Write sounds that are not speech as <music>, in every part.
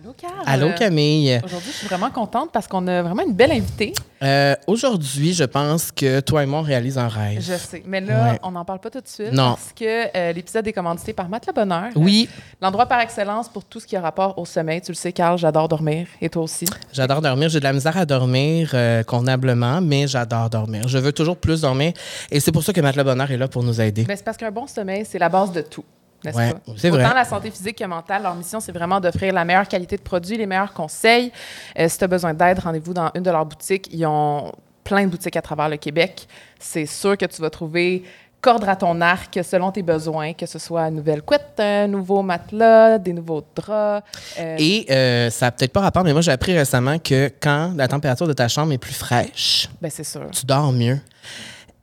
Allô, Carl? Allô Camille. Aujourd'hui, je suis vraiment contente parce qu'on a vraiment une belle invitée. Euh, Aujourd'hui, je pense que toi et moi, on réalise un rêve. Je sais. Mais là, Ouais. on n'en parle pas tout de suite. Non. Parce que euh, l'épisode est commandité par Matt Le Bonheur. Oui, L'endroit par excellence pour tout ce qui a rapport au sommeil. Tu le sais, Carl, j'adore dormir. Et toi aussi? j'adore dormir. J'ai de la misère à dormir euh, convenablement, mais j'adore dormir. Je veux toujours plus dormir. Et c'est pour ça que Matt Le Bonheur est là pour nous aider. Mais c'est parce qu'un bon sommeil, c'est la base de tout. N'est-ce Ouais, pas? c'est Autant vrai. la santé physique que mentale, leur mission, c'est vraiment d'offrir la meilleure qualité de produits, les meilleurs conseils. Euh, si tu as besoin d'aide, rendez-vous dans une de leurs boutiques. Ils ont plein de boutiques à travers le Québec. C'est sûr que tu vas trouver cordre à ton arc selon tes besoins, que ce soit une nouvelle couette, un nouveau matelas, des nouveaux draps. euh, Et euh, ça n'a peut-être pas rapport, mais moi, j'ai appris récemment que quand la température de ta chambre est plus fraîche, ben, c'est sûr. tu dors mieux.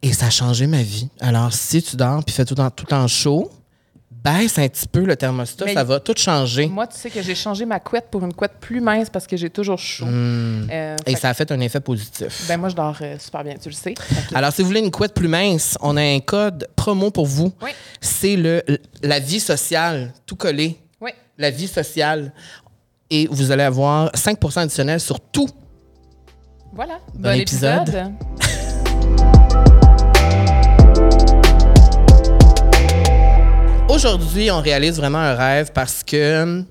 Et ça a changé ma vie. Alors, si tu dors puis fais tout en, tout en chaud, baisse un petit peu le thermostat, Mais- ça va tout changer. Moi, tu sais que j'ai changé ma couette pour une couette plus mince parce que j'ai toujours chaud. Hmm. Euh, Et ça a fait un effet positif. ben, moi, je dors euh, super bien, tu le sais. Alors, si vous voulez une couette plus mince, on a un code promo pour vous. Oui. C'est le la vie sociale, tout collé. Oui. La vie sociale. Et vous allez avoir 5% additionnel sur tout. Voilà. Bon épisode. <laughs> Aujourd'hui, on réalise vraiment un rêve parce que.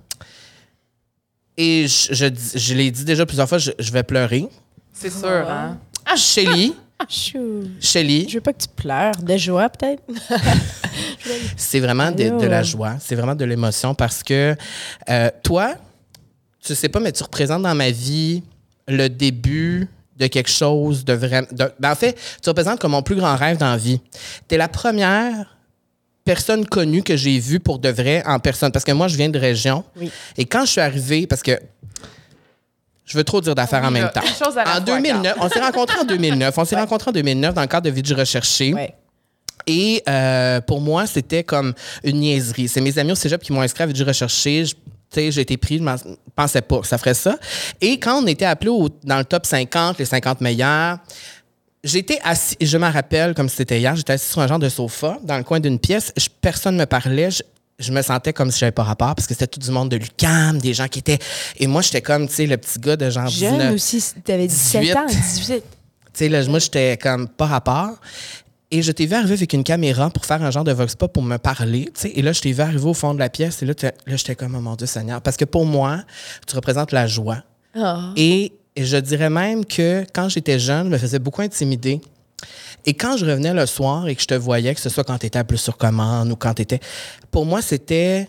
Et je, je, je l'ai dit déjà plusieurs fois, je, je vais pleurer. C'est sûr, hein? Shelly, Chou. Shelly, Je veux pas que tu pleures. De joie, peut-être? <laughs> c'est vraiment de, de la joie, c'est vraiment de l'émotion parce que euh, toi, tu sais pas, mais tu représentes dans ma vie le début de quelque chose de vraiment. Ben en fait, tu représentes comme mon plus grand rêve dans la vie. Tu es la première personne connue que j'ai vue pour de vrai en personne. Parce que moi, je viens de région. Oui. Et quand je suis arrivée, parce que je veux trop dire d'affaires en même temps. En fois, 2009, on s'est rencontrés en 2009. On s'est rencontrés en 2009 dans le cadre de Vie du recherché. Ouais. Et euh, pour moi, c'était comme une niaiserie. C'est mes amis au cégep qui m'ont inscrit à Vie du recherché. Je- j'ai été pris, je m'en pensais pas que ça ferait ça. Et quand on était appelé dans le top 50, les 50 meilleurs, j'étais assis, je me rappelle comme si c'était hier, j'étais assis sur un genre de sofa dans le coin d'une pièce. Je- personne ne me parlait. Je, je me sentais comme si j'avais pas rapport parce que c'était tout du monde de l'UCAM, des gens qui étaient. Et moi, j'étais comme, tu sais, le petit gars de genre Jeune 19, aussi. T'avais 17 18. ans, 18. tu sais, là, moi, j'étais comme pas rapport. Et je t'ai vu arriver avec une caméra pour faire un genre de vox pop pour me parler, tu sais. Et là, je t'ai vu arriver au fond de la pièce. Et là, là j'étais comme, oh mon Dieu Seigneur. Parce que pour moi, tu représentes la joie. Ah. Et je dirais même que quand j'étais jeune, je me faisais beaucoup intimider. Et quand je revenais le soir et que je te voyais, que ce soit quand tu étais à plus sur commande ou quand tu étais. Pour moi, c'était.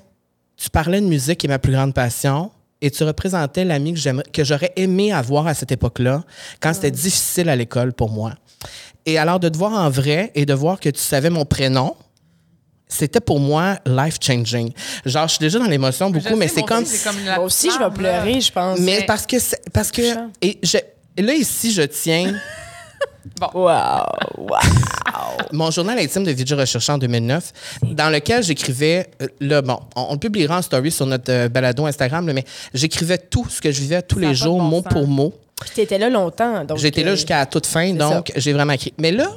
Tu parlais de musique qui est ma plus grande passion et tu représentais l'ami que j'aurais aimé avoir à cette époque-là, quand c'était difficile à l'école pour moi. Et alors, de te voir en vrai et de voir que tu savais mon prénom, c'était pour moi life-changing. Genre, je suis déjà dans l'émotion beaucoup, mais c'est comme. comme la Moi aussi, je vais pleurer, je pense. Mais Mais- parce que parce que et je, là ici je tiens <laughs> Wow. wow. <laughs> mon journal intime de Vidéo Recherché en 2009 dans lequel j'écrivais euh, là bon on, on le publiera en story sur notre euh, balado Instagram là, mais j'écrivais tout ce que je vivais tous Ça les jours bon mot sens. pour mot. Puis t'étais là longtemps. donc, J'étais là euh, jusqu'à la toute fin donc j'ai vraiment écrit. Mais là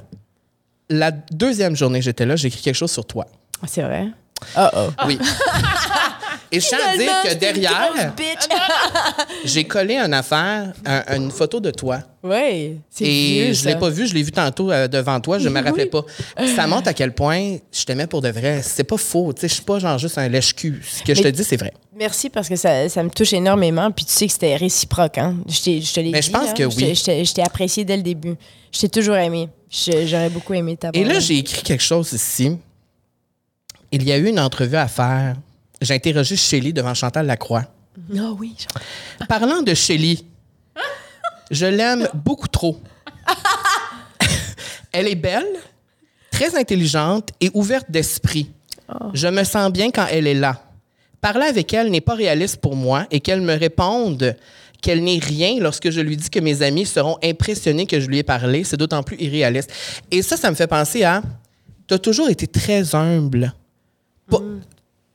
la deuxième journée que j'étais là, j'ai écrit quelque chose sur toi. Ah, C'est vrai? Oh. Oui. <laughs> Et je tiens à dire que derrière, <laughs> j'ai collé une affaire, un- une photo de toi. Oui. C'est Et vieux, je l'ai ça. pas vu, je l'ai vu tantôt euh, devant toi, je me rappelais pas. Ça montre à quel point je t'aimais pour de vrai. C'est pas faux, tu sais, je suis pas genre juste un lèche-cul. Ce que je te Mais- dis, c'est vrai. Merci parce que ça, ça me touche énormément. Puis tu sais que c'était réciproque. Hein? Je, t'ai- je te l'ai Mais dit. je pense hein. que Je t'ai- oui. Je t'ai- je t'ai apprécié dès le début. Je t'ai toujours aimé. Je- J'aurais beaucoup aimé Et t'avoir. là, j'ai écrit quelque chose ici. Il y a eu une entrevue à faire. J'ai interrogé Shelly devant Chantal Lacroix. Ah oui. Parlant de Shelly, je l'aime beaucoup trop. <laughs> Elle est belle, très intelligente et ouverte d'esprit. Je me sens bien quand elle est là. Parler avec elle n'est pas réaliste pour moi et qu'elle me réponde qu'elle n'est rien lorsque je lui dis que mes amis seront impressionnés que je lui ai parlé, c'est d'autant plus irréaliste. Et ça, ça me fait penser à... Tu as toujours été très humble. Pas- je,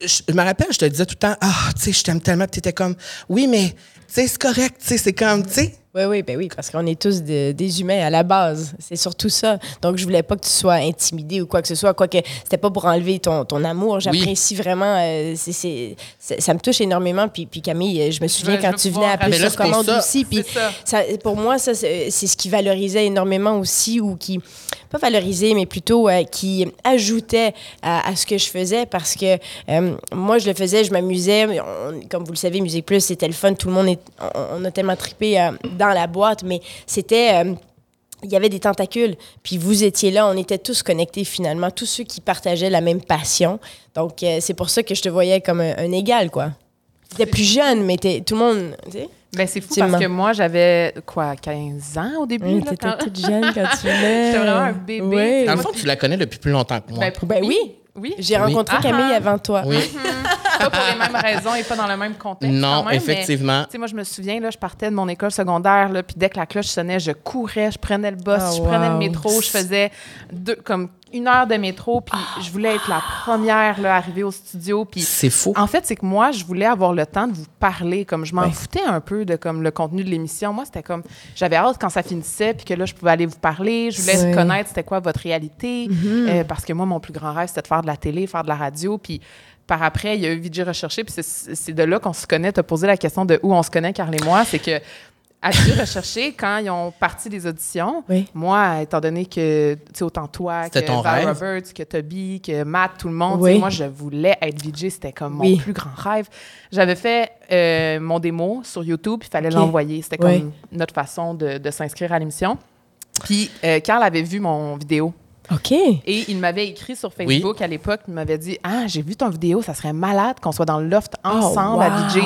je me rappelle, je te disais tout le temps, ah, tu sais, je t'aime tellement. Tu étais comme, oui, mais, tu sais, c'est correct, tu sais, c'est comme, tu sais. Oui, oui, ben oui, parce qu'on est tous de- des humains à la base. C'est surtout ça. Donc, je voulais pas que tu sois intimidé ou quoi que ce soit. Quoique, c'était pas pour enlever ton, ton amour. J'apprécie vraiment. euh, c'est- ça me touche énormément. Puis, puis Camille, je me souviens quand tu venais à plus Mais là, sur c'est pour commande ça. aussi. Puis, ça. pour moi, ça, c'est ce qui valorisait énormément aussi, ou qui, pas valorisait, mais plutôt euh, qui ajoutait à, à ce que je faisais parce que euh, moi, je le faisais, je m'amusais. Comme vous le savez, Musique Plus, c'était le fun. Tout le monde, est, on, on a tellement trippé euh, dans la boîte, mais c'était. euh, il y avait des tentacules, puis vous étiez là, on était tous connectés finalement, tous ceux qui partageaient la même passion. Donc, euh, c'est pour ça que je te voyais comme un, un égal, quoi. Tu étais plus jeune, mais t'es- tout le monde. Ben, c'est fou parce que moi, j'avais, quoi, 15 ans au début? Oui, là, t'étais quand- toute jeune quand tu venais. <laughs> J'étais vraiment un bébé. Oui. Dans le fond, tu la connais depuis plus longtemps que moi. Ben, Ben oui. Oui. J'ai Oui. rencontré Ah Camille ah. avant toi. oui. Pas pour les mêmes raisons et pas dans le même contexte. Non, quand même, mais- effectivement. Tu sais, moi, je me souviens, là, je partais de mon école secondaire, là, puis dès que la cloche sonnait, je courais, je prenais le bus, Oh, je prenais le métro, je faisais deux, comme une heure de métro, puis je voulais être la première là, arrivée au studio. Puis C'est fou. en fait, c'est que moi, je voulais avoir le temps de vous parler, comme je m'en Ouais. foutais un peu de comme le contenu de l'émission. Moi, c'était comme j'avais hâte quand ça finissait, puis que là, je pouvais aller vous parler. Je voulais Ouais. connaître c'était quoi votre réalité, euh, parce que moi, mon plus grand rêve, c'était de faire de la télé, faire de la radio, puis par après, il y a eu VJ Recherché, puis c'est- c'est de là qu'on se connaît. Tu as posé la question de où on se connaît, Carl et moi. C'est que VJ Recherché, quand ils ont parti des auditions, Oui. moi, étant donné que, tu sais, autant toi que ton Val rêve? Roberts, que Toby, que Matt, tout le monde, Oui. moi, je voulais être VJ. C'était comme mon Oui. plus grand rêve. J'avais fait euh, mon démo sur YouTube, puis il fallait l'envoyer. C'était Oui. comme notre façon de, de s'inscrire à l'émission. Puis euh, Carl avait vu mon vidéo. OK. Et il m'avait écrit sur Oui. Facebook à l'époque, il m'avait dit Ah, j'ai vu ton vidéo, ça serait malade qu'on soit dans le loft ensemble à Oh, wow. DJ.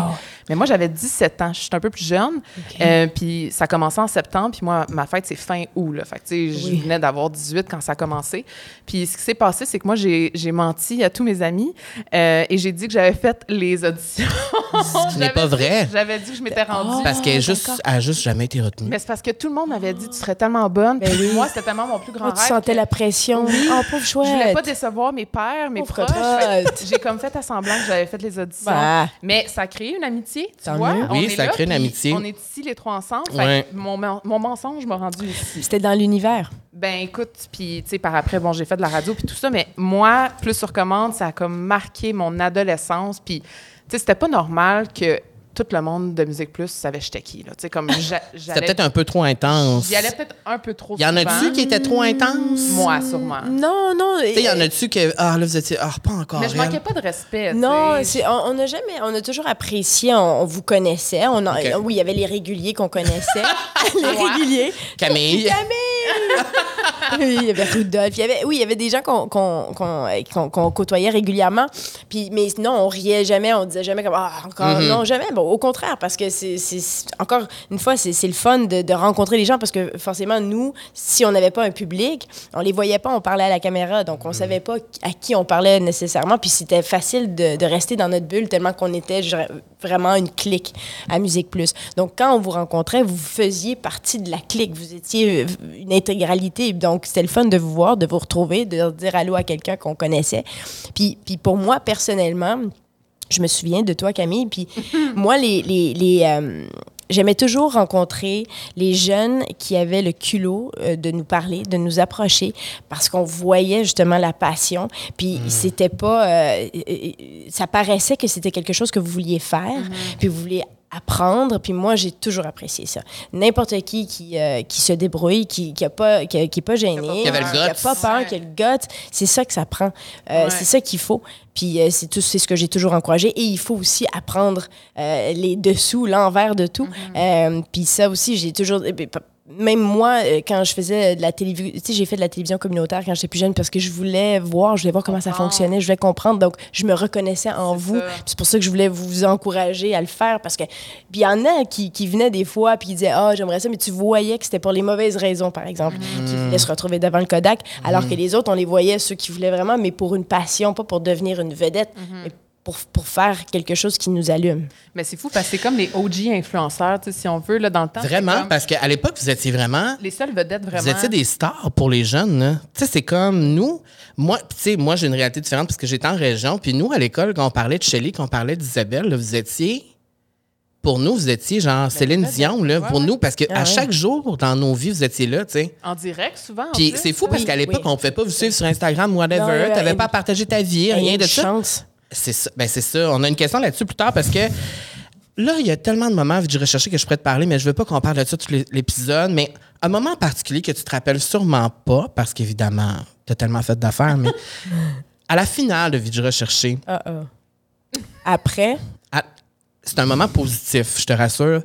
Mais moi, j'avais 17 ans, je suis un peu plus jeune. Euh, puis ça a commencé en septembre, puis moi, ma fête, c'est fin août. Là. Fait que, tu sais, je Oui. venais d'avoir 18 quand ça a commencé. Puis ce qui s'est passé, c'est que moi, j'ai j'ai menti à tous mes amis euh, et j'ai dit que j'avais fait les auditions. <laughs> Ce qui n'est pas vrai. J'avais dit que je m'étais rendue. Parce qu'elle Oh, est juste, jamais été retenue. Mais c'est parce que tout le monde m'avait dit tu serais tellement bonne. Ben Puis oui. Moi, c'était tellement mon plus grand Oh, tu rêve. sentais que- la pression. Oh, pauvre je voulais pas décevoir mes pères, mes Pauvre proches. J'ai comme fait à semblant que j'avais fait les auditions. Bah. Mais ça a créé une amitié, tu Tant vois. mieux. On Oui, est ça a là, créé une amitié. On est ici les trois ensemble. Ouais. mon mensonge m'a rendu ici. C'était dans l'univers. Ben écoute, puis tu sais, par après, bon, j'ai fait de la radio puis tout ça, mais moi, plus sur commande, ça a comme marqué mon adolescence. Puis, tu sais, c'était pas normal que tout le monde de Musique Plus savait j'étais qui, là. Comme <laughs> C'était peut-être un peu trop intense. J'y allais peut-être un peu trop Il y en a-tu qui étaient trop intenses? Moi, sûrement. Non, non. Il y en a-tu que, ah, là, vous étiez, ah, pas encore. Mais je manquais pas de respect, Non, on n'a jamais, on a toujours apprécié, on, on vous connaissait. On. Oui, il y avait les réguliers qu'on connaissait. <laughs> les réguliers. Camille. <laughs> oui, il y avait. Il y avait, oui, il y avait des gens qu'on qu'on- qu'on- qu'on côtoyait régulièrement. Puis, mais non, on riait jamais, on disait jamais comme ah, encore. Mhm. Non, jamais. Bon, au contraire, parce que c'est. Encore une fois, c'est le fun de, de rencontrer les gens parce que forcément, nous, si on n'avait pas un public, on les voyait pas, on parlait à la caméra. Donc, on savait pas à qui on parlait nécessairement. Puis, c'était facile de, de rester dans notre bulle tellement qu'on était vraiment une clique à Musique Plus. Donc, quand on vous rencontrait, vous faisiez partie de la clique. Vous étiez une intégralité. Donc, c'était le fun de vous voir, de vous retrouver, de dire allô à quelqu'un qu'on connaissait. Puis, puis pour moi, personnellement, je me souviens de toi, Camille. Puis <laughs> moi, les, les, les, euh, j'aimais toujours rencontrer les jeunes qui avaient le culot euh, de nous parler, de nous approcher, parce qu'on voyait justement la passion. Puis c'était pas, euh, ça paraissait que c'était quelque chose que vous vouliez faire, puis vous vouliez apprendre. Puis moi, j'ai toujours apprécié ça. N'importe qui qui, euh, qui se débrouille, qui qui a pas qui, qui est pas gêné, Qui avait le qui a guts. pas peur, Ouais. qui a le gut, c'est ça que ça prend. Euh, Ouais. C'est ça qu'il faut. Puis euh, c'est tout, c'est ce que j'ai toujours encouragé. Et il faut aussi apprendre euh, les dessous, l'envers de tout. Euh, puis ça aussi, j'ai toujours. Même moi, euh, quand je faisais de la télévision, tu sais, j'ai fait de la télévision communautaire quand j'étais plus jeune parce que je voulais voir, je voulais voir comment ça fonctionnait, je voulais comprendre. Donc, je me reconnaissais en vous. C'est pour ça que je voulais vous encourager à le faire parce que. Puis il y en a qui, qui venaient des fois puis ils disaient Ah, j'aimerais ça, mais tu voyais que c'était pour les mauvaises raisons, par exemple, qui voulaient se retrouver devant le Kodak. Alors que les autres, on les voyait, ceux qui voulaient vraiment, mais pour une passion, pas pour devenir une vedette, mais pour, pour faire quelque chose qui nous allume. Mais c'est fou parce que c'est comme les OG influenceurs, tu sais, si on veut, là, dans le temps. Vraiment, comme parce qu'à l'époque, vous étiez vraiment. Les seules vedettes, vraiment. Vous étiez des stars pour les jeunes. Tu sais, c'est comme nous. Moi, tu sais, moi, j'ai une réalité différente parce que j'étais en région. Puis nous, à l'école, quand on parlait de Shelley, quand on parlait d'Isabelle, là, vous étiez pour nous, vous étiez genre Céline très Dion, là, Ouais, pour ouais. nous, parce qu'à Ah ouais. chaque jour dans nos vies, vous étiez là, tu sais. En direct, souvent. en Puis c'est fou parce Oui, qu'à l'époque, oui. on ne pouvait pas vous suivre sur Instagram, whatever. Tu n'avais pas à partager ta vie, rien Une de ça. C'est ça. Ben, c'est ça. On a une question là-dessus plus tard parce que là, il y a tellement de moments du recherché que je pourrais te parler, mais je veux pas qu'on parle de ça tout l'é- l'épisode. Mais un moment en particulier que tu te rappelles sûrement pas, parce qu'évidemment, tu as tellement fait d'affaires, mais <laughs> à la finale de Vie du recherché, ah. Après, c'est un moment positif, je te rassure.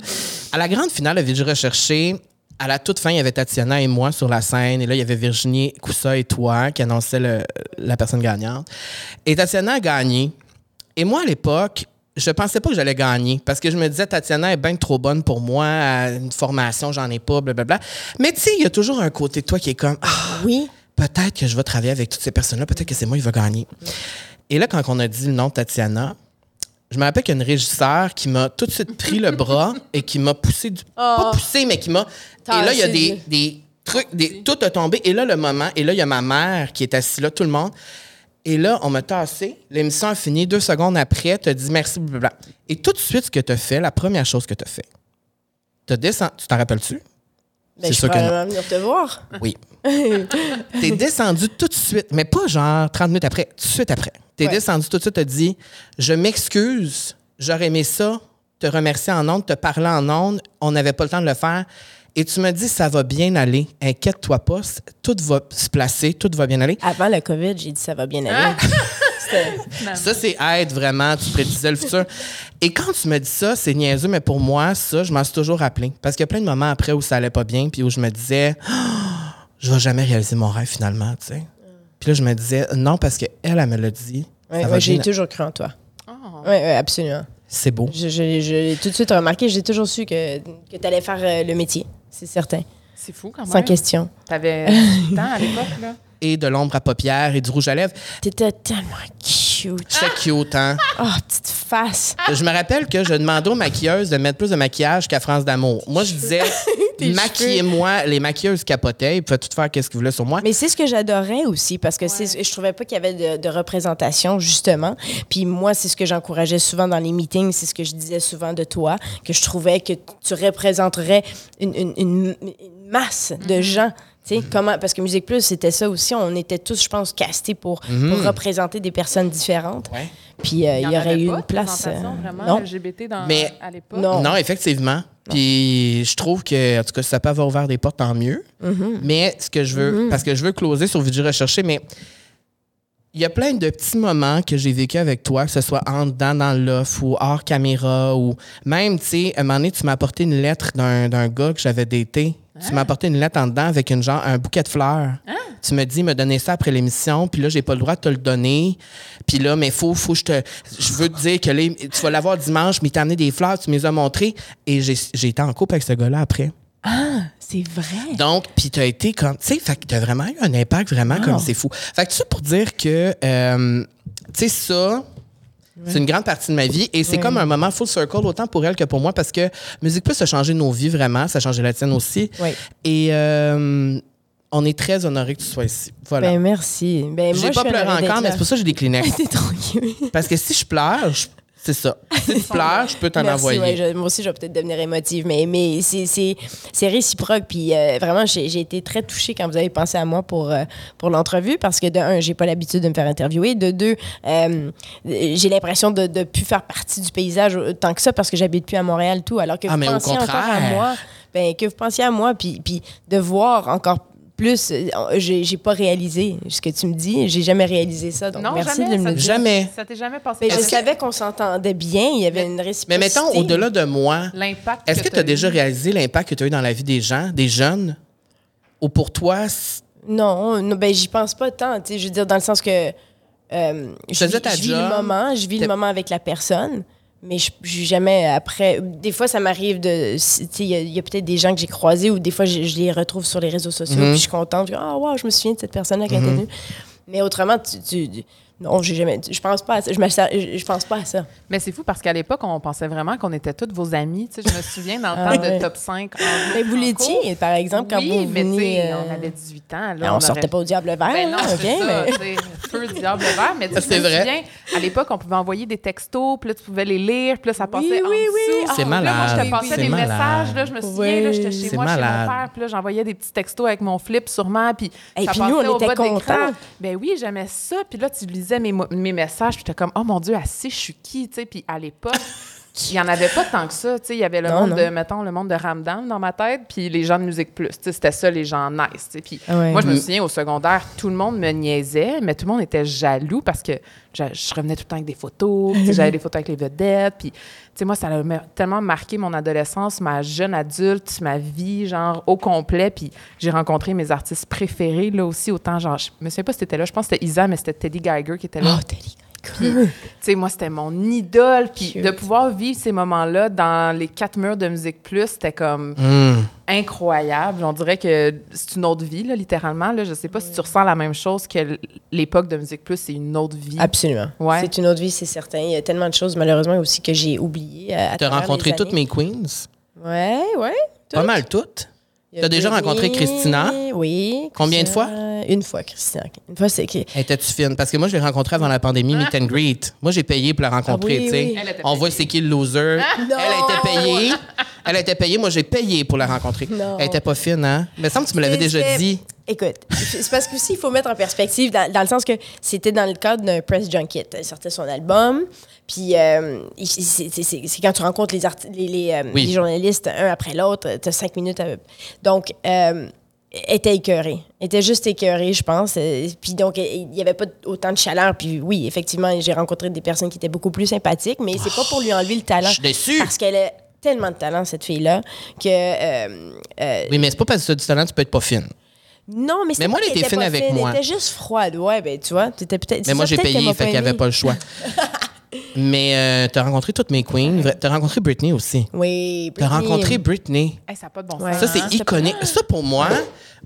À la grande finale de Vie du recherché, à la toute fin, il y avait Tatiana et moi sur la scène. Et là, il y avait Virginie Coussa et toi qui annonçaient le- la personne gagnante. Et Tatiana a gagné. Et moi, à l'époque, je pensais pas que j'allais gagner parce que je me disais, Tatiana est bien trop bonne pour moi. Une formation, j'en ai pas, blablabla. Mais tu sais, il y a toujours un côté de toi qui est comme, ah, oui. peut-être que je vais travailler avec toutes ces personnes-là, peut-être que c'est moi qui va gagner. Et là, quand on a dit le nom de Tatiana, je me rappelle qu'il y a une régisseur qui m'a tout de suite pris le bras et qui m'a poussé du. Pas poussé, mais qui m'a. Et là, il y a des, des trucs, des, tout a tombé. Et là, le moment, et là, il y a ma mère qui est assise là, tout le monde. Et là, on m'a tassé. L'émission a fini. Deux secondes après, tu as dit merci, blablabla. Et tout de suite, ce que tu as fait, la première chose que tu as fait, tu descendu. Tu t'en rappelles-tu? Ben, C'est je sûr que non. venir te voir. Oui. <laughs> T'es descendu tout de suite, mais pas genre 30 minutes après, tout de suite après. T'es Ouais. descendu tout de suite, t'as dit Je m'excuse, j'aurais aimé ça, te remercier en ondes, te parler en ondes, on n'avait pas le temps de le faire. Et tu me dis Ça va bien aller, inquiète-toi pas, tout va se placer, tout va bien aller. Avant le COVID, j'ai dit ça va bien aller. <laughs> C'était- Ça, c'est être vraiment, tu prédisais le futur. Et quand tu me dis ça, c'est niaiseux, mais pour moi, ça, je m'en suis toujours rappelé. Parce qu'il y a plein de moments après où ça allait pas bien, puis où je me disais, Ah, <gasps> je vais jamais réaliser mon rêve finalement, tu sais. Puis là, je me disais, non, parce qu'elle, elle me l'a dit. Va j'ai toujours cru en toi. Oh. Oui, ouais, absolument. C'est beau. Je, je- je l'ai tout de suite remarqué. J'ai toujours su que, que tu allais faire euh, le métier. C'est certain. C'est fou quand même. Sans question. T'avais <laughs> 18 ans à l'époque, là. Et de l'ombre à paupières et du rouge à lèvres. T'étais tellement cute. Très cute, hein? Oh, petite face. Je me rappelle que je demandais aux maquilleuses de mettre plus de maquillage qu'à France d'amour. Moi, je disais, <laughs> maquillez-moi. Les maquilleuses capotaient, ils pouvaient tout faire qu'est-ce qu'ils voulaient sur moi. Mais c'est ce que j'adorais aussi parce que c'est, je trouvais pas qu'il y avait de, de représentation justement. Puis moi, c'est ce que j'encourageais souvent dans les meetings, c'est ce que je disais souvent de toi, que je trouvais que tu représenterais une, une- une- une masse de gens. Tu sais, comment, parce que Musique Plus, c'était ça aussi. On était tous, je pense, castés pour, pour représenter des personnes différentes. Ouais. Puis euh, il y, aurait eu une place. euh, vraiment non. LGBT dans, Mais- à l'époque? Non. Non, effectivement. Puis je trouve que, en tout cas, si ça peut avoir ouvert des portes, tant mieux. Mm-hmm. Mais ce que je veux, parce que je veux closer sur Vidéo Recherché, mais il y a plein de petits moments que j'ai vécu avec toi, que ce soit en dedans dans l'off ou hors caméra ou même, tu sais, à un moment donné, tu m'as apporté une lettre d'un d'un gars que j'avais daté. Tu m'as apporté une lettre en dedans avec une genre, un bouquet de fleurs. Tu me dis, me donner ça après l'émission, puis là, j'ai pas le droit de te le donner. Puis là, mais faut, faut je te. Je veux te dire que tu vas l'avoir dimanche, mais t'as amené des fleurs, tu me les as montrées. Et j'ai été en couple avec ce gars-là après. C'est vrai. Donc, puis tu as été comme, tu sais, fait que tu as vraiment eu un impact vraiment comme c'est fou. Fait que ça pour dire que, euh, tu sais, ça, c'est une grande partie de ma vie et c'est comme un moment full circle autant pour elle que pour moi parce que Musique Plus a changé nos vies vraiment, ça a changé la tienne aussi. Oui. Et euh, on est très honorés que tu sois ici. Voilà. Ben merci. Ben, J'ai pas pleuré encore, mais c'est pour ça que j'ai des <laughs> Kleenex. Tranquille. parce que si je pleure, je- c'est ça. <laughs> Si tu pleures, je peux t'en Merci, envoyer. ouais, je- moi aussi, je vais peut-être devenir émotive, mais, mais c'est- c'est c'est réciproque. Puis euh, vraiment, j'ai j'ai été très touchée quand vous avez pensé à moi pour, euh, pour l'entrevue parce que, de un, j'ai pas l'habitude de me faire interviewer. De deux, euh, j'ai l'impression de ne plus faire partie du paysage tant que ça parce que j'habite plus à Montréal, tout. Alors que Ah, vous pensiez encore à moi, ben, que vous pensiez à moi, puis, puis de voir encore plus, euh, j'ai pas réalisé ce que tu me dis. J'ai jamais réalisé ça. Donc, Non, merci jamais. de me le dire. Jamais. Ça t'est jamais passé. Mais je savais qu'on s'entendait bien, il y avait une réciprocité. Mais mettons, au-delà de moi, L'impact. Est-ce que tu as déjà réalisé l'impact que tu as eu dans la vie des gens, des jeunes? Ou pour toi, Non, non ben j'y pense pas tant. Je veux dire, dans le sens que euh, je, vis, je vis le moment, je vis le moment avec la personne, mais je jamais après. Des fois, ça m'arrive de. si- tu sais, Il y a, peut-être des gens que j'ai croisés ou des fois, je, je les retrouve sur les réseaux sociaux Mhm. puis je suis contente. Je dis, Ah, wow, je me souviens de cette personne-là qui a venue. Mais autrement, tu, tu- Non, j'ai jamais. Je pense pas à ça. Je, je, je pense pas à ça. Mais c'est fou parce qu'à l'époque, on pensait vraiment qu'on était toutes vos amies. Tu sais, je me souviens <laughs> dans le Ah temps ouais. de top 5. en- Mais vous l'étiez, par exemple, quand oui, vous mais venez. sais, euh, on avait 18 ans. Là, ben, on, sortait aurait- pas au diable vert, Ben non, OK? mais- feu, diable, vert. Mais tu sais, vrai. souviens, à l'époque, on pouvait envoyer des textos, puis là, tu pouvais les lire, puis là, ça passait Oui, en oui, oui. dessous. C'est Là, moi, je malade. te passais des malade. messages, là, je me souviens, Oui. là, j'étais chez moi, chez malade. mon père, puis là, j'envoyais des petits textos avec mon flip, sûrement, puis Et ça puis nous, passait on au était bas. Ben oui, j'aimais ça, puis là, tu lisais mes, messages, puis t'es comme, oh mon Dieu, assez, je suis qui, tu sais, puis à l'époque... Il n'y en avait pas tant que ça. tu sais, Il y avait le Non, monde non. de, mettons, le monde de Ramdam dans ma tête, puis les gens de Musique Plus. Tu sais, C'était ça, les gens nice. Puis Ah ouais. moi, je me Mm. souviens, au secondaire, tout le monde me niaisait, mais tout le monde était jaloux parce que je, je revenais tout le temps avec des photos, j'avais <laughs> des photos avec les vedettes. Puis, tu sais, moi, ça a me- tellement marqué mon adolescence, ma jeune adulte, ma vie, genre, au complet. Puis j'ai rencontré mes artistes préférés, là aussi, autant, genre, je me souviens pas si c'était là, je pense que c'était Isa, mais c'était Teddy Geiger qui était là. Oh, Teddy Puis, tu sais, moi, c'était mon idole. Puis Cute. de pouvoir vivre ces moments-là dans les quatre murs de Musique Plus, c'était comme Hum. incroyable. On dirait que c'est une autre vie, là, littéralement. Là. Je sais pas si tu ressens la même chose que l'époque de Musique Plus, c'est une autre vie. Absolument. Ouais. C'est une autre vie, c'est certain. Il y a tellement de choses, malheureusement, aussi que j'ai oubliées. euh, à T'as travers rencontré toutes mes queens? Ouais, ouais. Pas mal toutes? Il y a T'as déjà rencontré Christina? Oui. Combien de Christina, Une fois, Christina. Une fois, c'est qui? Étais-tu fine? Parce que moi, je l'ai rencontrée avant la pandémie, meet and greet. Moi, j'ai payé pour la rencontrer, Ah oui, tu sais. On voit c'est qui le loser. Non! Elle était payée. <laughs> Elle était payée. Moi, j'ai payé pour la rencontrer. Non. Elle était pas fine, hein? Mais semble que tu me l'avais déjà dit. Écoute, c'est parce que aussi il faut mettre en perspective dans, dans le sens que c'était dans le cadre d'un press junket. Elle sortait son album, puis euh, c'est quand tu rencontres les, arti- les, les, euh, Oui. les journalistes un après l'autre, tu as cinq minutes. à- Donc, euh, elle était écœurée. Elle était juste écœurée, je pense. Puis donc, il n'y avait pas autant de chaleur. Puis oui, effectivement, j'ai rencontré des personnes qui étaient beaucoup plus sympathiques, mais c'est pas pour lui enlever le talent. Je suis déçu. Parce qu'elle tellement de talent, cette fille-là, que... euh, euh, Oui, mais c'est pas parce que tu as du talent, tu peux être pas fine. non, mais c'était moi, pas elle qu'elle était était fine avec fine, moi. Elle était juste froide. Ouais, ben tu vois, t'étais peut-être. Mais c'est moi, j'ai qu'elle payé, m'a fait n'y avait pas le choix. <laughs> mais euh, t'as rencontré toutes mes queens. T'as rencontré Britney aussi. Oui, T'as rencontré Britney. Hey, ça n'a pas de bon sens. Ouais. Ça, c'est iconique. Ça, pour moi,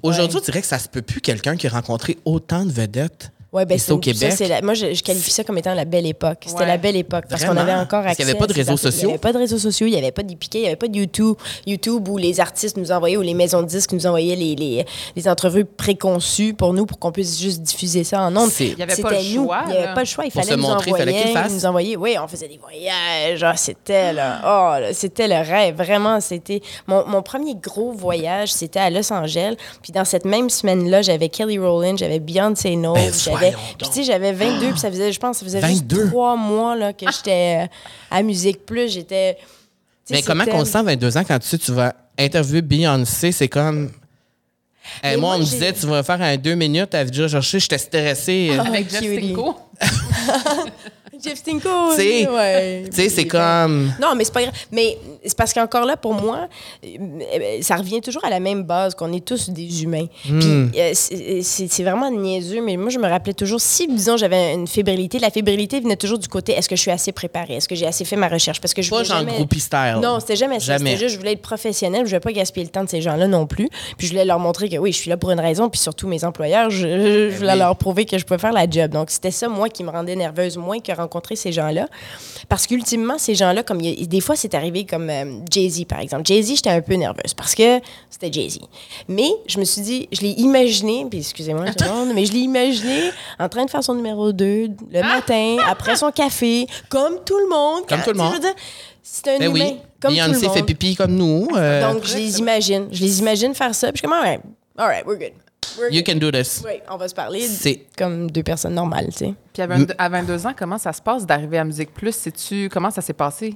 aujourd'hui, on dirait que ça se peut plus quelqu'un qui a rencontré autant de vedettes. Ouais, ben c'est au ça, Québec? c'est la- moi, je, je qualifie ça comme étant la belle époque. C'était Ouais. la belle époque parce qu'on avait encore Parce accès. qu'il y avait pas de réseaux sociaux? Il n'y avait pas de réseaux sociaux, il n'y avait pas d'IPK, il n'y avait pas de YouTube, YouTube où les artistes nous envoyaient ou les maisons de disques nous envoyaient les, les, les entrevues préconçues pour nous pour qu'on puisse juste diffuser ça en ondes. C'est- Il y avait pas le nous. choix, Il n'y avait pas le choix. Il Pour fallait se nous montrer, il fallait envoyer. fasse. nous envoyer. Oui, on faisait des voyages. Genre, c'était. Oh, c'était le rêve. Vraiment, c'était. Mon, mon premier gros voyage, c'était à Los Angeles. Puis dans cette même semaine-là, j'avais Kelly Rowland, j'avais Beyoncé Knowles. J'avais. Puis tu sais, j'avais 22, puis ça faisait, je pense, ça faisait 22? juste trois mois là, que j'étais euh, à Musique Plus. J'étais. Mais comment qu'on se sent à 22 ans quand tu sais tu vas interviewer Beyoncé, c'est comme. Eh, moi, on me disait, tu vas faire un deux minutes, elle déjà cherché, j'étais stressée. Ah. Avec Oh, <laughs> Jeff. Stinko. Tu sais, ouais. c'est comme. Non, mais c'est pas grave. Mais c'est parce qu'encore là, pour moi, euh, ça revient toujours à la même base, qu'on est tous des humains. Hmm. Puis euh, c'est vraiment niaiseux, mais moi, je me rappelais toujours, si, disons, j'avais une fébrilité, la fébrilité venait toujours du côté, est-ce que je suis assez préparée? Est-ce que j'ai assez fait ma recherche? Parce que je Pas voulais genre jamais- groupie style. Non, c'était jamais ça. Jamais. C'était juste, je voulais être professionnelle. Je voulais pas gaspiller le temps de ces gens-là non plus. Puis je voulais leur montrer que oui, je suis là pour une raison. Puis surtout, mes employeurs, je, voulais Ben oui. leur prouver que je pouvais faire la job. Donc, c'était ça, moi, qui me rendait nerveuse, moins que rencontrer ces gens-là. Parce qu'ultimement, ces gens-là, comme il y a- des fois, c'est arrivé comme euh, Jay-Z, par exemple. Jay-Z, j'étais un peu nerveuse parce que c'était Jay-Z. Mais je me suis dit, je l'ai imaginé, puis excusez-moi, tout le monde, mais je l'ai imaginé en train de faire son numéro 2 le matin, après son café, comme tout le monde. Comme tout le monde. C'est un Ben humain, oui. comme tout le Beyoncé monde. fait pipi comme nous. euh, Donc, je les imagine. Je les imagine faire ça. Puis je suis comme, all right, all right, we're good. We're you good. can do this. Oui, on va se parler C'est- comme deux personnes normales, tu sais. Puis à 22, à 22 ans, comment ça se passe d'arriver à Musique Plus? Sais-tu comment ça s'est passé?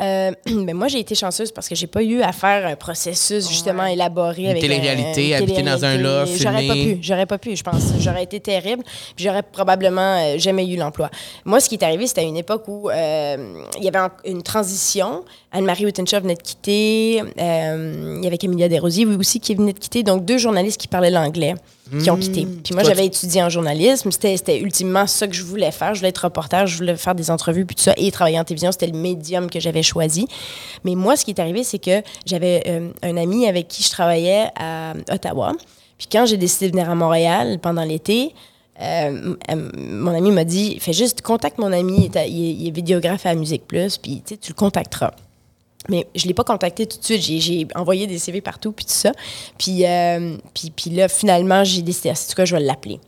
Euh, <clears throat> mais moi, j'ai été chanceuse parce que j'ai pas eu à faire un processus justement Ouais. élaboré avec télé-réalité, un- une habiter dans un loft, J'aurais pas pu, j'aurais pas pu, je pense. J'aurais été terrible, puis j'aurais probablement euh, jamais eu l'emploi. Moi, ce qui est arrivé, c'était à une époque où euh, il y avait une transition. Anne-Marie Wittenshaw venait de quitter. euh, il y avait Camilla Desrosiers aussi qui venait de quitter. Donc, deux journalistes qui parlaient l'anglais qui ont quitté. Puis moi, j'avais étudié en journalisme. C'était ultimement ça que je voulais faire. Je voulais être reporter, je voulais faire des entrevues, puis tout ça, et travailler en télévision. C'était le médium que j'avais choisi. Mais moi, ce qui est arrivé, c'est que j'avais euh, un ami avec qui je travaillais à Ottawa. Puis quand j'ai décidé de venir à Montréal pendant l'été, euh, euh, mon ami m'a dit fais juste contacte mon ami, il est, il est- vidéographe à Musique Plus, puis tu le contacteras. Mais je l'ai pas contacté tout de suite. J'ai, j'ai envoyé des CV partout, puis tout ça. Puis, euh, puis, puis là, finalement, j'ai décidé, en tout cas, je vais l'appeler.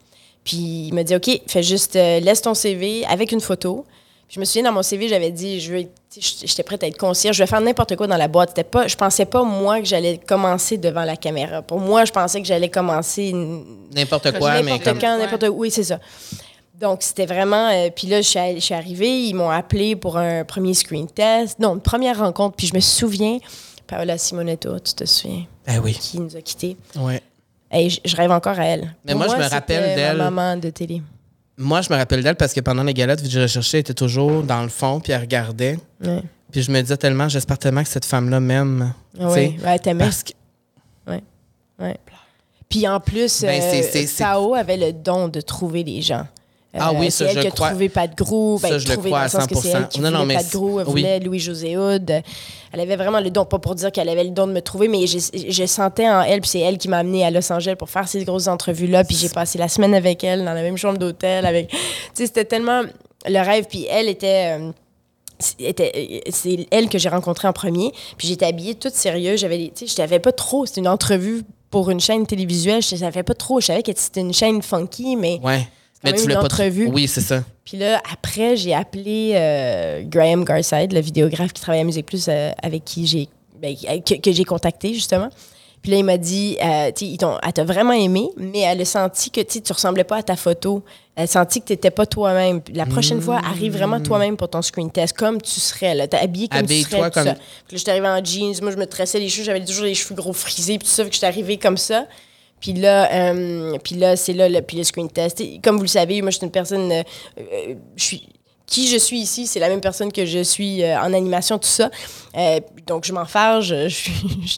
Puis il m'a dit, OK, fais juste, euh, laisse ton CV avec une photo. Puis je me souviens, dans mon CV, j'avais dit, je veux, j'étais prête à être concierge, je vais faire n'importe quoi dans la boîte. C'était pas, je pensais pas, moi, que j'allais commencer devant la caméra. Pour moi, je pensais que j'allais commencer N'importe quoi, mais n'importe quand, n'importe où. Oui, c'est ça. Donc, c'était vraiment. euh, puis là, je suis, allée- je suis arrivée, ils m'ont appelé pour un premier screen test. Non, une première rencontre. Puis je me souviens, Paola Simonetto, tu te souviens, Ben oui. qui nous a quittés. Ouais. Et je, je rêve encore à elle. Mais moi, je me rappelle ma d'elle. maman de télé. Moi, je me rappelle d'elle parce que pendant les galettes, je recherchais, elle était toujours dans le fond, puis elle regardait. Ouais. Puis je me disais tellement, j'espère tellement que cette femme-là m'aime. Ah Ouais, t'aimais. Parce que. Ouais. Puis en plus, Ben, euh, Tao avait le don de trouver les gens. Euh, Ah oui, c'est ça, elle je qui a le crois. trouvé Pat Grou. Ben, Ça, je le crois à le sens que c'est 100%. elle qui Non, non, mais Pat Grou, elle oui. voulait Louis-José Hood. Elle avait vraiment le don, pas pour dire qu'elle avait le don de me trouver, mais je, je sentais en elle, puis c'est elle qui m'a amenée à Los Angeles pour faire ces grosses entrevues-là, puis j'ai passé la semaine avec elle dans la même chambre d'hôtel. avec Tu sais, c'était tellement le rêve, puis elle était... euh, était- c'est elle que j'ai rencontrée en premier. Puis j'étais habillée toute sérieuse. J'avais, les- tu sais, je savais pas trop. C'était une entrevue pour une chaîne télévisuelle. Je savais pas trop. Je savais que c'était une chaîne funky, mais Ouais. Une pas. entrevue. Oui, c'est ça. puis là, après, j'ai appelé euh, Graham Garside, le vidéographe qui travaille à Musique Plus, euh, avec qui j'ai ben, que, que j'ai contacté, justement. Puis là, il m'a dit, euh, tu ils elle t'a vraiment aimé, mais elle a senti que tu tu ressemblais pas à ta photo. Elle a senti que tu n'étais pas toi-même. La prochaine fois, arrive vraiment toi-même pour ton screen test, comme tu serais. Là. T'as habillé comme tu serais. tout comme- ça. Puis là, j'étais arrivée en jeans. Moi, je me tressais les cheveux. J'avais toujours les cheveux gros frisés. Puis tout ça, que j'étais arrivée comme ça. Puis là, euh, là c'est là, le, le screen test. Et comme vous le savez, moi, je suis une personne... euh, euh, je suis... Qui je suis ici, c'est la même personne que je suis euh, en animation, tout ça. Euh, donc, je m'en fâche. <laughs> Je,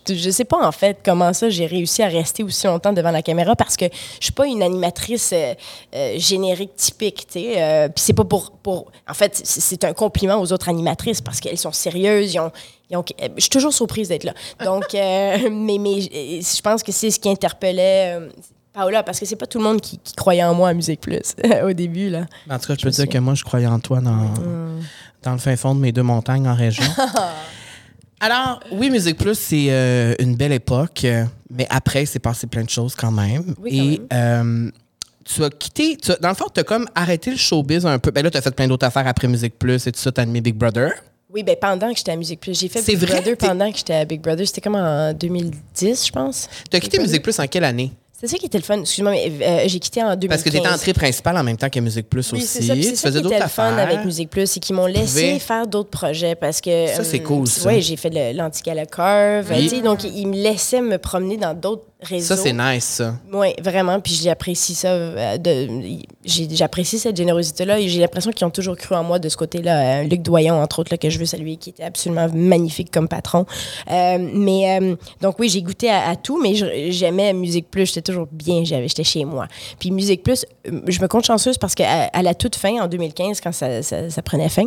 je, je sais pas, en fait, comment ça, j'ai réussi à rester aussi longtemps devant la caméra parce que je suis pas une animatrice euh, générique typique, tu sais. Puis c'est pas pour, pour... En fait, c'est un compliment aux autres animatrices parce qu'elles sont sérieuses, ils ont... je suis toujours surprise d'être là. Donc, <laughs> mais, mais je pense que c'est ce qui interpellait Paola parce que c'est pas tout le monde qui, qui croyait en moi à Musique Plus <laughs> au début, là. En tout cas, je peux Je dire que moi, je croyais en toi dans, dans le fin fond de mes deux montagnes en région. <laughs> Alors, oui, Musique Plus, c'est euh, une belle époque, euh, mais après, c'est passé plein de choses quand même. Oui, quand Et euh, tu as quitté, tu as- dans le fond, tu as comme arrêté le showbiz un peu. Ben là, tu as fait plein d'autres affaires après Musique Plus et tout ça, tu as animé Big Brother. Oui, ben pendant que j'étais à Musique Plus. J'ai fait Big vrai? Brother pendant que j'étais à Big Brother. C'était comme en 2010, je pense. Tu as quitté. Musique Plus en quelle année? C'est ça qui était le fun. Excuse-moi, mais euh, j'ai quitté en 2015. Parce que tu étais entrée principale en même temps que Musique Plus Oui, aussi. ça. Tu ça faisais qui d'autres était le fun affaires. avec Musique Plus, c'est qu'ils m'ont laissé faire d'autres projets parce que... Ça, c'est euh, cool, ça. Oui, j'ai fait l'Antigala Curve. Oui. Donc, ils me laissaient me promener dans d'autres Ça, c'est nice, ça. Oui, vraiment. Puis j'apprécie ça. euh, de- J'apprécie cette générosité-là et j'ai l'impression qu'ils ont toujours cru en moi de ce côté-là. Euh, Luc Doyon, entre autres, là, que je veux saluer, qui était absolument magnifique comme patron. Euh, mais euh, donc, oui, j'ai goûté à, à tout, mais je- j'aimais Musique Plus. J'étais toujours bien, j'avais- j'étais chez moi. Puis Musique Plus, je me compte chanceuse parce qu'à à la toute fin, en 2015, quand ça, ça- ça prenait fin,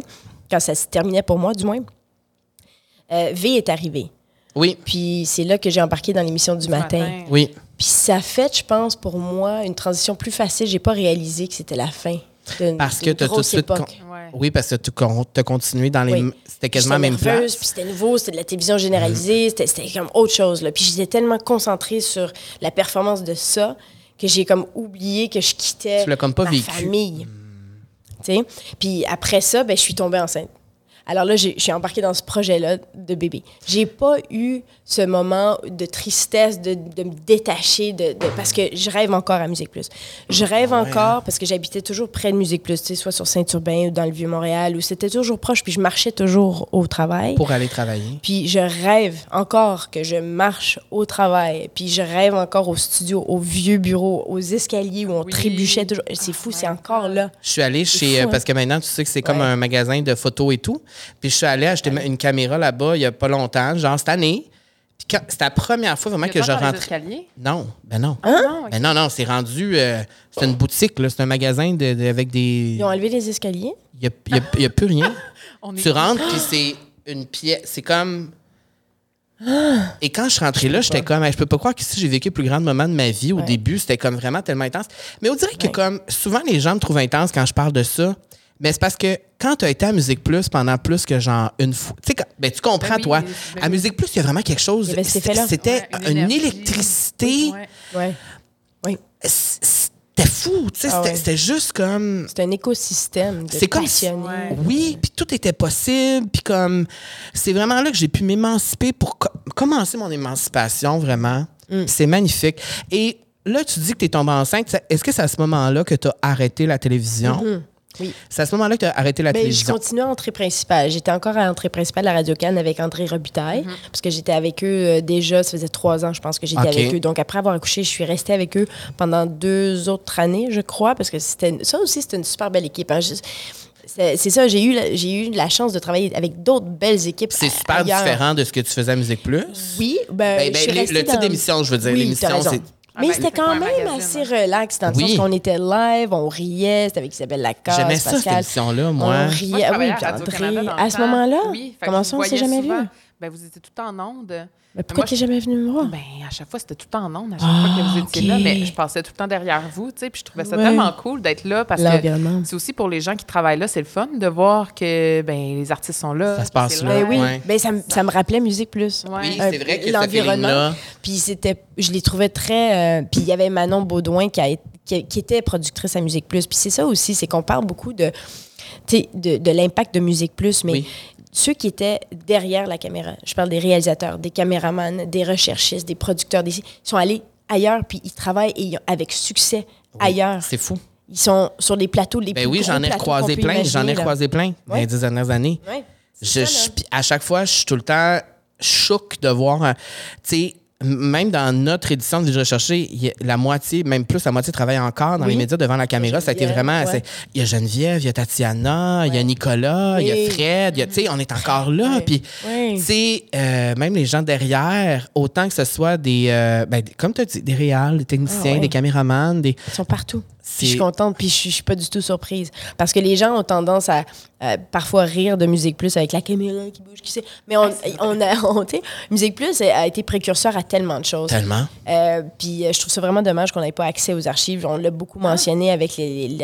quand ça se terminait pour moi, du moins, euh, V est arrivé. Oui, Puis c'est là que j'ai embarqué dans l'émission du, matin. oui. Puis ça a fait, je pense, pour moi, une transition plus facile. J'ai pas réalisé que c'était la fin. d'une- Parce que tu as tout de grosse suite. époque. con- Ouais. Oui, parce que tu as continué dans les. Oui. C'était quasiment la même place. Puis c'était nouveau, c'était de la télévision généralisée, c'était- c'était comme autre chose. Là. Puis j'étais tellement concentrée sur la performance de ça que j'ai comme oublié que je quittais Tu l'as comme pas ma vécu. famille. Tu sais? Puis après ça, ben, je suis tombée enceinte. Alors là, j'ai- je suis embarquée dans ce projet-là de bébé. J'ai pas eu ce moment de tristesse, de, de me détacher, de, de- parce que je rêve encore à Musique Plus. Je rêve Ah encore parce que j'habitais toujours près de Musique Plus, soit sur Saint-Urbain ou dans le Vieux-Montréal, où c'était toujours proche, puis je marchais toujours au travail. Pour aller travailler. Puis je rêve encore que je marche au travail. Puis je rêve encore au studio, au vieux bureau, aux escaliers où on Oui. trébuchait toujours. C'est fou, c'est encore là. Je suis allée chez. fou, euh, hein? parce que maintenant, tu sais que c'est comme Ouais. un magasin de photos et tout. Puis je suis allée acheter une caméra là-bas il y a pas longtemps, genre cette année. Puis c'était la première fois vraiment que je rentrais. Non, ben non. Hein? Non, Ben non, non, c'est rendu. euh, c'est une boutique, là. C'est un magasin de, de- avec des. Ils ont enlevé les escaliers? Il n'y a, a- a plus rien. <laughs> On est- tu rentres, puis c'est une pièce. C'est comme. Et quand je suis rentrée là, j'étais comme, Hey, je peux pas croire qu'ici j'ai vécu le plus grand moment de ma vie. Au Ouais. début, c'était comme vraiment tellement intense. Mais on dirait que Ouais. comme souvent les gens me trouvent intense quand je parle de ça. Mais c'est parce que quand tu as été à Musique Plus pendant plus que genre une fois, tu sais, ben, tu comprends, Ben oui, toi. ben à. Musique Plus, il y a vraiment quelque chose. Cet C'était Ouais, une, électricité. Ouais. Ouais. Oui. C'était fou. tu sais, Ah C'était juste comme. C'est un écosystème de C'est comme si- passionnés. Ouais. Oui, puis tout était possible, puis comme c'est vraiment là que j'ai pu m'émanciper pour co- commencer mon émancipation vraiment. Mm. C'est magnifique. Et là, tu dis que tu es tombée enceinte. Est-ce que c'est à ce moment-là que tu as arrêté la télévision? Mhm. Oui. C'est à ce moment-là que tu as arrêté la Ben, je télévision. continuais à entrée principale. J'étais encore à entrée principale de la Radio Cannes avec André Robitaille, parce que j'étais avec eux euh, déjà, ça faisait trois ans, je pense, que j'étais avec eux. Donc, après avoir accouché, je suis restée avec eux pendant deux autres années, je crois, parce que c'était ça aussi, c'était une super belle équipe. hein. Je- C'est ça, j'ai eu, eu la chance de travailler avec d'autres belles équipes. C'est super ailleurs. différent de ce que tu faisais à Musique Plus. Oui, ben, Ben, ben, je suis les- restée le type dans- d'émission, je veux dire. Oui, L'émission, c'est. Ah, Mais ben, c'était quand même magazine, assez relax, dans le Oui. sens qu'on était live, on riait, c'était avec Isabelle Lacasse, J'aimais ça, cette Pascal. émission-là, On moi. Moi, riait. je oui, puis André. À ce temps. moment-là? Oui, Comment ça, vous on s'est voyais jamais souvent. vu? Ben, vous étiez tout en onde. Mais pourquoi tu n'es jamais venu me voir? Ben, à chaque fois, c'était tout le temps en onde, à chaque Ah, fois que vous étiez là, ok. mais je passais tout le temps derrière vous, tu sais, puis je trouvais ça Ouais. tellement cool d'être là parce que L'environnement. c'est aussi pour les gens qui travaillent là, c'est le fun de voir que ben les artistes sont là. Ça se passe là. Ben oui, Ouais. ben ça, me- ça me rappelait Musique Plus. Ouais. Oui, Euh, c'est vrai que l'environnement. Puis c'était, je les trouvais très. euh, puis il y avait Manon Baudouin qui, a, qui, qui était productrice à Musique Plus. Puis c'est ça aussi, c'est qu'on parle beaucoup de, tu sais, de, de l'impact de Musique Plus, mais Oui. Ceux qui étaient derrière la caméra, je parle des réalisateurs, des caméramans, des recherchistes, des producteurs, des, ils sont allés ailleurs, puis ils travaillent et ils ont- avec succès ailleurs. C'est fou. Ils sont sur des plateaux les Ben plus oui, j'en ai croisé plein. J'en ai croisé plein dans les dix dernières années. Je, ça, à chaque fois, je suis tout le temps choqué de voir, euh, tu sais, même dans notre édition de Vite Recherché, la moitié, même plus la moitié travaille encore dans Oui. les médias devant la caméra. Ça a été vraiment. ouais. Il y a Geneviève, il y a Tatiana, il y a Nicolas, il y a. Fred, tu sais, on est encore là. Puis, Ouais. tu sais, euh, même les gens derrière, autant que ce soit des, euh, ben, comme tu as dit, des réals, des techniciens, Ah ouais. des caméramans, des. Ils sont partout. Puis je suis contente, puis je suis, je suis pas du tout surprise. Parce que les gens ont tendance à euh, parfois rire de Musique Plus avec la caméra qui bouge, qui sait. Mais on, on a, <laughs> on, Musique Plus a été précurseur à tellement de choses. Tellement. Euh, puis euh, je trouve ça vraiment dommage qu'on n'ait pas accès aux archives. On l'a beaucoup mentionné avec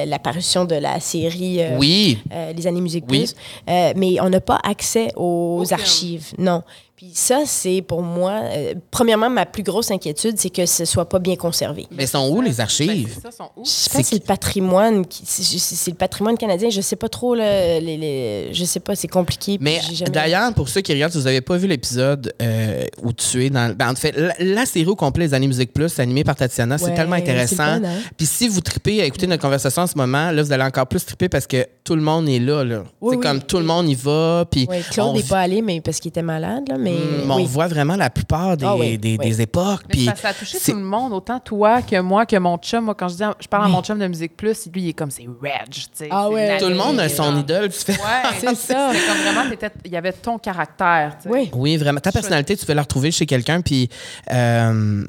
l'apparition de la série euh, Oui. euh, Les années Musique Oui. Plus. Euh, mais on n'a pas accès aux archives. Non. Puis ça, c'est pour moi, euh, premièrement, ma plus grosse inquiétude, c'est que ce soit pas bien conservé. Mais sont où les archives? c'est ça, sont où? Je sais C'est pas si c'est le patrimoine, qui- c'est le patrimoine canadien. Je sais pas trop, là, les, les- je sais pas, c'est compliqué. Mais jamais- d'ailleurs, pour ceux qui regardent, si vous n'avez pas vu l'épisode euh, où tu es dans. Ben, en fait, la, la série au complet, Les Années Musique Plus, animée par Tatiana, c'est tellement intéressant. hein? Puis si vous tripez à écouter notre conversation en ce moment, là, vous allez encore plus triper parce que tout le monde est là. là. Oui, c'est oui. comme tout le monde y va. Puis Oui, Claude n'est pas allé, mais parce qu'il était malade, là, mais Mm, on voit vraiment la plupart des, Ah oui, des, oui. des époques. Mais Puis ça, ça a touché tout le monde, autant toi que moi, que mon chum. Moi, quand je, dis, je parle à mon chum de Musique Plus, lui, il est comme, c'est Reg, tu sais. Ah ouais. tout le monde a son genre. idole. Tu fais. Ouais, <laughs> C'est ça. C'est comme vraiment, il y avait ton caractère. Oui. Oui, vraiment. Ta personnalité, tu peux la retrouver chez quelqu'un, puis euh,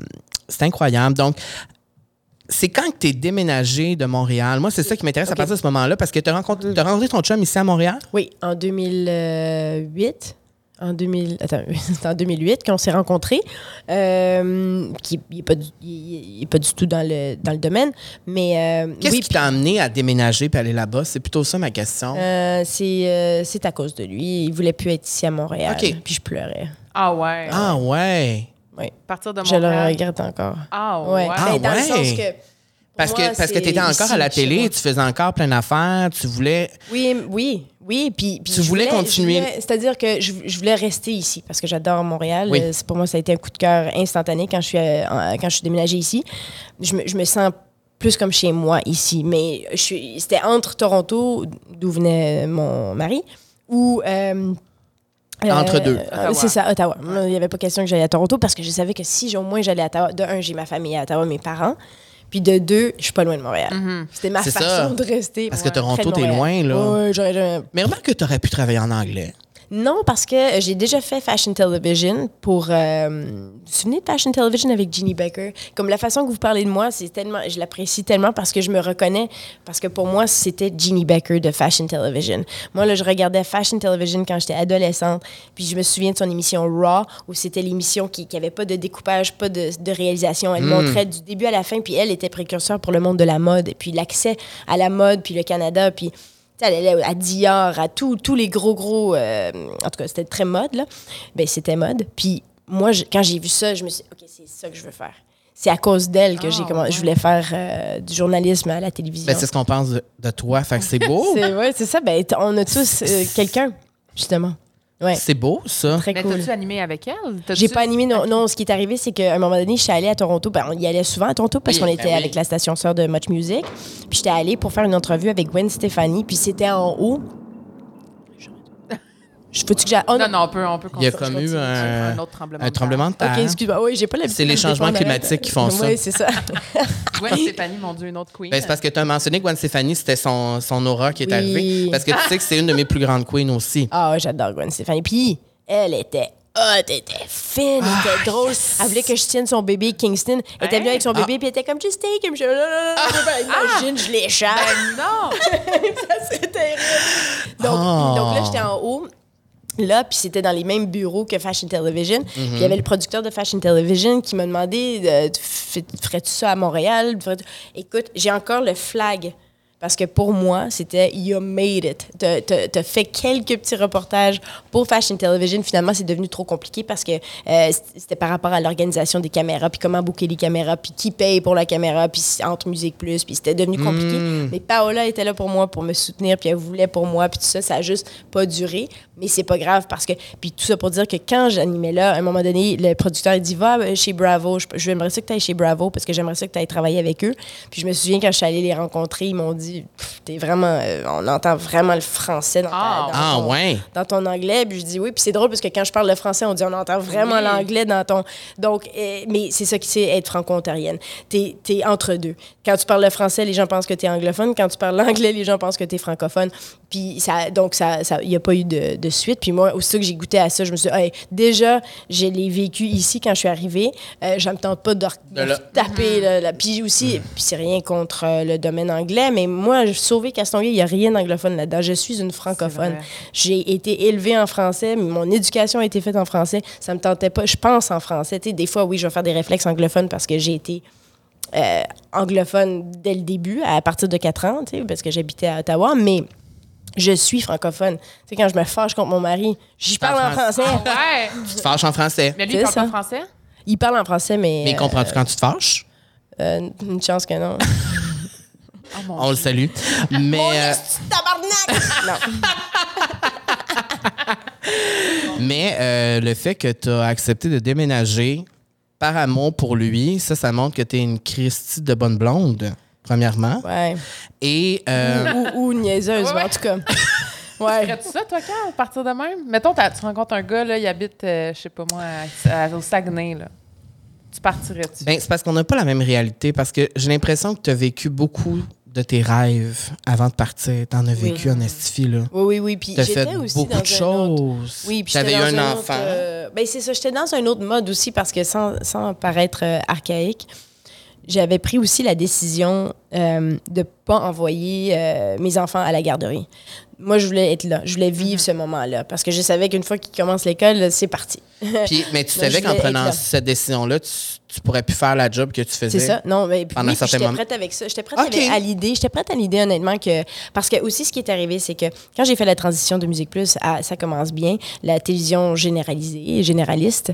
c'est incroyable. Donc, c'est quand que tu es déménagé de Montréal? Moi, c'est ça qui m'intéresse à partir de ce moment-là, parce que tu as rencontré, t'as rencontré ton chum ici à Montréal? Oui, en 2008. En, 2000, attends, <laughs> c'est en 2008 qu'on s'est rencontrés, euh, qui n'est pas, du- il- il est pas du tout dans le, dans le domaine, mais euh, Qu'est-ce oui, qui t'a amené à déménager et aller là-bas? C'est plutôt ça ma question. euh, c'est euh, c'est à cause de lui. Il voulait plus être ici à Montréal. OK. Puis je pleurais. Ah ouais. ah ouais. Oui. Partir de Je le Montréal. regrette encore. Ah ouais. Ouais. Ah Mais dans le ouais. sens que. Parce moi, que, parce que tu étais encore ici, à la télé, tu faisais encore plein d'affaires, tu voulais. Oui, oui, oui. Puis, puis Tu voulais continuer. C'est-à-dire que je, je voulais rester ici parce que j'adore Montréal. Oui. Euh, c'est- Pour moi, ça a été un coup de cœur instantané quand je suis, euh, quand je suis déménagée ici. Je me, je me sens plus comme chez moi ici. Mais je suis- c'était entre Toronto, d'où venait mon mari, ou. euh, Entre deux. euh, Ottawa. C'est ça, Ottawa. Il n'y avait pas question que j'aille à Toronto parce que je savais que si j'ai- au moins j'allais à Ottawa, de un, j'ai ma famille à Ottawa, mes parents. Puis de deux, je suis pas loin de Montréal. C'était ma façon ça. de rester. Parce que Toronto, t'es loin, là. Ouais, j'aurais jamais- Mais remarque que tu aurais pu travailler en anglais. Non, parce que j'ai déjà fait Fashion Television pour. euh, vous vous souvenez de Fashion Television avec Jeannie Becker? Comme la façon que vous parlez de moi, c'est tellement. Je l'apprécie tellement parce que je me reconnais. Parce que pour moi, c'était Jeannie Becker de Fashion Television. Moi, là, je regardais Fashion Television quand j'étais adolescente. Puis je me souviens de son émission Raw, où c'était l'émission qui n'avait pas de découpage, pas de, de réalisation. Elle montrait du début à la fin. Puis elle était précurseur pour le monde de la mode. Et puis l'accès à la mode, puis le Canada. Puis elle allait à Dior, à tous tous les gros, gros. euh, en tout cas, c'était très mode, là. Ben, c'était mode. Puis moi, je- quand j'ai vu ça, je me suis dit, OK, c'est ça que je veux faire. C'est à cause d'elle que j'ai Ah, commencé. Je voulais faire euh, du journalisme à la télévision. Ben, c'est ce qu'on pense de, de toi. Fait que c'est beau. <laughs> c'est ouais, ça. Ben, on a tous euh, quelqu'un, justement. Ouais, C'est beau, ça. très Mais cool. t'as-tu animé avec elle? J'ai pas animé, non, non. Ce qui est arrivé, c'est qu'à un moment donné, je suis allée à Toronto. Ben, on y allait souvent à Toronto parce Oui, qu'on ben était oui. avec la station sœur de Much Music. Puis j'étais allée pour faire une entrevue avec Gwen Stefani. Puis c'était en haut. Je faut-tu que j'aille. Oh, Non, non, on peut, on peut Il y a comme eu un, un autre tremblement un tremblement de terre. Ok, excuse-moi. Oui, j'ai pas l'habitude. C'est les changements climatiques qui font ça. Oui, c'est ça. <laughs> Gwen Stéphanie, mon Dieu, une autre queen. Ben, c'est parce que tu as mentionné que Gwen Stefani, c'était son, son aura qui est Oui. arrivée. Parce que tu sais que c'est une de mes plus grandes queens aussi. Ah, j'adore Gwen Stefani. Puis, elle était hot, elle était fine, elle Ah, était drôle. Elle voulait que je tienne son bébé Kingston. Elle était venue avec son Ah. bébé, puis elle était comme, just take him. Je, là, là, là, là. Ben, imagine, je l'échappe. non! <laughs> ça serait terrible. Donc, Oh. donc là, j'étais en haut. Là, puis c'était dans les mêmes bureaux que Fashion Television. Puis Il y avait le producteur de Fashion Television qui m'a demandé euh, Ferais-tu ça à Montréal? Écoute, j'ai encore le flag. Parce que pour moi, c'était You made it. T'as- fait quelques petits reportages pour Fashion Television. Finalement, c'est devenu trop compliqué parce que euh, c'était par rapport à l'organisation des caméras, puis comment booker les caméras, puis qui paye pour la caméra, puis entre Musique Plus, puis c'était devenu compliqué. Mais Paola était là pour moi, pour me soutenir, puis elle voulait pour moi, puis tout ça, ça a juste pas duré. Mais c'est pas grave parce que, puis tout ça pour dire que quand j'animais là, à un moment donné, le producteur il dit Va euh, chez Bravo, je, je aimerais ça que tu ailles chez Bravo parce que j'aimerais ça que tu ailles travailler avec eux. Puis je me souviens quand je suis allée les rencontrer, ils m'ont dit Pff, T'es vraiment, euh, on entend vraiment le français dans, ta- Ah, dans Ah, ton- ouais. dans ton anglais. Puis je dis oui. Puis c'est drôle parce que quand je parle le français, on dit on entend vraiment Oui. l'anglais dans ton. Donc, euh, mais c'est ça qui c'est être franco-ontarienne. T'es es entre deux. Quand tu parles le français, les gens pensent que t'es anglophone. Quand tu parles l'anglais, les gens pensent que t'es francophone. Puis ça, donc, ça, il n'y a pas eu de, de suite. Puis moi, aussitôt que j'ai goûté à ça, je me suis dit, Hey, déjà, je l'ai vécu ici quand je suis arrivée. Euh, je me tente pas de, re- taper. là, là. Puis aussi, puis c'est rien contre euh, le domaine anglais, mais moi, sauvé Castonguay, il n'y a rien d'anglophone là-dedans. Je suis une francophone. J'ai été élevée en français, mais mon éducation a été faite en français. Ça me tentait pas. Je pense en français. Des fois, oui, je vais faire des réflexes anglophones parce que j'ai été euh, anglophone dès le début, à partir de 4 ans, parce que j'habitais à Ottawa, mais je suis francophone. Tu sais, quand je me fâche contre mon mari, j'y parle en français. français. Ouais! Tu te fâches en français. Mais lui, C'est il parle ça. pas français? Il parle en français, mais. Mais comprends-tu quand tu te fâches? euh, une chance que non. <laughs> Oh On le salue. Mais, euh, Tabarnak! <laughs> <laughs> mais euh, le fait que tu as accepté de déménager par amour pour lui, ça, ça montre que tu es une Christie de bonne blonde, premièrement. Ouais. Et euh, Ou, ou niaiseuse, Ouais, mais ouais. en tout cas. Ouais. <laughs> Ferais-tu ça, toi, quand, à partir de même? Mettons, tu rencontres un gars, là, il habite, euh, je sais pas moi, à- à- au Saguenay, là. Tu partirais-tu? ben, c'est parce qu'on n'a pas la même réalité. Parce que j'ai l'impression que tu as vécu beaucoup de tes rêves avant de partir. Tu en as vécu en estifie, là. Oui, oui, oui. Puis Tu as j'étais fait aussi beaucoup dans de autre- choses. Oui, puis Tu avais j'étais eu dans un autre, enfant. euh, ben c'est ça, j'étais dans un autre mode aussi parce que sans, sans paraître euh, archaïque, j'avais pris aussi la décision euh, de pas envoyer euh, mes enfants à la garderie. Moi, je voulais être là, je voulais vivre ce moment-là parce que je savais qu'une fois qu'ils commencent l'école, c'est parti. <laughs> Puis, mais tu savais qu'en prenant cette décision-là, tu, tu pourrais plus faire la job que tu faisais. C'est ça. Non, mais puis, oui, j'étais prête avec ça. J'étais prête à l'idée. J'étais prête à l'idée, honnêtement, que. Parce que aussi, ce qui est arrivé, c'est que quand j'ai fait la transition de Musique Plus, à Ça commence bien, la télévision généralisée, généraliste,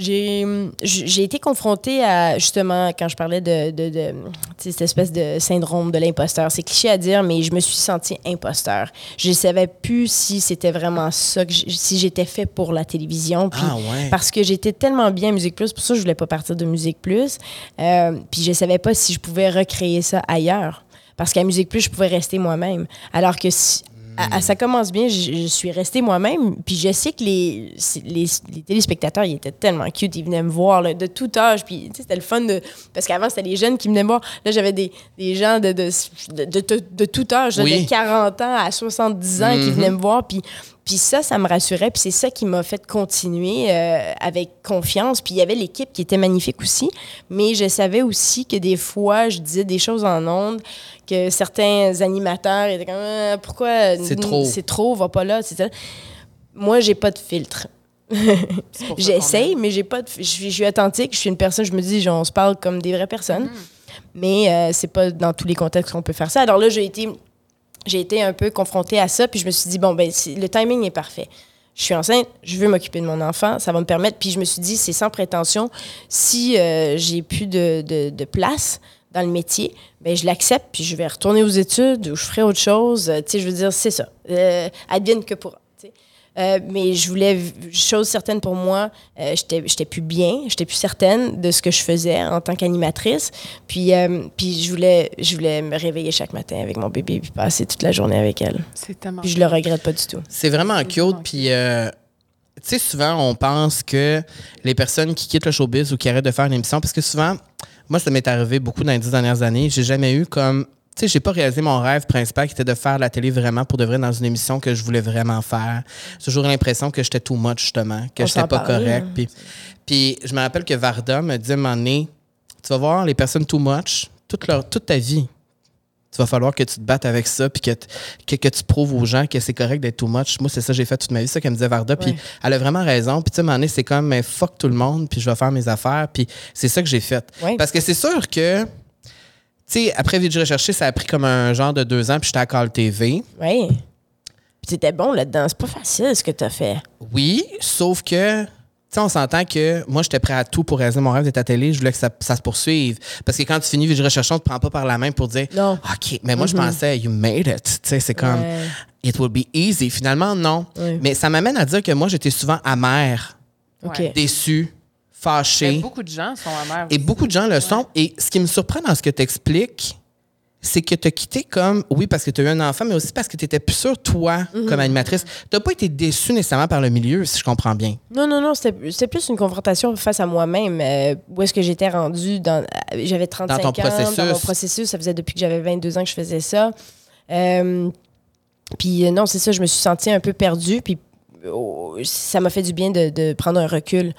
j'ai j'ai été confrontée à, justement, quand je parlais de, de, de cette espèce de syndrome de l'imposteur. C'est cliché à dire, mais je me suis sentie imposteur. Je ne savais plus si c'était vraiment ça, que si j'étais fait pour la télévision. Puis Ah ouais. parce que j'étais tellement bien à Musique Plus, pour ça je voulais pas partir de Musique Plus. Euh, puis je savais pas si je pouvais recréer ça ailleurs. Parce qu'à Musique Plus, je pouvais rester moi-même. Alors que si- à- à ça commence bien, je, je suis restée moi-même. Puis je sais que les, les, les téléspectateurs, ils étaient tellement cute. Ils venaient me voir là, de tout âge. Puis c'était le fun de. Parce qu'avant, c'était les jeunes qui venaient me voir. Là, j'avais des, des gens de, de, de, tout âge, Oui. de 40 ans à 70 ans qui Mhm. venaient me voir. Puis Puis ça, ça me rassurait. Puis c'est ça qui m'a fait continuer euh, avec confiance. Puis il y avait l'équipe qui était magnifique aussi. Mais je savais aussi que des fois, je disais des choses en ondes que certains animateurs étaient comme Ah, pourquoi C'est trop. c'est trop, va pas là. Moi, j'ai pas de filtre. J'essaye, mais j'ai pas de, je, suis, je suis authentique. Je suis une personne, je me dis, genre, on se parle comme des vraies personnes. Mais euh, c'est pas dans tous les contextes qu'on peut faire ça. Alors là, j'ai été, j'ai été un peu confrontée à ça, puis je me suis dit, bon, ben, le timing est parfait. Je suis enceinte, je veux m'occuper de mon enfant, ça va me permettre. Puis je me suis dit, c'est sans prétention. Si euh, j'ai plus de, de- de place dans le métier, ben je l'accepte, puis je vais retourner aux études ou je ferai autre chose. Euh, tu sais, je veux dire, c'est ça. Euh, advienne que pourra. Euh, mais je voulais, chose certaine pour moi, euh, j'étais j'étais plus bien, j'étais plus certaine de ce que je faisais en tant qu'animatrice. Puis, euh, puis je, voulais, je voulais me réveiller chaque matin avec mon bébé puis passer toute la journée avec elle. C'est tellement. Puis je le regrette pas du tout. C'est vraiment cute. vraiment Puis, euh, tu sais, souvent, on pense que les personnes qui quittent le showbiz ou qui arrêtent de faire une émission, parce que souvent, moi, ça m'est arrivé beaucoup dans les dix dernières années, j'ai jamais eu comme. Sais, j'ai pas réalisé mon rêve principal qui était de faire la télé vraiment pour de vrai dans une émission que je voulais vraiment faire. J'ai toujours l'impression que j'étais too much, justement, que j'étais pas parlait, correct. hein. Puis, puis je me rappelle que Varda me dit à un moment donné, tu vas voir les personnes too much toute, leur, toute ta vie. Tu vas falloir que tu te battes avec ça, puis que, que, que tu prouves aux gens que c'est correct d'être too much. Moi, c'est ça que j'ai fait toute ma vie, c'est ça qu'elle me disait Varda. Puis elle a vraiment raison. Puis tu sais, à un moment donné, c'est comme, mais fuck tout le monde, puis je vais faire mes affaires. Puis c'est ça que j'ai fait. Ouais. Parce que c'est sûr que, sais, après Vidéo Recherché, ça a pris comme un genre de deux ans, puis j'étais à Call TV. Oui. Puis t'étais bon là-dedans. C'est pas facile ce que t'as fait. Oui, sauf que, tu sais, on s'entend que moi, j'étais prêt à tout pour réaliser mon rêve d'être à télé. Je voulais que ça, ça se poursuive. Parce que quand tu finis Vidéo Recherché, on te prend pas par la main pour dire, Non. OK, mais moi, je pensais, you made it. Tu sais, c'est comme, Ouais. it will be easy. Finalement, non. Mais ça m'amène à dire que moi, j'étais souvent amère. Ouais. Déçue, Mais fâchée. beaucoup de gens sont amers. Et beaucoup de gens le sont. Et ce qui me surprend dans ce que tu expliques, c'est que tu as quitté comme, oui, parce que tu as eu un enfant, mais aussi parce que tu étais plus sûre, toi, Mhm. comme animatrice. Tu n'as pas été déçue nécessairement par le milieu, si je comprends bien. Non, non, non, c'était plus une confrontation face à moi-même. euh, où est-ce que j'étais rendue dans... euh, J'avais 35 Dans ton ans, dans mon processus. processus. Ça faisait depuis que j'avais 22 ans que je faisais ça. Euh, puis non, c'est ça, je me suis sentie un peu perdue. Puis oh, ça m'a fait du bien de, de prendre un recul.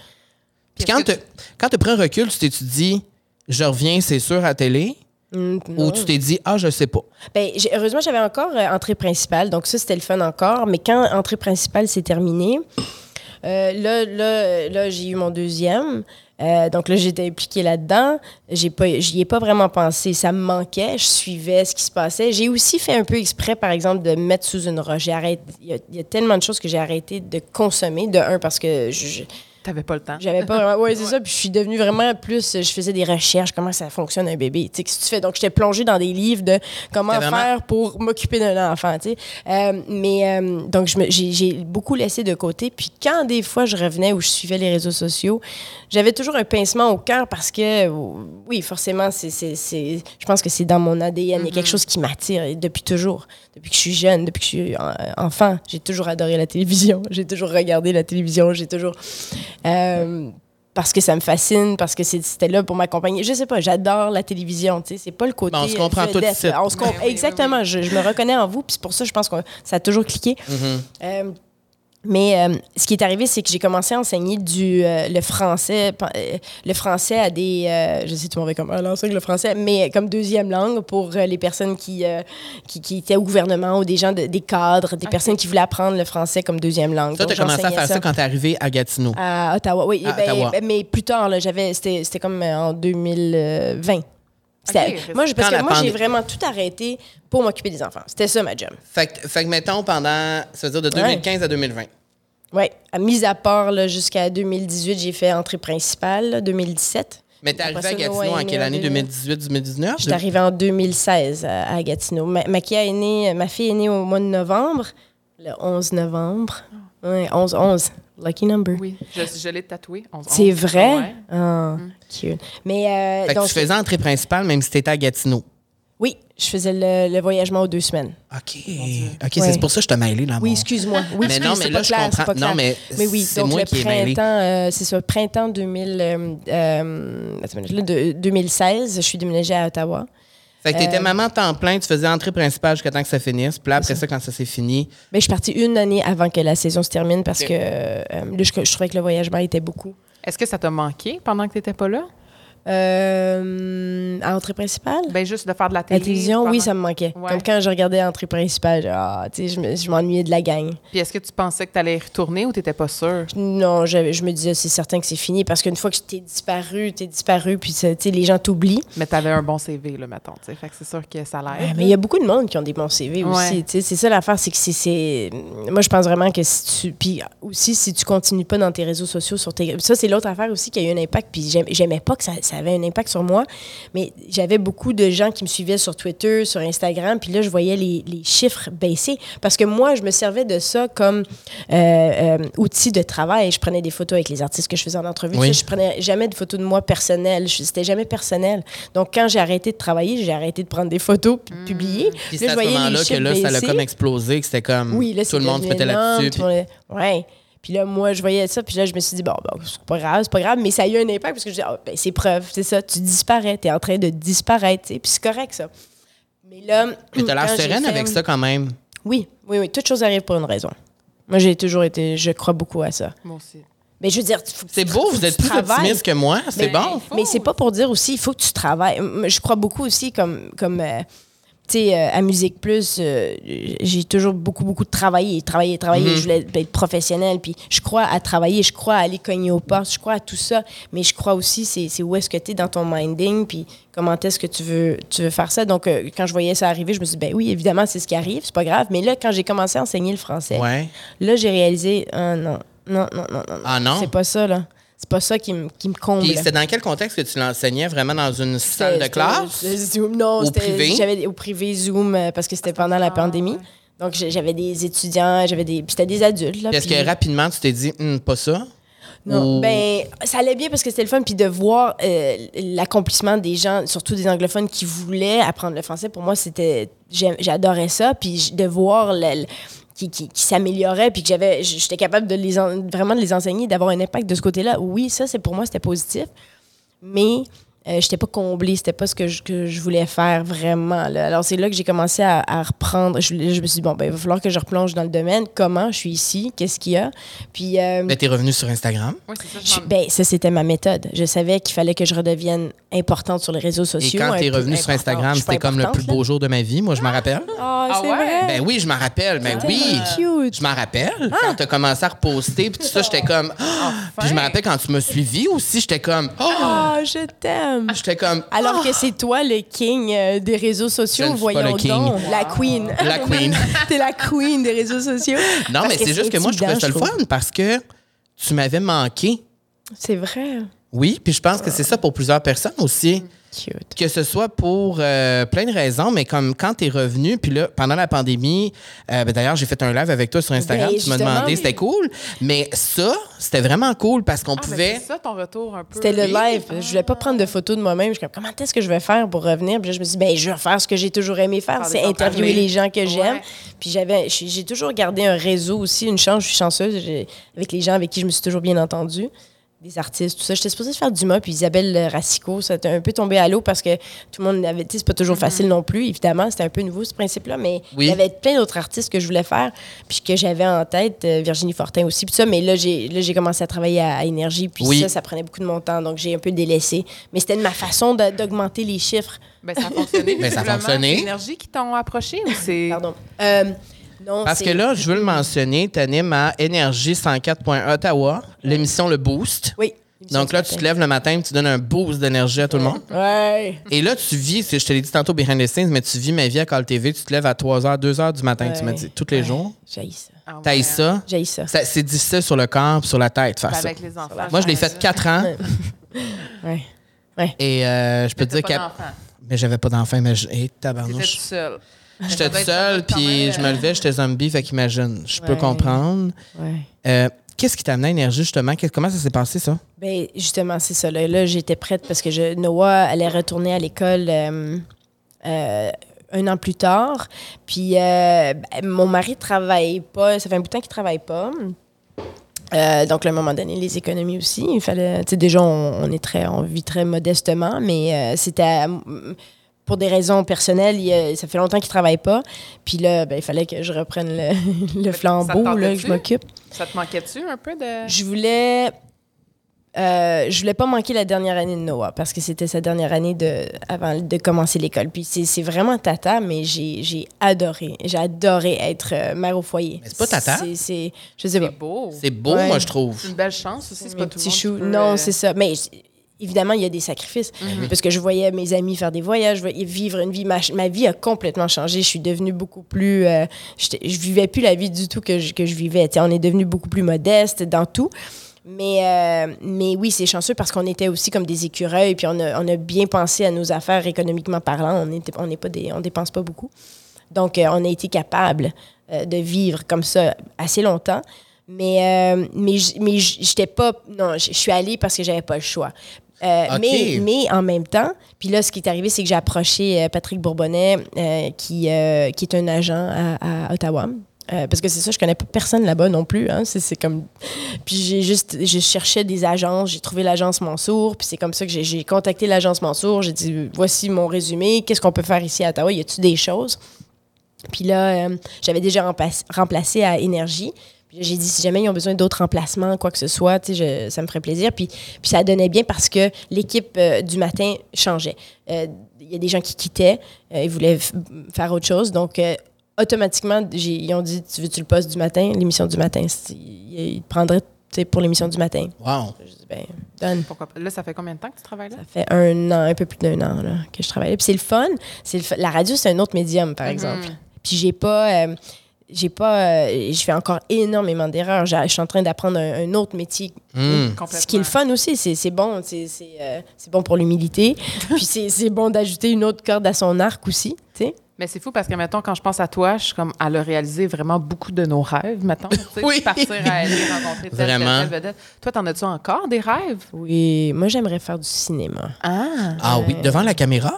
Quand tu pris un recul, tu t'es dit, je reviens, c'est sûr, à la télé, Hum, ou tu t'es dit, ah, je sais pas? Ben, heureusement, j'avais encore euh, entrée principale, donc ça, c'était le fun encore. Mais quand entrée principale s'est terminée, euh, là, là, là j'ai eu mon deuxième. Euh, donc là, j'étais impliquée là-dedans. J'ai pas, j'y ai pas vraiment pensé. Ça me manquait. Je suivais ce qui se passait. J'ai aussi fait un peu exprès, par exemple, de me mettre sous une roche. J'ai arrêté. Il y, a- il y a tellement de choses que j'ai arrêté de consommer. De un, parce que je- je, T'avais pas le temps. j'avais pas vraiment. Ouais, c'est <laughs> ça. Puis je suis devenue vraiment plus. Je faisais des recherches, comment ça fonctionne un bébé. Tu sais, que tu fais? Donc, j'étais plongée dans des livres de comment vraiment- faire pour m'occuper d'un enfant, tu sais. Euh, mais, euh, donc, je me- j'ai beaucoup laissé de côté. Puis quand des fois je revenais ou je suivais les réseaux sociaux, j'avais toujours un pincement au cœur parce que, oui, forcément, c'est, je pense que c'est dans mon ADN. Il y a quelque chose qui m'attire et depuis toujours. Depuis que je suis jeune, depuis que je suis euh, enfant, j'ai toujours adoré la télévision. <laughs> J'ai toujours regardé la télévision. J'ai toujours. Euh, parce que ça me fascine, parce que c'est- c'était là pour m'accompagner. Je sais pas, j'adore la télévision, tu sais, c'est pas le côté Ben, on se comprend euh, tout de suite. On se com- Ben oui, oui, Exactement, Je, je me reconnais en vous, puis c'est pour ça je pense que ça a toujours cliqué. Euh, mais euh, ce qui est arrivé, c'est que j'ai commencé à enseigner du, euh, le français euh, le français à des... je sais, tout le monde va comme, ah, elle enseigne le français, mais comme deuxième langue pour les personnes qui, qui, qui étaient au gouvernement ou des gens, de- des cadres, des personnes qui voulaient apprendre le français comme deuxième langue. Ça, tu as commencé à faire ça, quand tu es arrivé à Gatineau. à Ottawa, oui. À ben, Ottawa. ben, mais plus tard, là, j'avais, c'était, c'était comme en 2020. Moi, je- parce que moi, j'ai vraiment tout arrêté pour m'occuper des enfants. C'était ça, ma job. Fait, que- fait que, mettons, pendant, ça veut dire de 2015 à 2020. Oui. À mise à part, là, jusqu'à 2018, j'ai fait entrée principale, là, 2017. Mais t'es Après arrivé à Gatineau en quelle année? 2000. 2018-2019? J'étais arrivée en 2016 à, à Gatineau. Ma, Maquia est née, ma fille est née au mois de novembre, le 11 novembre. Oui, 11-11. Lucky number. Oui, je, je l'ai tatoué. C'est vrai? Ouais. Ah, cute. Mais, euh, Fait que tu faisais entrée principale même si t'étais à Gatineau. oui, je faisais le, le voyagement aux deux semaines. OK. OK, Ouais. c'est pour ça que je te mêlé là. Oui, excuse-moi. Oui, Mais excuse, non, mais là, pas je comprends. Non, mais Mais oui, c'est donc moi le qui ai mêlé. printemps, euh, c'est ça, printemps 2000, euh, euh, de- 2016, je suis déménagée à Ottawa. Fait que t'étais Euh, maman temps plein, tu faisais entrée principale jusqu'à temps que ça finisse. Puis là, après ça, quand ça s'est fini, Ben, je suis partie une année avant que la saison se termine parce que euh, là, je, je trouvais que le voyagement était beaucoup. Est-ce que ça t'a manqué pendant que tu n'étais pas là? Euh, à entrée principale? Ben juste de faire de la La télé. télévision, oui, ça me manquait. Ouais. Comme quand je regardais entrée principale, genre, ah, je me- je m'ennuyais de la gang. Puis est-ce que tu pensais que tu allais y retourner ou tu n'étais pas sûr? Non, j'avais- je me disais, c'est certain que c'est fini parce qu'une fois que t'es disparu, t'es disparu, puis ça, tu sais, les gens t'oublient. Mais tu avais un bon CV, là, mettons. Fait que c'est sûr que ça Ouais, l'aide. mais il y a beaucoup de monde qui ont des bons CV Ouais. aussi. C'est ça l'affaire, c'est que c'est-. Moi, je pense vraiment que si tu. Puis aussi, si tu continues pas dans tes réseaux sociaux, sur tes. Ça, c'est l'autre affaire aussi qui a eu un impact. Puis j'aim- j'aimais pas que ça, ça avait un impact sur moi. Mais j'avais beaucoup de gens qui me suivaient sur Twitter, sur Instagram. Puis là, je voyais les, les chiffres baisser. Parce que moi, je me servais de ça comme euh, euh, outil de travail. Je prenais des photos avec les artistes que je faisais en entrevue. Oui. Ça, je prenais jamais de photos de moi personnelles. C'était jamais personnel. Donc, quand j'ai arrêté de travailler, j'ai arrêté de prendre des photos puis de publier. puis Là, c'est je à ce moment-là que là, ça l'a comme explosé, que c'était comme Oui, là, tout le monde se mettait là-dessus. Ouais. Puis là, moi, je voyais ça, puis là, je me suis dit, bon, bon c'est pas grave, c'est pas grave, mais ça a eu un impact parce que je dis, ah, ben, c'est preuve, c'est ça, tu disparais, t'es en train de disparaître, tu sais, puis c'est correct, ça. Mais là. Mais t'as l'air sereine fait- avec ça quand même. Oui, oui, oui, toute chose arrive pour une raison. Moi, j'ai toujours été, je crois beaucoup à ça. Moi aussi. Mais je veux dire, faut que C'est beau, faut vous êtes plus travailles. optimiste que moi, c'est Mais- bon. Mais c'est pas pour dire aussi, il faut que tu travailles. Je crois beaucoup aussi comme, comme euh, sais, euh, à Musique Plus, euh, j'ai toujours beaucoup, beaucoup de travailler, travailler, travailler. Mhm. Je voulais être professionnelle, puis je crois à travailler, je crois à aller cogner aux portes, je crois à tout ça, mais je crois aussi, c'est où est-ce que tu es dans ton minding, puis comment est-ce que tu veux, tu veux faire ça. Donc, euh, quand je voyais ça arriver, je me suis dit, ben oui, évidemment, c'est ce qui arrive, c'est pas grave. Mais là, quand j'ai commencé à enseigner le français, Ouais. là, j'ai réalisé, ah non, non, non, non, non. Ah non? C'est pas ça, là. C'est pas ça qui me qui me comble. Puis c'était dans quel contexte que tu l'enseignais? Vraiment dans une salle de classe? Zoom, non, Au c'était- privé? J'avais au privé Zoom euh, parce que c'était pendant la Ah, pandémie. Donc j'avais des étudiants, j'avais des, puis c'était des adultes Est-ce que rapidement, tu t'es dit, Hum, pas ça? non, Ou- ben ça allait bien parce que c'était le fun puis de voir euh, l'accomplissement des gens, surtout des anglophones qui voulaient apprendre le français. Pour moi, c'était j'adorais ça puis de voir le, le- qui, qui, qui s'améliorait puis que j'avais j'étais capable de les en- vraiment de les enseigner, d'avoir un impact de ce côté-là. Oui, ça c'est pour moi c'était positif, mais euh, j'étais pas comblée, c'était pas ce que je, que je voulais faire vraiment. là. Alors c'est là que j'ai commencé à, à reprendre. Je, je me suis dit bon ben il va falloir que je replonge dans le domaine. Comment je suis ici, qu'est-ce qu'il y a, puis euh, Ben, t'es revenu sur Instagram? Oui, c'est ça. je ben, ça, c'était ma méthode. Je savais qu'il fallait que je redevienne importante sur les réseaux Et sociaux. quand un t'es peu revenu sur. Instagram, c'était comme le plus beau jour de ma vie. Moi, je m'en rappelle. là. Ah, Ah c'est ouais? vrai. Ben oui, je m'en rappelle. Ben oui. Cute. Je m'en rappelle. Quand t'as commencé à reposter, puis tout ça, j'étais comme. Ah! <gasps> Puis je me rappelle quand tu m'as suivi aussi, j'étais comme. Oh! Ah, <gasps> je t'aime. J'étais comme. Alors que c'est toi le king euh, des réseaux Je sociaux, ne suis pas voyons le king. donc. La queen. La <laughs> queen. T'es la queen des réseaux sociaux. Non, Parce mais c'est juste que moi, je trouvais ça le fun parce que tu m'avais manqué. C'est vrai. Oui, puis je pense que c'est ça pour plusieurs personnes aussi. Cute. Que ce soit pour euh, plein de raisons, mais comme quand tu es revenu, puis là, pendant la pandémie, euh, ben d'ailleurs, j'ai fait un live avec toi sur Instagram, Ben, tu m'as demandé, c'était cool. Mais ça, c'était vraiment cool parce qu'on Ah, pouvait. c'est ça ton retour un peu. C'était le live. Je voulais pas prendre de photos de moi-même. Je suis comme, comment est-ce que je vais faire pour revenir? Puis là, je me suis dit, ben, je vais faire ce que j'ai toujours aimé faire, c'est interviewer parler. les gens que j'aime. Ouais. Puis j'avais, j'ai toujours gardé un réseau aussi, une chance, je suis chanceuse avec les gens avec qui je me suis toujours bien entendue. Des artistes, tout ça. J'étais supposée faire Dumas, puis Isabelle Racicot, ça a un peu tombé à l'eau parce que tout le monde avait, tu sais, c'est pas toujours facile non plus, évidemment, c'était un peu nouveau ce principe-là, mais Oui. il y avait plein d'autres artistes que je voulais faire, puis que j'avais en tête, euh, Virginie Fortin aussi, puis ça, mais là, j'ai, là, j'ai commencé à travailler à, à Énergie, puis Oui. ça, ça prenait beaucoup de mon temps, donc j'ai un peu délaissé. Mais c'était de ma façon de- d'augmenter les chiffres. Ben, ça a fonctionné. <laughs> Ben, ça a fonctionné. C'est Énergie qui t'ont approché ou c'est. Pardon. Euh, non, Parce que là, je veux le mentionner, tu animes à Énergie 104.1 Ottawa, l'émission Le Boost. Oui. Donc là, tu te lèves le matin, tu donnes un boost d'énergie à tout le monde. Ouais. Et là, tu vis, je te l'ai dit tantôt behind the scenes, mais tu vis ma vie à Call TV, tu te lèves à 3h, 2h du matin, tu m'as Ouais. dit, tous les Ouais. jours. J'ai ça. Ah, ouais. T'as ça? J'ai ça. Ça- C'est difficile sur le corps et sur la tête faire ça. Avec les enfants. Moi, je l'ai fait 4 ans <laughs> Ouais. et euh, je peux te dire que. Mais j'avais pas d'enfant, mais je. Hey, T'étais tout tabarnouche. seul. J'étais tout seul, puis je me même, levais, j'étais zombie, fait qu'imagine. Je peux comprendre. Ouais. Euh, Qu'est-ce qui t'a amené à Énergie, justement? Comment ça s'est passé, ça? Ben, justement, c'est ça. Là, Là, j'étais prête parce que je, Noah allait retourner à l'école euh, euh, un an plus tard. Puis ben, mon mari travaille pas. Ça fait un bout de temps qu'il travaille pas. Euh, donc, à un moment donné, les économies aussi. Il fallait. Tu sais, déjà, on, on est très, on vit très modestement, mais euh, c'était. Pour des raisons personnelles, il, ça fait longtemps qu'il travaille pas. Puis là, ben, il fallait que je reprenne le, <laughs> le flambeau, là, que je m'occupe. Ça te manquait-tu un peu de. Je voulais. euh, je voulais pas manquer la dernière année de Noah parce que c'était sa dernière année de, avant de commencer l'école. Puis c'est c'est vraiment tata, mais j'ai j'ai adoré. J'ai adoré être euh, mère au foyer. Mais c'est pas tata? C'est- C'est. Je sais pas. C'est beau. C'est beau, Ouais. moi, je trouve. C'est une belle chance aussi. C'est pas tout le petits monde. peut, Non, euh, c'est ça. Mais évidemment, il y a des sacrifices. Parce que je voyais mes amis faire des voyages, je vivre une vie. Ma, ma vie a complètement changé. Je suis devenue beaucoup plus. euh, j'étais- je vivais plus la vie du tout que je, que je vivais. On est devenu beaucoup plus modeste dans tout. Mais, euh, mais oui, c'est chanceux parce qu'on était aussi comme des écureuils, puis on a, on a bien pensé à nos affaires économiquement parlant. On était, on pas des, on dépense pas beaucoup. Donc, euh, on a été capable de vivre comme ça assez longtemps. Mais, euh, mais, mais j'étais pas. Non, je je suis allée parce que j'avais pas le choix. Euh, mais, mais en même temps, puis là, ce qui est arrivé, c'est que j'ai approché euh, Patrick Bourbonnais, euh, qui, euh, qui est un agent à, à Ottawa. Parce que c'est ça, je connais pas personne là-bas non plus. Hein, c'est, comme... Puis j'ai juste, je cherchais des agences, j'ai trouvé l'agence Mansour, puis c'est comme ça que j'ai, contacté l'agence Mansour. J'ai dit, voici mon résumé, qu'est-ce qu'on peut faire ici à Ottawa? Y a-tu des choses? Puis là, j'avais déjà remplacé à Énergie. J'ai dit, si jamais ils ont besoin d'autres remplacements, quoi que ce soit, tu sais, je- ça me ferait plaisir. Puis, puis ça donnait bien parce que l'équipe euh, du matin changeait. Euh, Il y a des gens qui quittaient, euh, ils voulaient faire autre chose. Donc, euh, automatiquement, ils ont dit, tu veux-tu le poste du matin, l'émission du matin? Ils te prendraient tu sais, pour l'émission du matin. Wow. Je dis, ben, donne. Pourquoi pas? Là, ça fait combien de temps que tu travailles là? Ça fait un an, un peu plus d'un an là, que je travaille. là. Puis c'est le fun. C'est le fun. La radio, c'est un autre médium, par Mhm. exemple. Puis j'ai pas. euh, j'ai pas. euh, je fais encore énormément d'erreurs. Je suis en train d'apprendre un, un autre métier. Hmm. Ce qui est le fun aussi, c'est c'est bon. C'est c'est, euh, c'est bon pour l'humilité. <laughs> Puis c'est c'est bon d'ajouter une autre corde à son arc aussi. tu sais. Mais c'est fou parce que, mettons, quand je pense à toi, je suis comme, elle a réalisé vraiment beaucoup de nos rêves, sais, Oui. Partir à aller rencontrer telle, Vraiment. telle, telle vedette. Toi, t'en as-tu encore des rêves? Oui, moi, j'aimerais faire du cinéma. Ah! Ah oui, devant la caméra?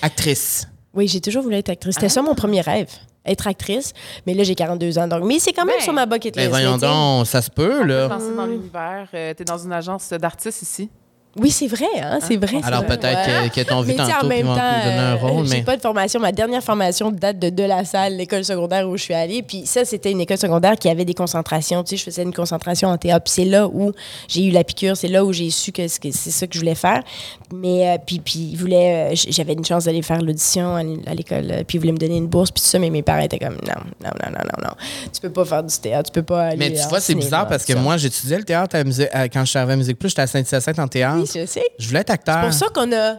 Actrice. Oui, j'ai toujours voulu être actrice. C'était ça mon premier rêve, être actrice. Mais là, j'ai 42 ans. Donc, mais c'est quand même Ben, sur ma bucket Ben list. voyons mais tu sais, donc, ça se peut, là. danser dans l'univers. Euh, T'es dans une agence d'artistes ici. Oui, c'est vrai, hein, c'est vrai. c'est Alors peut-être Ouais. que, que ton vu tantôt, en même temps, te donner un euh, rôle, j'ai mais... pas de formation. Ma dernière formation date de De La Salle, l'école secondaire où je suis allée. Puis ça, c'était une école secondaire qui avait des concentrations. Tu sais, je faisais une concentration en théâtre. Puis c'est là où j'ai eu la piqûre. C'est là où j'ai su que c'est ça que je voulais faire. Mais euh, puis, puis ils voulaient... euh, j'avais une chance d'aller faire l'audition à l'école. euh, Puis ils voulaient me donner une bourse. Puis tout ça. Mais mes parents étaient comme, non, non, non, non, non, non. Tu peux pas faire du théâtre. Tu peux pas aller Mais tu vois, c'est bizarre parce que moi, j'étudiais le théâtre à à- quand je suis arrivé à Musique Plus. J'étais à Saint-Hyacinthe en théâtre. Oui, je sais. Je voulais être acteur. C'est pour ça qu'on a...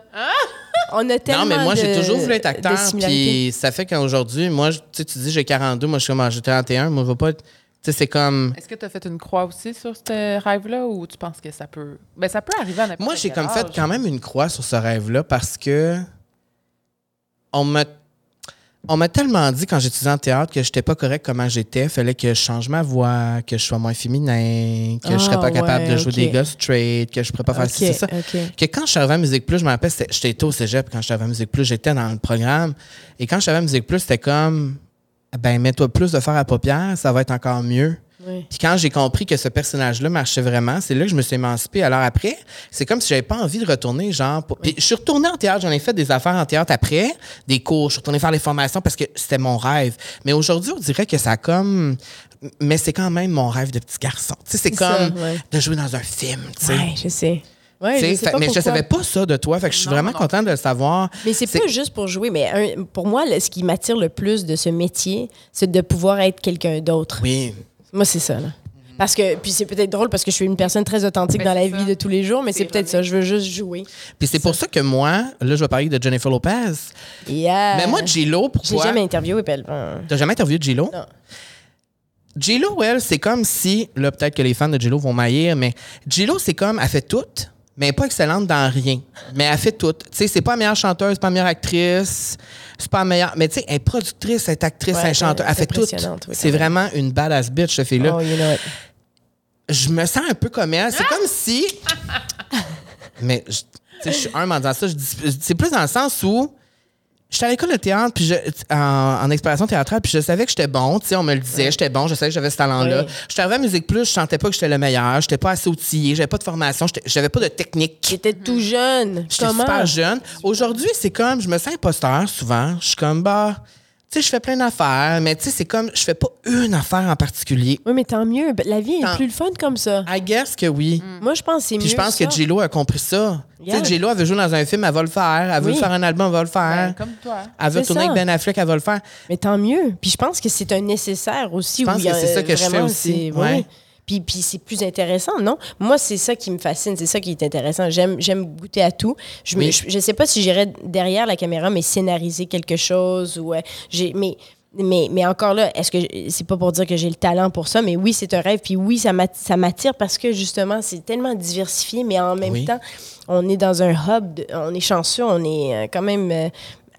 On a tellement non, mais moi, j'ai de- toujours voulu être acteur. Puis ça fait qu'aujourd'hui, moi, tu dis j'ai 42, moi, je suis comme, ah, j'ai 31. Moi, je veux pas être. Tu sais, c'est comme. Est-ce que tu as fait une croix aussi sur ce rêve-là ou tu penses que ça peut. Ben, ça peut arriver à n'importe Moi, j'ai comme âge? fait quand même une croix sur ce rêve-là parce que on m'a on m'a tellement dit quand j'étudiais en théâtre que j'étais pas correct comment j'étais, fallait que je change ma voix, que je sois moins féminin, que je serais Ah, pas capable de jouer des gars straight, que je pourrais pas faire Ok, ci, c'est ça. Que quand je suis arrivé à Musique Plus, je me rappelle, j'étais au cégep quand je suis arrivé à Musique Plus, j'étais dans le programme. Et quand je suis arrivé à Musique Plus, c'était comme, ben, mets-toi plus de faire à paupières, ça va être encore mieux. Oui. Puis quand j'ai compris que ce personnage-là marchait vraiment, c'est là que je me suis émancipée. Alors après, c'est comme si j'avais pas envie de retourner, genre. pour- Puis je suis retournée en théâtre, j'en ai fait des affaires en théâtre après, des cours, je suis retournée faire les formations parce que c'était mon rêve. Mais aujourd'hui, on dirait que ça a comme. Mais c'est quand même mon rêve de petit garçon. Tu sais, c'est ça, comme ouais. de jouer dans un film, tu sais. Ouais, je sais. Ouais, je sais fait- pas mais je savais pas ça de toi, fait que je suis Non, vraiment non. contente de le savoir. Mais c'est pas juste pour jouer, mais un- pour moi, le- ce qui m'attire le plus de ce métier, c'est de pouvoir être quelqu'un d'autre. Oui. Moi, c'est ça. Là. Parce que, puis c'est peut-être drôle parce que je suis une personne très authentique Ben, dans la vie de tous les jours, mais C'est peut-être ça. Je veux juste jouer. Puis c'est pour ça que moi, là, je vais parler de Jennifer Lopez. Yeah. Mais moi, J-Lo, j'ai pourquoi? jamais interviewé Pelle. Enfin, T'as jamais interviewé J-Lo? Non. J-Lo, elle, c'est comme si, là, peut-être que les fans de J-Lo vont maillir, mais J-Lo, c'est comme, elle fait tout, mais elle n'est pas excellente dans rien. Mais elle fait tout. Tu sais, c'est pas la meilleure chanteuse, c'est pas la meilleure actrice, c'est pas la meilleure. Mais tu sais, elle est productrice, elle est actrice, Ouais, elle est chanteuse, elle c'est fait tout. oui, c'est vraiment une badass bitch, cette fille-là. Oh, you know. Je me sens un peu comme elle. C'est comme si. <laughs> Mais, je- tu sais, je suis humble en disant ça. C'est plus dans le sens où J'étais à l'école de théâtre, puis je, en, en exploration théâtrale, puis je savais que j'étais bon. Tu sais, on me le disait, j'étais bon, je savais que j'avais ce talent-là. Ouais. J'étais arrivé à Musique Plus, je sentais pas que j'étais le meilleur, j'étais pas assez outillé, j'avais pas de formation, j'avais pas de technique. J'étais tout jeune. J'étais super jeune. Aujourd'hui, c'est comme, je me sens imposteur souvent. Je suis comme, bah, sais, je fais plein d'affaires, mais tu sais, c'est comme, je fais pas une affaire en particulier. Oui, mais tant mieux. La vie est Tant- plus le fun comme ça. I guess que oui. Moi, je pense que c'est mieux Puis je pense que J-Lo a compris ça. Tu sais, J-Lo, elle veut jouer dans un film, elle va le faire. Elle veut Oui. faire un album, elle va le faire. Ben, comme toi. Elle veut tourner ça. avec Ben Affleck, elle va le faire. Mais tant mieux. Puis je pense que c'est un nécessaire aussi. Je pense que c'est ça que je fais aussi. Ouais. Puis, puis c'est plus intéressant, non? Moi, c'est ça qui me fascine, c'est ça qui est intéressant. J'aime, j'aime goûter à tout. Je, Oui. je sais pas si j'irais derrière la caméra, mais scénariser quelque chose ou... euh, j'ai, mais, mais, mais encore là, est-ce que c'est pas pour dire que j'ai le talent pour ça, mais oui, c'est un rêve. Puis oui, ça m'att- ça m'attire parce que justement, c'est tellement diversifié, mais en même Oui. temps, on est dans un hub, de- on est chanceux, on est euh, quand même... euh,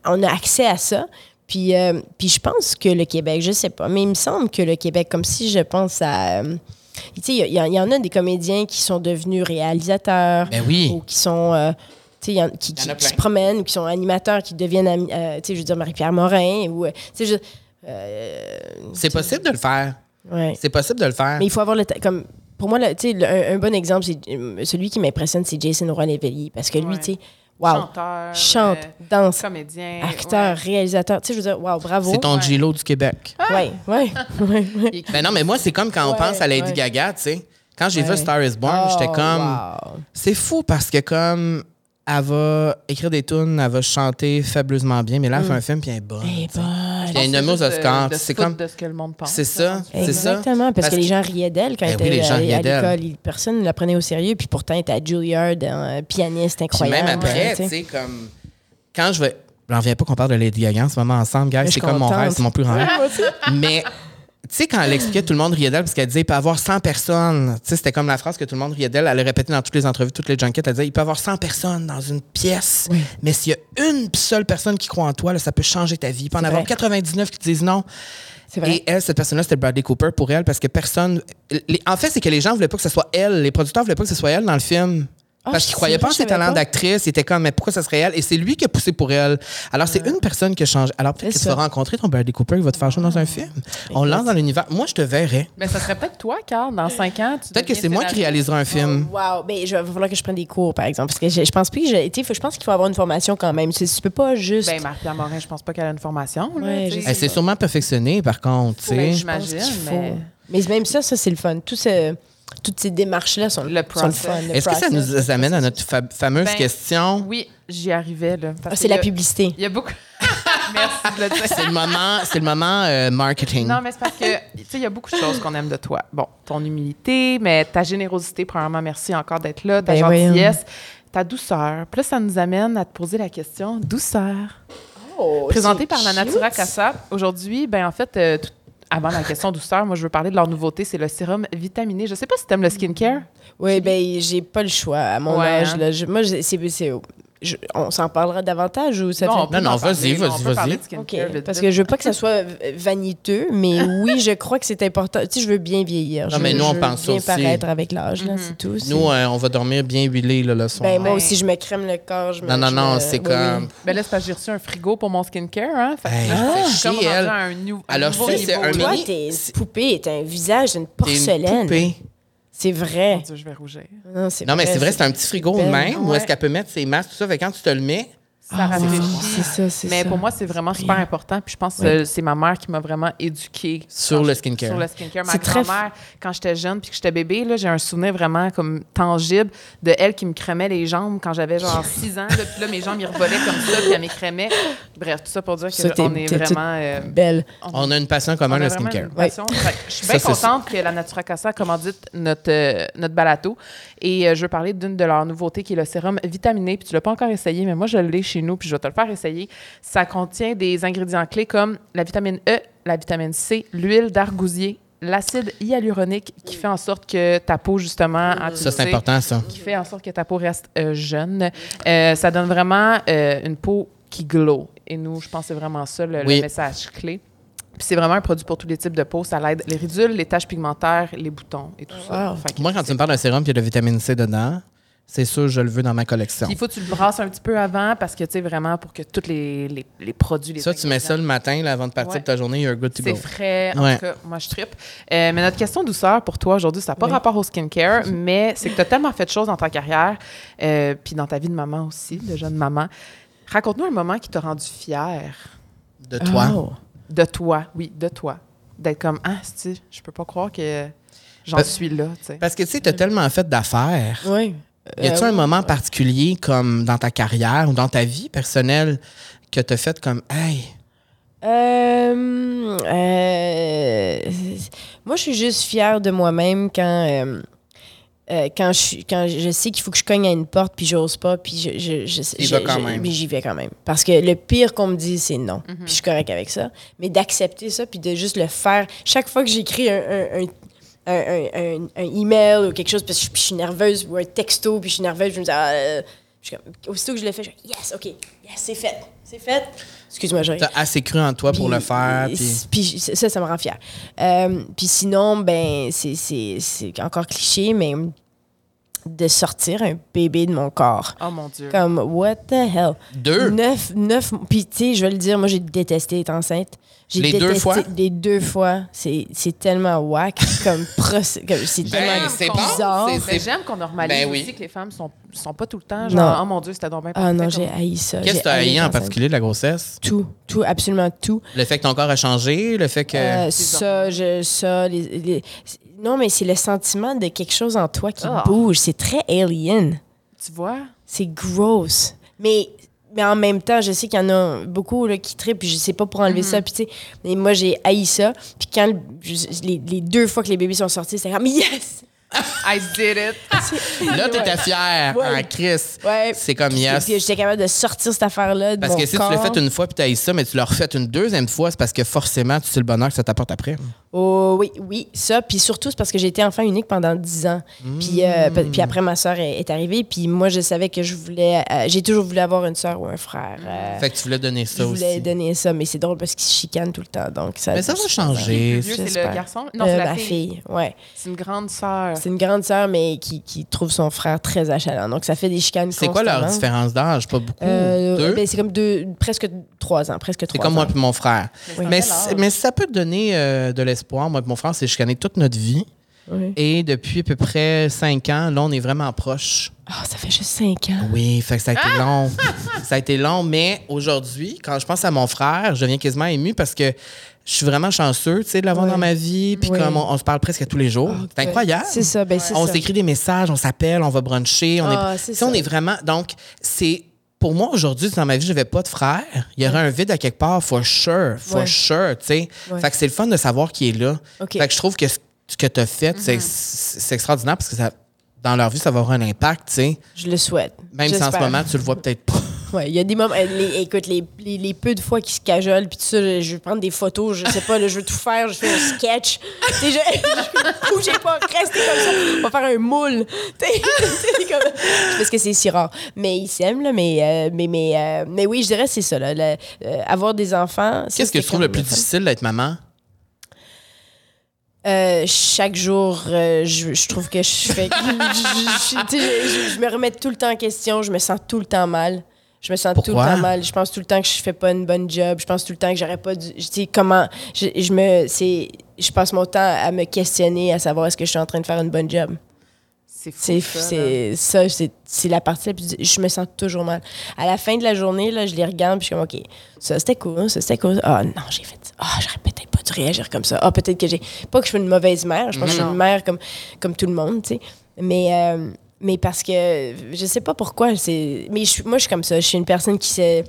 on a accès à ça. Puis, euh, puis je pense que le Québec, je sais pas, mais il me semble que le Québec, comme si je pense à... il y, en a des comédiens qui sont devenus réalisateurs Ben oui. ou qui sont... euh, tu sais, il y en- qui, Il y en qui- a qui se promènent ou qui sont animateurs, qui deviennent, euh, tu sais, je veux dire, Marie-Pierre Morin ou... euh, euh, C'est possible de le faire. ouais. C'est possible de le faire. Mais il faut avoir le... Comme, pour moi, le- tu sais, le- un, un bon exemple, c'est euh, celui qui m'impressionne, c'est Jason Roy-Léveillé. Parce que lui, Ouais. tu sais, wow, Chanteur. chante, euh, danse, comédien. acteur, réalisateur. Tu sais, je veux dire, wow, bravo. C'est ton Ouais. J-Lo du Québec. Ouais, ouais, <laughs> ouais, ouais. ouais. Ben non, mais moi, c'est comme quand on pense à Lady ouais. Gaga, tu sais. Quand j'ai vu. Star is Born, j'étais Oh, comme. wow. C'est fou parce que comme elle va écrire des tunes, elle va chanter fabuleusement bien, mais là, elle fait un film puis elle est bonne. Sais. ben, Puis elle est nommée aux Oscars. De, C'est c'est comme. de ce que le monde pense. C'est ça. C'est ça. Exactement, parce, Parce que les gens riaient d'elle quand Ben elle oui, les était gens à, l'école. Personne ne la prenait au sérieux, puis pourtant, elle était à Juilliard, un pianiste Puis incroyable. même après, hein, tu sais, comme. Quand je vais. J'en viens pas qu'on parle de Lady Gaga en ce moment ensemble, je C'est comme mon rêve, c'est mon plus grand rêve. Mais. Tu sais, quand elle expliquait, tout le monde riait d'elle parce qu'elle disait il peut y avoir 100 personnes. Tu sais, c'était comme la phrase que tout le monde riait d'elle. Elle le répétait dans toutes les entrevues, toutes les junkets. Elle disait il peut y avoir 100 personnes dans une pièce, mais s'il y a une seule personne qui croit en toi, là, ça peut changer ta vie. Il peut en avoir vrai. 99 qui te disent non. Vrai. Et elle, cette personne-là, c'était Bradley Cooper pour elle parce que personne. les- en fait, c'est que les gens voulaient pas que ce soit elle. Les producteurs voulaient pas que ce soit elle dans le film. Ah, parce c'est qu'ils croyaient pas en ses talents d'actrice. Ils étaient comme, mais pourquoi ça serait elle? Et c'est lui qui a poussé pour elle. Alors, c'est une personne qui a changé. Alors, peut-être que tu vas rencontrer ton Bradley Cooper, il va te faire jouer dans un film. On lance dans l'univers. Moi, je te verrais. Mais ça serait peut-être toi, Carl, dans cinq ans. Peut-être que c'est moi qui réaliserai un film. Wow, ben, je, va falloir que je prenne des cours, par exemple. Parce que je, je pense plus que je, pense qu'il faut avoir une formation quand même. Tu, tu peux pas juste. Ben, Marie-Pierre Morin, je pense pas qu'elle a une formation. Elle s'est sûrement perfectionnée, par contre. Ben, j'imagine, qu'il faut. mais- Mais même ça, ça, c'est le fun. Tout ce- toutes ces démarches-là sont, Le sont le fun. Est-ce que ça nous amène à notre fa- fameuse Ben, question? Oui, j'y arrivais. Ah, c'est la publicité. Il y a beaucoup. <laughs> Merci de le dire. C'est le moment, c'est le moment euh, marketing. Non, mais c'est parce que, tu sais, il y a beaucoup de choses qu'on aime de toi. Bon, ton humilité, mais ta générosité, premièrement, merci encore d'être là, ta Ben oui, gentillesse, ta douceur. Puis là, ça nous amène à te poser la question douceur. Oh, Présentée par la. Natura Casa. Aujourd'hui, ben en fait, euh, tout- avant la question douceur, moi, je veux parler de leur nouveauté, c'est le sérum vitaminé. Je sais pas si tu aimes le skincare. Oui, ben j'ai pas le choix à mon Ouais, âge. hein. Là. Je- moi, c'est- je- on s'en parlera davantage ou ça on fait... Non, non, vas-y, vas-y, vas-y. parce que je veux pas que ça soit vaniteux, mais <laughs> oui, je crois que c'est important. Tu sais, je veux bien vieillir. Non, Je mais nous, on je veux pense ça bien aussi. paraître avec l'âge, là, c'est tout. c'est- Nous, euh, on va dormir bien huilé là, le soir. ben, moi aussi, je me crème le corps. Je me, non, non, je non, me- c'est oui, comme. oui. Ben là, c'est parce que j'ai reçu un frigo pour mon skincare, hein. Fait Hey, fait je suis comme elle. un, nou- un Alors, nouveau ça, niveau. c'est un. Toi, mini- c'est- poupée, t'as un visage d'une T'es une porcelaine. poupée. C'est vrai. Mon Dieu, je vais rougir. Non, c'est Non, mais c'est vrai, c'est un petit frigo de belle. même où Ouais. est-ce qu'elle peut mettre ses masques, tout ça. Fait que quand tu te le mets, Ça Ah, rafraîchit. ça, Mais ça. pour moi, c'est vraiment super important. Puis je pense que c'est ma mère qui m'a vraiment éduquée Sur le skincare. Sur le skincare. Ma grand-mère, quand j'étais jeune puis que j'étais bébé, là, j'ai un souvenir vraiment comme tangible de elle qui me crémait les jambes quand j'avais genre <laughs> 6 ans. là. Puis là, mes jambes, ils revolaient comme ça, puis elle m'écrémait. Bref, tout ça pour dire qu'on est vraiment... euh, Belle. on a une passion commune, le skincare. Je suis bien contente que la Natura Casa commandite notre, euh, notre balato. Et euh, je veux parler d'une de leurs nouveautés qui est le sérum vitaminé. Puis tu l'as pas encore essayé, mais moi, je l'ai chez nous, puis je vais te le faire essayer. Ça contient des ingrédients clés comme la vitamine E, la vitamine C, l'huile d'argousier, l'acide hyaluronique qui fait en sorte que ta peau, justement, en Ça, c'est important, ça. qui fait en sorte que ta peau reste euh, jeune. Euh, ça donne vraiment euh, une peau qui glow. Et nous, je pense que c'est vraiment ça le, message clé. Puis c'est vraiment un produit pour tous les types de peau. Ça l'aide les ridules, les taches pigmentaires, les boutons et tout ça. Wow. Moi, quand tu me parles d'un sérum puis il y a de la vitamine C dedans, c'est sûr, je le veux dans ma collection. Puis il faut que tu le brasses un petit peu avant parce que, tu sais, vraiment, pour que tous les, les, les produits, les Ça, tu mets ça le matin, là, avant de partir Ouais. de ta journée, you're good to C'est go. frais. En Ouais. tout cas, moi, je trippe. Euh, mais notre question douceur pour toi aujourd'hui, ça n'a pas Oui. rapport au skincare, <laughs> mais c'est que tu as tellement fait de choses dans ta carrière, euh, puis dans ta vie de maman aussi, de jeune maman. Raconte-nous un moment qui t'a rendu fière De toi. Oh. de toi, oui, de toi. D'être comme, ah, c'est je peux pas croire que j'en Parce- suis là, tu sais. Parce que, tu sais, t'as tellement fait d'affaires. Oui. Y a-tu Euh, un moment particulier, comme dans ta carrière ou dans ta vie personnelle, que t'as fait comme, hey, Euh, euh, moi, je suis juste fière de moi-même quand, euh, quand, je, suis- quand je sais qu'il faut que je cogne à une porte, puis j'ose pas, puis je, j'y vais quand même. Parce que le pire qu'on me dit, c'est non. Mhm. Puis je suis correct avec ça. Mais d'accepter ça, puis de juste le faire. Chaque fois que j'écris un, un, un un, un, un- email ou quelque chose, parce que je, puis je suis nerveuse, ou un texto, puis je suis nerveuse, je me dis, ah, euh, je suis comme- aussitôt que je le fais, je dis, yes, OK, yes, c'est fait, c'est fait. Excuse-moi, je t'as assez cru en toi pour le faire. Puis... Puis ça, ça me rend fière. Euh, puis sinon, ben, c'est- c'est c'est encore cliché, mais de sortir un bébé de mon corps. Oh mon Dieu. Comme, what the hell? Deux? Neuf, neuf. Puis, tu sais, je vais le dire, moi, j'ai détesté être enceinte. J'ai Les deux détesté- fois? Les deux fois. C'est c'est tellement whack. comme, <laughs> comme c'est Ben, tellement bon, bizarre. c'est- j'aime qu'on normalise Ben oui. aussi que les femmes sont, sont pas tout le temps genre, Non. oh mon Dieu, c'était donc bien Ah non, j'ai haï ça. Qu'est-ce que t'as haï être en particulier de la grossesse? Tout, tout, absolument tout. Le fait que ton corps a changé, le fait que. Euh, ça, je, ça, les, les- non, mais c'est le sentiment de quelque chose en toi qui Ah. bouge. C'est très alien. Tu vois? C'est gross. Mais, mais en même temps, je sais qu'il y en a beaucoup là, qui trippent, puis je sais pas pour enlever ça. Puis, tu sais, mais moi, j'ai haï ça. Puis quand le- je- les, les deux fois que les bébés sont sortis, c'était comme yes! I did it. <laughs> Là, t'étais fière, Ouais. hein, Chris. Ouais. C'est comme Puis- yes. Puis j'étais capable de sortir cette affaire-là de Parce mon que si corps. tu l'as fait une fois puis t'as eu ça, mais tu l'as refait une deuxième fois, c'est parce que forcément, tu sais le bonheur que ça t'apporte après. Oh, oui, oui, ça. Puis surtout, c'est parce que j'ai été enfant unique pendant 10 ans. Puis, euh, Hmm. puis après, ma soeur est, est arrivée. Puis moi, je savais que je voulais. euh, j'ai toujours voulu avoir une soeur ou un frère. euh, Fait que tu voulais donner je ça voulais aussi. donner ça, mais c'est drôle parce qu'ils se chicanent tout le temps. Donc ça, Mais ça va changer. c'est le garçon? Non, Euh, c'est la, la fille. fille, ouais. C'est une grande sœur. C'est une grande sœur, mais qui, qui trouve son frère très achalant. Donc ça fait des chicanes C'est quoi leur différence d'âge? Pas beaucoup? Euh, Deux? ben, c'est comme deux, presque trois ans, presque C'est trois comme moi et mon frère. Oui. Mais, ça peut te donner euh, de l'espoir. Moi et mon frère, c'est chicané toute notre vie. Oui. Et depuis à peu près cinq ans, là, on est vraiment proches. Ah, ça fait juste cinq ans. Oui, fait que ça a été long. <laughs> ça a été long, mais aujourd'hui, quand je pense à mon frère, je deviens quasiment ému parce que je suis vraiment chanceux, tu sais, de l'avoir Ouais. dans ma vie. Puis Ouais. comme on, on se parle presque à tous les jours. Ah, c'est incroyable. C'est ça, ben c'est On ça. s'écrit des messages, on s'appelle, on va bruncher. On Ah, est, tu sais, on ça. est vraiment. Donc, c'est. Pour moi, aujourd'hui, dans ma vie, je n'avais pas de frère, il y aurait un vide à quelque part, for sure, for Ouais. sure, tu sais. Ouais. Fait que c'est le fun de savoir qui est là. Fait que je trouve que ce que tu as fait, c'est- Mm-hmm. c'est extraordinaire parce que ça, dans leur vie, ça va avoir un impact, tu sais. Je le souhaite. Même si en ce moment, tu le vois peut-être pas. Ouais, il y a des moments. les- écoute, les, les, les peu de fois qu'ils se cajolent, puis tout ça, je, je veux prendre des photos, je sais pas, là, je veux tout faire, je fais un sketch. Tu sais, je, bougez pas, restez comme ça. On va faire un moule. Tu sais, <laughs> c'est comme- Parce que c'est si rare. Mais ils s'aiment, là, mais, euh, mais, mais, euh, mais oui, je dirais que c'est ça, là. le- euh, avoir des enfants. Qu'est-ce que tu trouves le plus difficile d'être maman? Euh, chaque jour, euh, je, je trouve que je fais. <laughs> je me remets tout le temps en question, je me sens tout le temps mal. Je me sens tout le temps mal. Je pense tout le temps que je fais pas une bonne job. Je pense tout le temps que j'aurais pas dû. Je sais comment. Je, je me. C'est. Je passe mon temps à me questionner, à savoir est-ce que je suis en train de faire une bonne job. C'est fou. C'est ça, c'est ça, c'est c'est la partie la plus. Je me sens toujours mal. À la fin de la journée, là, je les regarde puis je suis comme OK, ça c'était cool, ça c'était cool. Ah non, j'ai fait ça. Ah, j'aurais peut-être pas dû réagir comme ça. Ah, peut-être que j'ai. Pas que je suis une mauvaise mère, je pense que je suis une mère comme, comme tout le monde, tu sais. Mais, euh, mais parce que je sais pas pourquoi. c'est Mais je moi, je suis comme ça. Je suis une personne qui s'est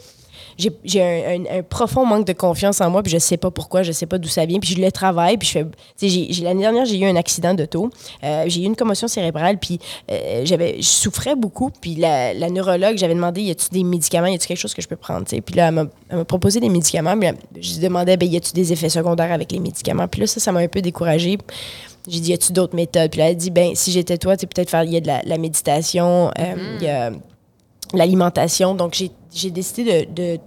j'ai j'ai un, profond manque de confiance en moi, puis je sais pas pourquoi, je sais pas d'où ça vient, puis je le travaille, puis je fais... j'ai- L'année dernière, j'ai eu un accident d'auto, euh, j'ai eu une commotion cérébrale, puis euh, j'avais, je souffrais beaucoup, puis la, neurologue, j'avais demandé, y a-tu des médicaments, y a-tu quelque chose que je peux prendre, puis là, elle m'a, elle m'a proposé des médicaments, elle- je lui demandais, ben, y a-tu des effets secondaires avec les médicaments, puis là, ça, ça m'a un peu découragée. J'ai dit, y a-tu d'autres méthodes? Puis là, elle a dit, ben, si j'étais toi, tu sais, peut-être faire, il y a de la, la méditation, euh, il y a l'alimentation. Donc, j'ai décidé de, de,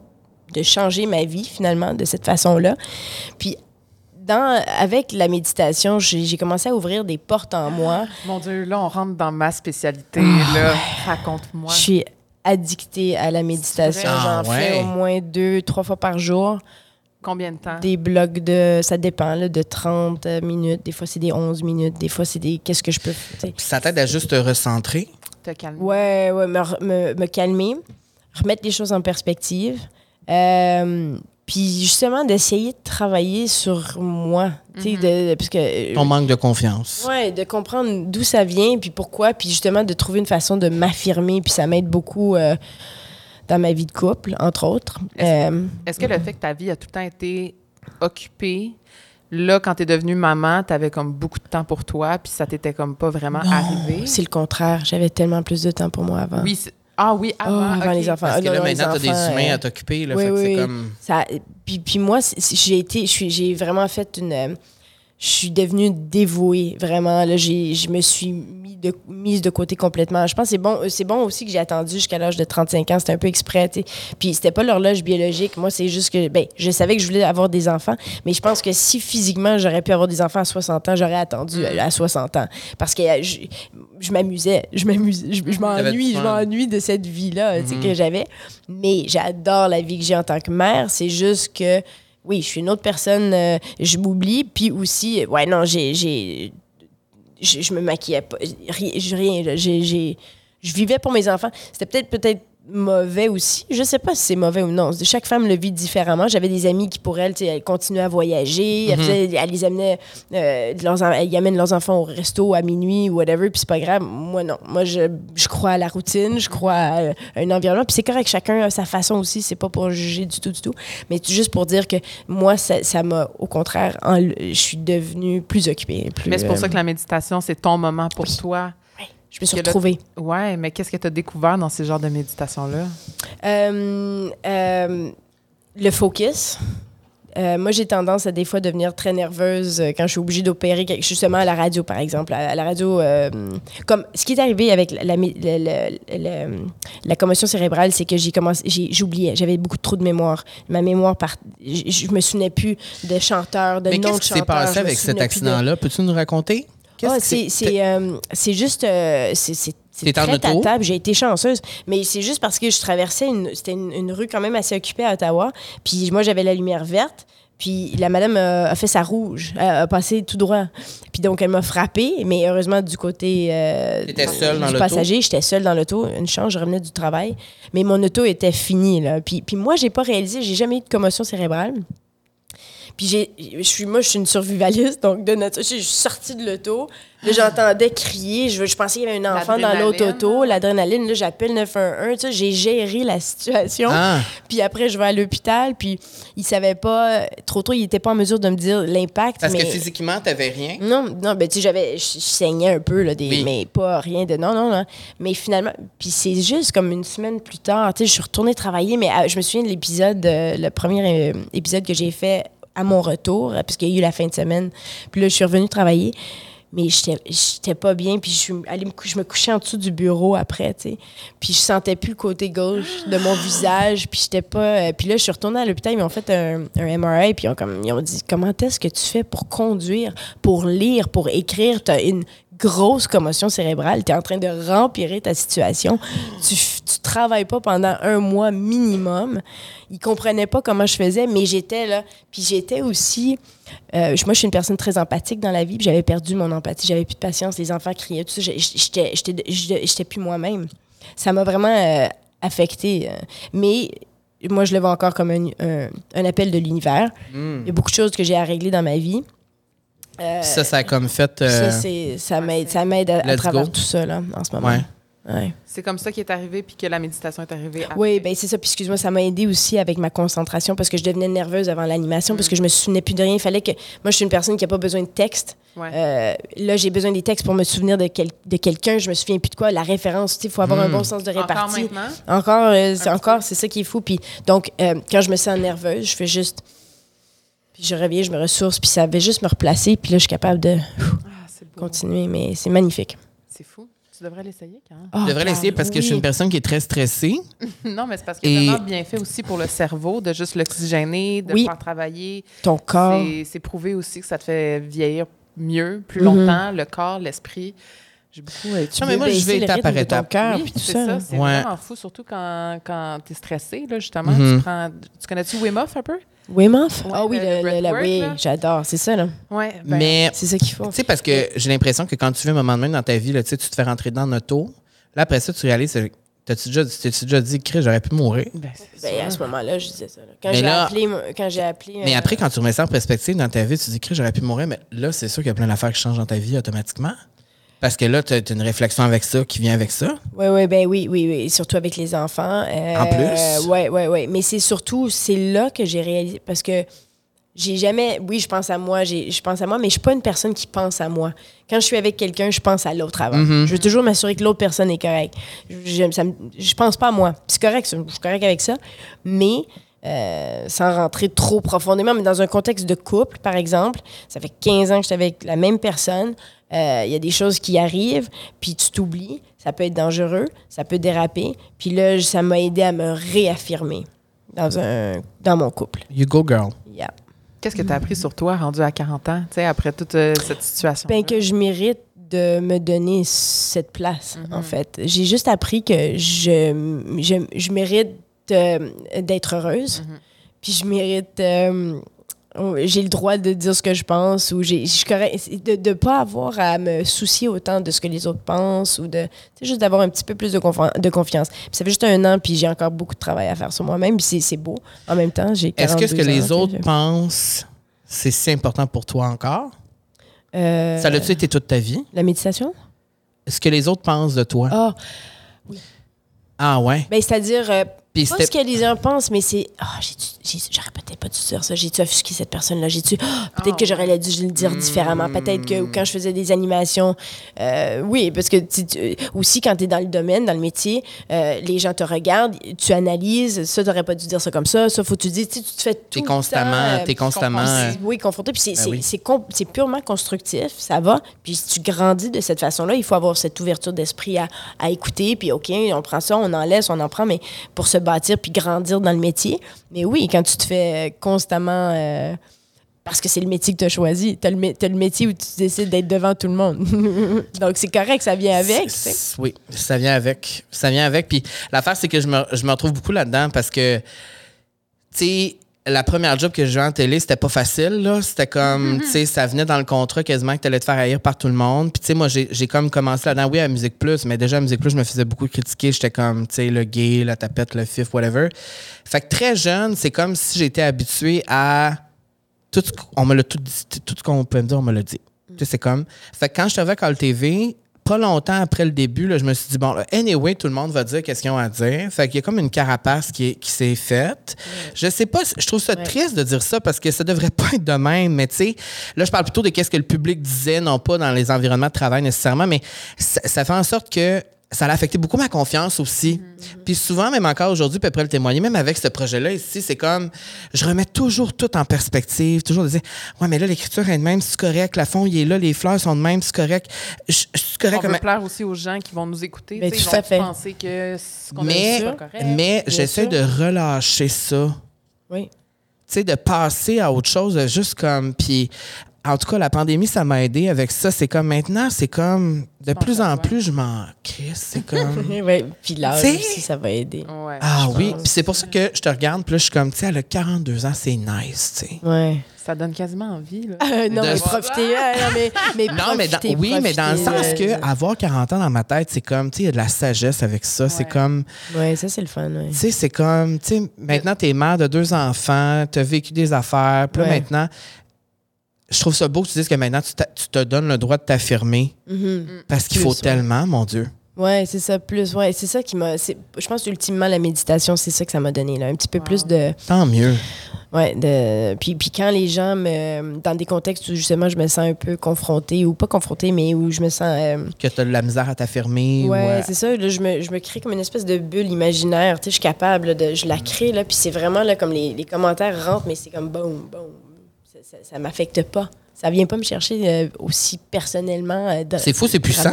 de changer ma vie, finalement, de cette façon-là. Puis, dans, avec la méditation, j'ai commencé à ouvrir des portes en moi. <gasps> Mon Dieu, là, on rentre dans ma spécialité. Ah, là, raconte-moi. Je suis addictée à la méditation. J'en Ah, fais au moins deux, trois fois par jour. Combien de temps? Des blocs de, ça dépend, là, de 30 minutes. Des fois, c'est des 11 minutes. Des fois, c'est des, qu'est-ce que je peux, tu sais. Puis ça t'aide à juste te recentrer. Te calmer. Ouais, ouais, me, me, me calmer, remettre les choses en perspective. Euh, puis justement, d'essayer de travailler sur moi. Tu sais, de- de- parce que. Ton manque de confiance. Ouais, de comprendre d'où ça vient, puis pourquoi, puis justement de trouver une façon de m'affirmer, puis ça m'aide beaucoup euh, dans ma vie de couple, entre autres. Euh, Est-ce que le fait que ta vie a tout le temps été occupée, là, quand tu es devenue maman, tu avais comme beaucoup de temps pour toi, puis ça t'était comme pas vraiment arrivé? c'est le contraire. J'avais tellement plus de temps pour moi avant. Oui, ah oui, Ah, avant, avant les enfants. Parce que non, là, non, maintenant, t'as des humains euh, à t'occuper. Là, oui, fait que c'est oui. comme... Ça, puis, puis moi, j'ai été, je suis, j'ai vraiment fait une, euh, je suis devenue dévouée, vraiment. Là, j'ai, je me suis mis de, mise de côté complètement. Je pense que c'est bon, c'est bon aussi que j'ai attendu jusqu'à l'âge de 35 ans. C'était un peu exprès, tu sais. Puis c'était pas l'horloge biologique. Moi, c'est juste que, ben, je savais que je voulais avoir des enfants, mais je pense que si physiquement j'aurais pu avoir des enfants à 60 ans, j'aurais attendu à, à 60 ans. Parce que euh, je, je m'amusais, je m'amusais, je, m'ennuie, je m'ennuie de cette vie-là, sais, que j'avais. Mais j'adore la vie que j'ai en tant que mère. C'est juste que, oui, je suis une autre personne, euh, je m'oublie. Puis aussi, ouais, non, j'ai. je, je me maquillais pas. Rien, rien j'ai- je vivais pour mes enfants. C'était peut-être peut-être mauvais aussi. Je sais pas si c'est mauvais ou non. Chaque femme le vit différemment. J'avais des amies qui, pour elles, elles continuaient à voyager. Elles, faisaient- elles les amenaient, euh, leurs elles amènent leurs enfants au resto à minuit ou whatever, puis c'est pas grave. Moi, non. Moi, je, je crois à la routine, je crois à, euh, un environnement. Puis c'est correct, chacun a sa façon aussi. C'est pas pour juger du tout, du tout. Mais juste pour dire que moi, ça m'a, au contraire, je suis devenue plus occupée. Plus, Mais c'est pour euh, ça que la méditation, c'est ton moment pour toi. Je me suis retrouvée. Ouais, mais qu'est-ce que tu as découvert dans ces genres de méditation-là? Euh, euh, le focus. Euh, moi, j'ai tendance à des fois devenir très nerveuse euh, quand je suis obligée d'opérer, quelque- justement à la radio, par exemple. À, à la radio, euh, comme ce qui est arrivé avec la, commotion cérébrale, c'est que j'ai commencé, j'ai- j'oubliais, j'avais beaucoup trop de mémoire. Ma mémoire, part, je, je me souvenais plus de chanteurs, de Mais noms qu'est-ce de qui chanteurs. s'est passé avec cet de- accident-là? Peux-tu nous raconter? Ah, c'est, euh, c'est juste. euh, c'est, c'est, très tâtable. J'ai été chanceuse. Mais c'est juste parce que je traversais une. C'était une, une rue quand même assez occupée à Ottawa. Puis moi, j'avais la lumière verte. Puis la madame euh, a fait sa rouge, Elle a passé tout droit. Puis donc, elle m'a frappée, mais heureusement, du côté euh, T'étais seule dans du passager, j'étais seule dans l'auto. Une chance, je revenais du travail. Mais mon auto était finie. Là. Puis, puis moi, j'ai pas réalisé, j'ai jamais eu de commotion cérébrale. Puis j'ai, je suis, moi, je suis une survivaliste, donc de nature, je suis sortie de l'auto. Là, j'entendais crier. Je, je pensais qu'il y avait un enfant dans l'autre L'adrénaline. auto. L'adrénaline, là, j'appelle 911. Tu sais, j'ai géré la situation. Ah, Puis après, je vais à l'hôpital. Puis il savait pas, trop tôt, il était pas en mesure de me dire l'impact. parce mais... que physiquement, t'avais rien? Non, non, ben tu sais, j'avais, je, je saignais un peu, là, des, Oui. mais pas rien de, non, non, non. Mais finalement, puis c'est juste comme une semaine plus tard, tu sais, je suis retournée travailler, mais euh, je me souviens de l'épisode, euh, le premier euh, épisode que j'ai fait à mon retour, euh, parce qu'il y a eu la fin de semaine. Puis là, je suis revenue travailler, mais j'étais, pas bien, puis je suis allée me je me couchais en dessous du bureau après, tu sais. Puis je sentais plus le côté gauche de mon visage, puis j'étais pas... euh, puis là, je suis retournée à l'hôpital, ils m'ont fait un, un MRI, puis ils ont, comme, ils ont dit, comment est-ce que tu fais pour conduire, pour lire, pour écrire? Grosse commotion cérébrale, tu es en train de rempirer ta situation. Tu, tu travailles pas pendant un mois minimum. Ils comprenaient pas comment je faisais, mais j'étais là. Puis j'étais aussi... euh, moi, je suis une personne très empathique dans la vie, puis j'avais perdu mon empathie, j'avais plus de patience, les enfants criaient, tout ça. J'étais plus moi-même. Ça m'a vraiment euh, affectée. euh. mais moi, je le vois encore comme un, un- un appel de l'univers. Hmm. Il y a beaucoup de choses que j'ai à régler dans ma vie. Euh, Ça, ça a comme fait. euh, ça, ça m'aide, ça m'aide à, à travers go. tout ça là, en ce moment. Ouais. Ouais. C'est comme ça qui est arrivé, puis que la méditation est arrivée après. Oui, ben c'est ça. Puis excuse-moi, ça m'a aidé aussi avec ma concentration parce que je devenais nerveuse avant l'animation parce que je me souvenais plus de rien. Il fallait que. Moi, je suis une personne qui n'a pas besoin de texte. Ouais. Euh, là, j'ai besoin des textes pour me souvenir de, quel- de quelqu'un. Je me souviens plus de quoi. La référence, il faut avoir un bon sens de Encore répartie. maintenant? Encore, euh, c'est encore, c'est ça qui est fou. Puis donc, euh, quand je me sens nerveuse, je fais juste. Puis je reviens, je me ressource, puis ça va juste me replacer. Puis là, je suis capable de Ah, c'est beau. continuer. Mais c'est magnifique. C'est fou. Tu devrais l'essayer, quand Ah, Je devrais Carl, l'essayer parce que je suis une personne qui est très stressée. <laughs> Non, mais c'est parce qu'il y a Et- tellement bien fait aussi pour le cerveau de juste l'oxygéner, de Oui. le faire travailler. Ton corps. C'est- C'est prouvé aussi que ça te fait vieillir mieux, plus Mhm. longtemps, le corps, l'esprit. J'ai beaucoup Tu Non, mais moi, je vais étape par étape. cœur, Oui, puis tout c'est ça. ça. C'est Ouais. vraiment fou, surtout quand, quand tu es stressé, là, justement. Mhm. Tu, prends, tu connais-tu Wim Hof un peu? Wim Hof? Ouais, Ah oui, le- le, le le- la- oui, j'adore. C'est ça, là. Oui. Mais, C'est ça qu'il faut. tu sais, parce que j'ai l'impression que quand tu vis un moment de même dans ta vie, là, tu tu te fais rentrer dans auto. Là, après ça, tu réalises, c'est- t'as-tu déjà, t'as-tu déjà dit, Chris, j'aurais pu mourir? Ben, Ben, à ce moment-là, je disais ça. là. Quand j'ai appelé, quand j'ai appelé. Mais euh, après, quand tu remets ça en perspective dans ta vie, tu dis, Chris, j'aurais pu mourir. Mais là, c'est sûr qu'il y a plein d'affaires qui changent dans ta vie automatiquement. Parce que là, tu as une réflexion avec ça qui vient avec ça. Oui, oui, ben oui, oui, oui. Surtout avec les enfants. Euh, En plus? Oui, oui, oui. Mais c'est surtout, c'est là que j'ai réalisé. Parce que j'ai jamais. Oui, je pense à moi, je pense à moi, mais je suis pas une personne qui pense à moi. Quand je suis avec quelqu'un, je pense à l'autre avant. Mm-hmm. Je veux toujours m'assurer que l'autre personne est correcte. Je, je pense pas à moi. C'est correct, je suis correct avec ça. Mais. euh, sans rentrer trop profondément, mais dans un contexte de couple, par exemple, ça fait 15 ans que j'étais avec la même personne, euh, il y a des choses qui arrivent, puis tu t'oublies, ça peut être dangereux, ça peut déraper, puis là, ça m'a aidé à me réaffirmer dans, un, dans mon couple. You go, girl. Yeah. Qu'est-ce que tu as appris sur toi rendu à 40 ans, tu sais, après toute euh, cette situation? Ben, que je mérite de me donner cette place, en fait. J'ai juste appris que je, je, je mérite de- d'être heureuse, puis je mérite... euh, j'ai le droit de dire ce que je pense ou j'ai de ne pas avoir à me soucier autant de ce que les autres pensent ou de juste d'avoir un petit peu plus de, confi- de confiance puis ça fait juste un an puis j'ai encore beaucoup de travail à faire sur moi-même puis c'est- beau en même temps j'ai Est-ce que ce que 42 les autres pensent, c'est si important pour toi encore? Euh, Ça l'a-tu été toute ta vie? la méditation? Ce que les autres pensent de toi? ah Ah ouais? ben c'est à Puis pas ce que les gens pensent, mais c'est ah j'ai j'aurais peut-être pas dû dire ça. J'ai-tu offusqué cette personne-là? J'ai-tu ah, peut-être que j'aurais dû le dire différemment. Peut-être que ou quand je faisais des animations, euh, oui, parce que tu- tu- aussi quand tu es dans le domaine, dans le métier, euh, les gens te regardent, tu analyses, ça t'aurais pas dû dire ça comme ça, ça faut que tu dis, tu sais, tu te fais tout T'es constamment, temps, euh, t'es constamment. euh, Oui, confronté. Puis c'est Ben c'est- oui. com- purement constructif, ça va. Puis si tu grandis de cette façon-là, il faut avoir cette ouverture d'esprit à, à écouter. Puis OK, on prend ça, on en laisse, on en prend, mais pour se bâtir puis grandir dans le métier. Mais oui, quand tu te fais constamment... euh, parce que c'est le métier que tu as choisi. Tu as, le métier où tu décides d'être devant tout le monde. <laughs> Donc, c'est correct, ça vient avec. Oui, ça vient avec. Ça vient avec. Puis l'affaire, c'est que je me, je me retrouve beaucoup là-dedans parce que, tu sais, la première job que j'ai eu en télé, c'était pas facile, là. C'était comme, tu sais, ça venait dans le contrat quasiment que t'allais te faire haïr par tout le monde. Puis, tu sais, moi, j'ai j'ai comme commencé là-dedans, oui, à Musique Plus, mais déjà à Musique Plus, je me faisais beaucoup critiquer. J'étais comme, tu sais, le gay, la tapette, le fif, whatever. Fait que très jeune, c'est comme si j'étais habitué à tout ce qu'on- on me l'a tout dit, tout ce qu'on peut me dire, on me l'a dit. Tu sais, c'est comme. Fait que quand je arrivé à Call TV, pas longtemps après le début, là, je me suis dit, bon, là, anyway, tout le monde va dire qu'est-ce qu'ils ont à dire. Fait qu'il y a comme une carapace qui, est- qui s'est faite. Je sais pas, je trouve ça triste de dire ça parce que ça devrait pas être de même, mais tu sais, là, je parle plutôt de qu'est-ce que le public disait, non pas dans les environnements de travail nécessairement, mais ça, ça fait en sorte que ça a affecté beaucoup ma confiance aussi. Puis souvent, même encore aujourd'hui, puis après le témoigner, même avec ce projet-là ici, c'est comme, je remets toujours tout en perspective, toujours de dire, ouais, mais là, l'écriture est de même, c'est correct, la fond, il est là, les fleurs sont de même, c'est correct. Je suis correct On comme. veut plaire aussi aux gens qui vont nous écouter. Ben, tu sais, tout ils vont fait. penser que ce qu'on a Mais, c'est pas correct. mais j'essaie sûr. de relâcher ça. Oui. Tu sais, de passer à autre chose, juste comme. Puis, en tout cas, la pandémie, ça m'a aidé avec ça. C'est comme maintenant, c'est comme. De plus en plus, je m'en crisse. C'est <laughs> comme. oui. Puis l'âge sais- aussi, ça va aider. Ouais. Ah oui. Puis c'est pour ça que je te regarde, puis là, je suis comme, tu sais, elle a 42 ans, c'est nice, tu sais. Ouais. Ça donne quasiment envie. Là. Euh, non, De- mais profitez. ah, non, mais, mais <laughs> Non, mais dans- oui, mais dans le sens euh, que avoir 40 ans dans ma tête, c'est comme, tu sais, il y a de la sagesse avec ça. C'est Ouais. comme, Ouais, ça, c'est le fun. Ouais. tu sais, c'est comme, tu sais, maintenant, t'es mère de deux enfants, t'as vécu des affaires, puis là, Ouais. maintenant, je trouve ça beau que tu dises que maintenant, tu, tu te donnes le droit de t'affirmer Mhm. parce qu'il faut ouais. tellement, mon Dieu. Ouais, c'est ça, plus. Ouais, c'est ça qui m'a. Je pense ultimement, la méditation, c'est ça que ça m'a donné, là. Un petit peu Wow. plus de. Tant mieux. Ouais, de. Puis, puis quand les gens me. Dans des contextes où justement je me sens un peu confrontée, ou pas confrontée, mais où je me sens. euh, Que t'as de la misère à t'affirmer. ou, Ouais, euh, c'est ça. Là, je, me, je me crée comme une espèce de bulle imaginaire. Tu sais, je suis capable là, de. Je la crée, là, puis c'est vraiment là, comme les, les commentaires rentrent, mais c'est comme boum, boum. Ça, ça m'affecte pas. Ça vient pas me chercher euh, aussi personnellement. euh, C'est fou, c'est puissant.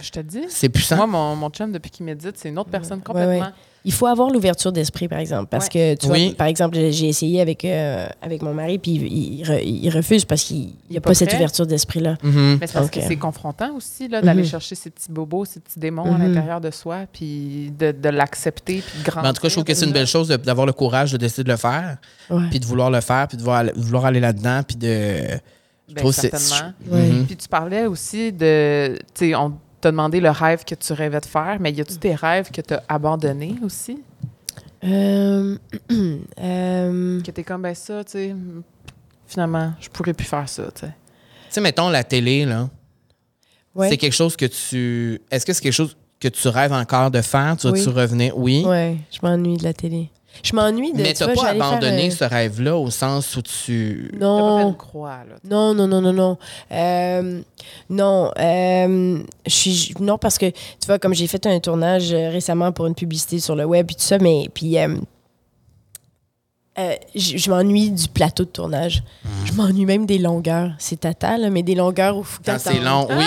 Je te dis. C'est puissant. Moi, mon, mon chum, depuis qu'il médite, c'est une autre personne Ouais, complètement. ouais. Il faut avoir l'ouverture d'esprit, par exemple. Parce que, tu Oui. vois, par exemple, j'ai essayé avec, euh, avec mon mari, puis il, il re- il refuse parce qu'il n'y a pas pas cette ouverture d'esprit-là. Mhm. Mais c'est parce que c'est confrontant aussi là, d'aller Mhm. chercher ces petits bobos, ces petits démons à Mhm. l'intérieur de soi, puis de, de l'accepter, puis de grandir. En tout cas, je trouve que c'est une belle chose d'avoir le courage de décider de le faire, Ouais. puis de vouloir le faire, puis de vouloir, vouloir aller là-dedans, puis de. Je Ben, certainement. Puis tu parlais aussi de. Tu sais, on t'a demandé le rêve que tu rêvais de faire, mais y a-tu des rêves que tu as abandonnés aussi? Euh, <clears throat> euh, Que t'es comme, ben ça, tu sais, finalement, je pourrais plus faire ça, tu sais. Tu sais, mettons la télé, là. ouais. C'est quelque chose que tu. Est-ce que c'est quelque chose que tu rêves encore de faire? Tu vas-tu Oui. revenir? Oui. Ouais, je m'ennuie de la télé. Je m'ennuie de. Mais tu t'as vois, pas j'allais abandonné euh, ce rêve-là au sens où tu. T'as pas fait Non. une croix, là. Non, non, non, non, non. Euh, non, euh, je suis non parce que tu vois comme j'ai fait un tournage euh, récemment pour une publicité sur le web et tout ça, mais puis euh, euh, je je m'ennuie du plateau de tournage. Je m'ennuie même des longueurs. C'est tata là, mais des longueurs où faut que Quand t'attends. c'est long, oui.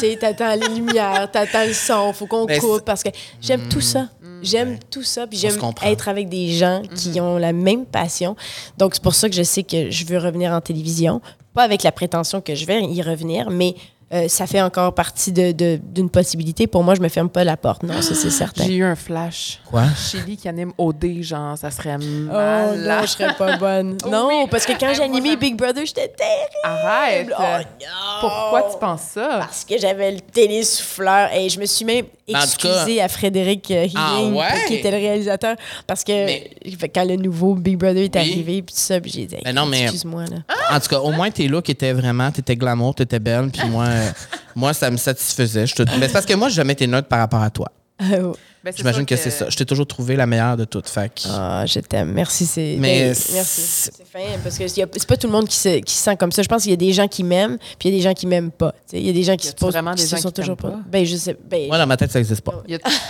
Sais, T'attends les lumières, t'attends le son, faut qu'on coupe parce que j'aime tout ça. J'aime tout ça, puis j'aime être avec des gens qui ont la même passion. Donc c'est pour ça que je sais que je veux revenir en télévision, pas avec la prétention que je vais y revenir, mais euh, ça fait encore partie de- de- d'une possibilité. Pour moi, je me ferme pas la porte. Non, ça c'est certain. J'ai eu un flash. Quoi? Chili qui anime OD, genre, ça serait Oh mal. non, je serais pas bonne. <laughs> Oh non, oui. parce que quand j'ai moi, animé ça- Big Brother, j'étais terrible. Arrête! Oh non! Pourquoi tu penses ça? Parce que j'avais le télésouffleur et je me suis même Tout excusée à Frédéric euh, Ah ouais? qui était le réalisateur, parce que Mais- quand le nouveau Big Brother est Oui. arrivé, puis tout ça, j'ai dit, Mais non, mais- excuse-moi là. En tout cas, au moins, tes looks étaient vraiment. T'étais glamour, t'étais belle, puis moi, euh, moi, ça me satisfaisait. Je te- Mais c'est parce que moi, j'ai jamais été neutre par rapport à toi. Oh. Ben, J'imagine que, c'est ça. Je t'ai toujours trouvé la meilleure de toutes. Que- Ah, je t'aime. Merci, c'est. Mais ben, merci. C'est fin, parce que c'est pas tout le monde qui se, qui se sent comme ça. Je pense qu'il y a des gens qui m'aiment, puis il y a des gens qui m'aiment pas. Il y a des gens qui se posent vraiment qui des se gens sont qui toujours pas. pas? Ben, je sais. Ben, Moi, dans ma tête, ça n'existe pas.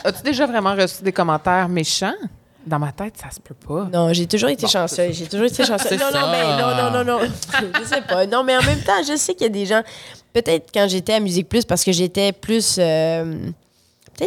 As-tu déjà vraiment reçu des commentaires méchants? Dans ma tête, ça se peut pas. Non, j'ai toujours été Bon, chanceuse. J'ai toujours été chanceuse. <laughs> Non, non, ça. ben, non, non, non, non. <laughs> je sais pas. Non, mais en même temps, je sais qu'il y a des gens. Peut-être quand j'étais à Musique Plus, parce que j'étais plus. euh,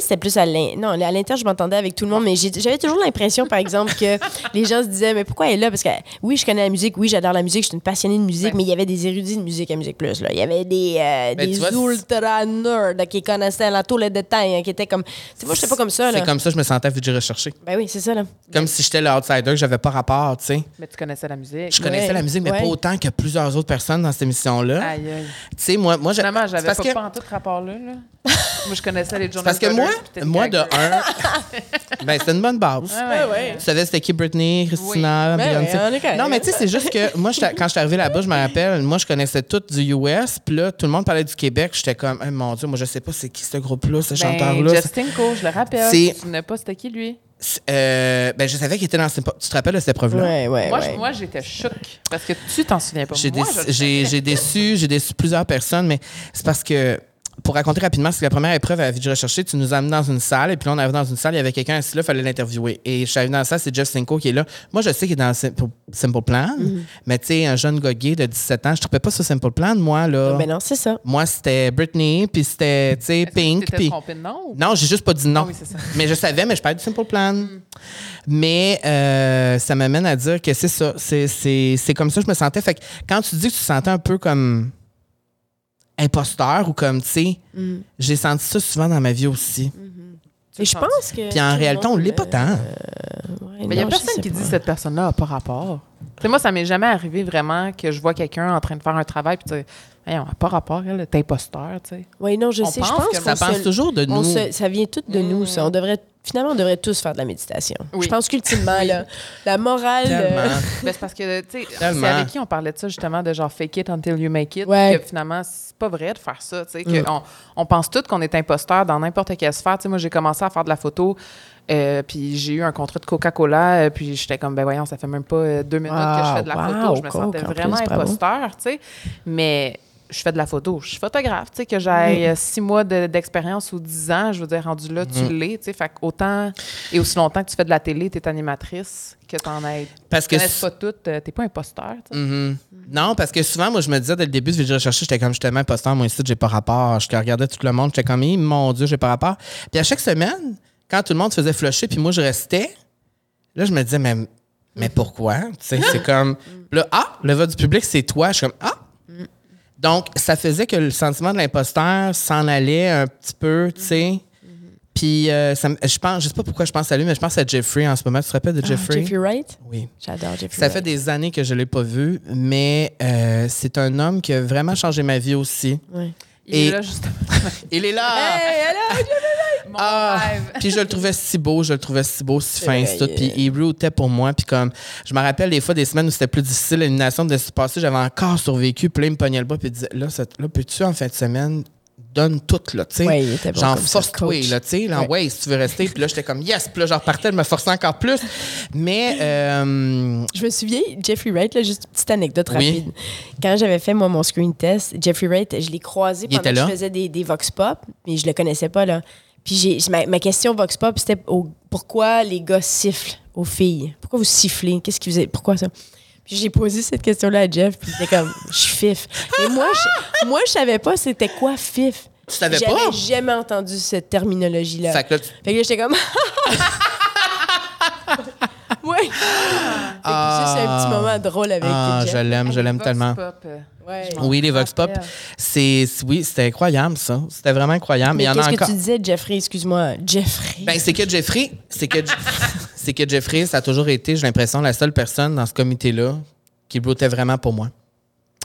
C'était plus à l'in- non, à l'intérieur, je m'entendais avec tout le monde, mais j'avais toujours l'impression, par exemple, que <laughs> les gens se disaient, mais pourquoi elle est là? Parce que oui, je connais la musique, oui, j'adore la musique, je suis une passionnée de musique, Ouais. mais il y avait des érudits de musique à Musique Plus. Là. Il y avait des, euh, Ben, des vois, ultra nerds qui connaissaient là, tous les détails, hein, qui étaient comme. C'est moi, je pas comme ça. C'est comme ça que je me sentais que recherché. Ben oui, c'est ça. Là. Comme si j'étais l'outsider, que j'avais pas rapport, tu sais. Mais tu connaissais la musique. Je connaissais Ouais, la musique, mais ouais. pas autant que plusieurs autres personnes dans cette émission-là. Aïe, aïe. Tu sais, moi, moi, j'avais pas, que, pas en tout rapport-là. Là. <laughs> moi, je connaissais les Jonas parce que moi, Moi de un, <laughs> ben c'était une bonne base. Ouais, ouais. Tu savais c'était qui Britney, Christina, Oui. Ben Beyoncé. non, mais tu sais, c'est juste que moi, quand je suis arrivé là-bas, je me rappelle, moi, je connaissais tout du US, puis là, tout le monde parlait du Québec. J'étais comme, Eh, mon Dieu, moi, je sais pas c'est qui ce groupe-là, ce Ben, chanteur-là. Justin Cole, je le rappelle. C'est- Tu te souvenais pas c'était qui, lui? C'est- euh, ben, je savais qu'il était dans cette. Tu te rappelles de cette épreuve-là? Ouais, ouais, moi, ouais. moi, j'étais choc parce que tu t'en souviens pas. J'ai déçu, j'ai déçu plusieurs personnes, mais c'est parce que pour raconter rapidement, c'est que la première épreuve à la vie de rechercher, tu nous as amenés dans une salle, et puis là, on arrive dans une salle, il y avait quelqu'un assis là, il fallait l'interviewer. Et je suis arrivé dans la salle, c'est Jeff Cinco qui est là. Moi, je sais qu'il est dans le Simple, Simple Plan, Mhm. mais tu sais, un jeune gars gay de 17 ans, je ne trouvais pas sur Simple Plan, moi, là. Ben non, c'est ça. Moi, c'était Britney, puis c'était, tu sais, Pink, tu puis... trompé de nom? ou- Non, j'ai juste pas dit non. Ah oui, c'est ça. Mais je savais, mais je parlais du Simple Plan. Mais euh, ça m'amène à dire que c'est ça. C'est, c'est, c'est comme ça que je me sentais. Fait que quand tu dis que tu te sentais un peu comme imposteur ou comme, tu sais, Mm. j'ai senti ça souvent dans ma vie aussi. Et je pense que. Puis en réalité, on l'est pas euh, tant. ouais, Mais il n'y a personne qui pas. dit cette personne-là n'a pas rapport. Tu sais, moi, ça m'est jamais arrivé vraiment que je vois quelqu'un en train de faire un travail puis tu hey, on n'a pas rapport, elle, t'es imposteur, tu sais. Oui, non, je On sais. Je pense pense que Ça pense se- toujours de nous. se- ça vient tout de nous, ça. On devrait, finalement, on devrait tous faire de la méditation. Oui. Je pense qu'ultimement, là, la morale. euh. Ben, c'est parce que, tu sais, c'est avec qui on parlait de ça, justement, de genre fake it until you make it. Ouais. Que finalement, c'est pas vrai de faire ça, tu sais. Mm. On, on pense tous qu'on est imposteur dans n'importe quelle sphère. Tu sais, moi, j'ai commencé à faire de la photo. euh, puis j'ai eu un contrat de Coca-Cola, euh, puis j'étais comme, ben voyons, ça fait même pas deux minutes que je fais de la Wow, photo. Je me sentais en vraiment imposteur, tu sais. Mais je fais de la photo. Je suis photographe, tu sais, que j'ai Mm. six mois de- d'expérience ou dix ans, je veux dire, rendu là, tu l'es, tu sais. Fait autant et aussi longtemps que tu fais de la télé, tu es animatrice, que tu en aides. Parce Tu que connais pas toutes, euh, t'es pas imposteur, tu sais. Mhm. Non, parce que souvent, moi, je me disais dès le début de Vidéo Recherché, j'étais comme justement imposteur, moi ici, j'ai pas rapport. Je regardais tout le monde, j'étais comme, mon Dieu, j'ai pas rapport. Puis à chaque semaine, quand tout le monde faisait flusher, puis moi, je restais, là, je me disais, mais, mais pourquoi? Tu sais, c'est comme, là, ah, le vote du public, c'est toi. Je suis comme, ah! Donc, ça faisait que le sentiment de l'imposteur s'en allait un petit peu, tu sais. Puis, euh, ça je pense, je sais pas pourquoi je pense à lui, mais je pense à Jeffrey en ce moment. Tu te rappelles de Ah, Jeffrey? Jeffrey Wright? Oui. J'adore Jeffrey Ça Wright. fait des années que je ne l'ai pas vu, mais euh, c'est un homme qui a vraiment changé ma vie aussi. Ouais. Il Et- est là, justement. <laughs> Il est là! Mon Ah! rêve. Puis je le trouvais si beau, je le trouvais si beau, si fin, tout. Puis il rootait pour moi. Puis comme, je me rappelle des fois des semaines où c'était plus difficile, l'élimination de se passer, j'avais encore survécu. Puis là, il me pognait le bras, puis il disait, là, là peux-tu en fin de semaine, donne tout, là, tu sais. Ouais, bon ça, force-toi, là, tu sais. Là, Ouais. ouais, si tu veux rester. Puis là, j'étais comme, yes. Puis là, je repartais, je me forçais encore plus. Mais, <laughs> euh, Je me souviens, Jeffrey Wright, là, juste une petite anecdote Oui. rapide. Quand j'avais fait, moi, mon screen test, Jeffrey Wright, je l'ai croisé pendant que je faisais des, des Vox Pop, mais je le connaissais pas, là. Puis j'ai, ma, ma question Vox Pop, c'était pourquoi les gars sifflent aux filles? Pourquoi vous sifflez? Qu'est-ce qui vous est, Pourquoi ça? Puis j'ai posé cette question-là à Jeff, puis il était comme, je suis fif. Et moi, je, moi, je savais pas c'était quoi fif. tu savais J'avais pas? jamais entendu cette terminologie-là. Fait que là, tu- Fait que là, j'étais comme. <laughs> <laughs> c'est un petit moment drôle avec ah, je l'aime, je l'aime Vox tellement. Pop, Ouais. Oui, les Vox Pop. C'est, oui, c'était incroyable, ça. C'était vraiment incroyable. Mais Mais il y en a qu'est-ce que encore. tu disais, Jeffrey? Excuse-moi. Jeffrey. Ben, c'est que Jeffrey, c'est que, <laughs> c'est que Jeffrey, ça a toujours été, j'ai l'impression, la seule personne dans ce comité-là qui votait vraiment pour moi.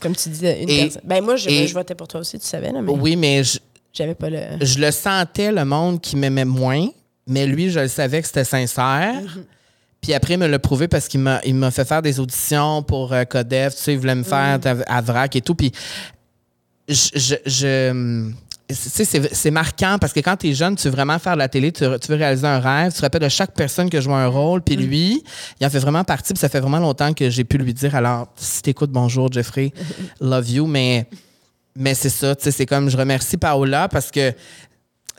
Comme tu disais, une et- personne. Ben, moi, je, et- je votais pour toi aussi, tu savais, là, mais Oui, mais je, j'avais pas le. je le sentais, le monde qui m'aimait moins, mais lui, je le savais que c'était sincère. Puis après, il me l'a prouvé parce qu'il m'a, il m'a fait faire des auditions pour euh, Codef. Tu sais, il voulait me faire à, à Vrac et tout. Puis je. je, je- tu sais, c'est, c'est marquant parce que quand tu es jeune, tu veux vraiment faire de la télé, tu, tu veux réaliser un rêve, tu te rappelles de chaque personne que joue un rôle, puis lui, il en fait vraiment partie, puis ça fait vraiment longtemps que j'ai pu lui dire alors, si t'écoutes, bonjour Jeffrey, <laughs> love you, mais, mais c'est ça, tu sais, c'est comme je remercie Paola parce que,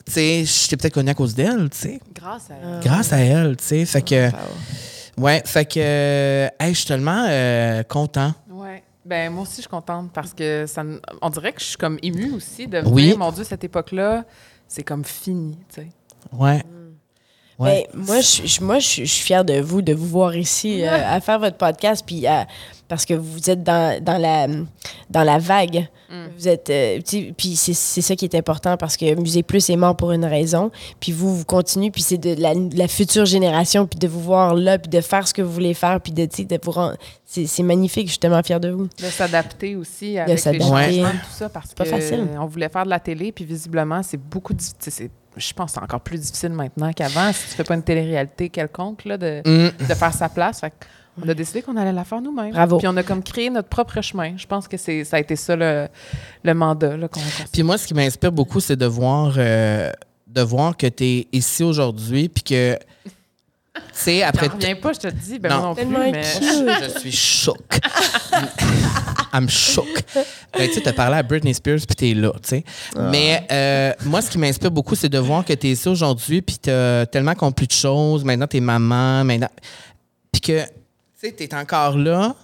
tu sais, je t'ai peut-être connue à cause d'elle, tu sais, Grâce à elle. grâce à elle, tu sais, fait que, Wow. ouais, fait que, euh, hey, je suis tellement euh, content. Ouais. Ben, moi aussi, je suis contente parce que ça, on dirait que je suis comme émue aussi de me Oui. dire, mon Dieu, cette époque-là, c'est comme fini, tu sais. Ouais. Ouais. Ben, moi, je, moi je, suis- je suis fière de vous, de vous voir ici <laughs> euh, à faire votre podcast, puis à- parce que vous êtes dans, dans, la, dans la vague. Vous êtes, euh, puis c'est c'est ça qui est important parce que Musée Plus est mort pour une raison. Puis vous, vous continuez, puis c'est de la, future génération, puis de vous voir là, puis de faire ce que vous voulez faire, puis de, tu sais, de vous rendre. C'est c'est magnifique, je suis tellement fière de vous. De s'adapter aussi avec les s'adapter. changements, tout ça, parce pas que facile. on voulait faire de la télé, puis visiblement, c'est beaucoup c'est- Je pense que c'est encore plus difficile maintenant qu'avant, si tu fais pas une télé-réalité quelconque, là, de, Mm. de faire sa place. Fait on a décidé qu'on allait la faire nous-mêmes. Bravo. Puis on a comme créé notre propre chemin. Je pense que c'est ça a été ça le, le mandat là, qu'on qu'on- Puis moi, ce qui m'inspire beaucoup, c'est de voir, euh, de voir que tu es ici aujourd'hui, puis que, tu sais, après reviens pas, je te le dis. Ben Non. non plus, mais... cute. Je suis choc. <laughs> I'm shook. Ben, tu sais, t'as parlé à Britney Spears puis t'es là, tu sais. Mais euh, moi, ce qui m'inspire beaucoup, c'est de voir que t'es ici aujourd'hui puis t'as tellement accompli de choses. Maintenant, t'es maman. Maintenant... Puis que, sais, t'es encore là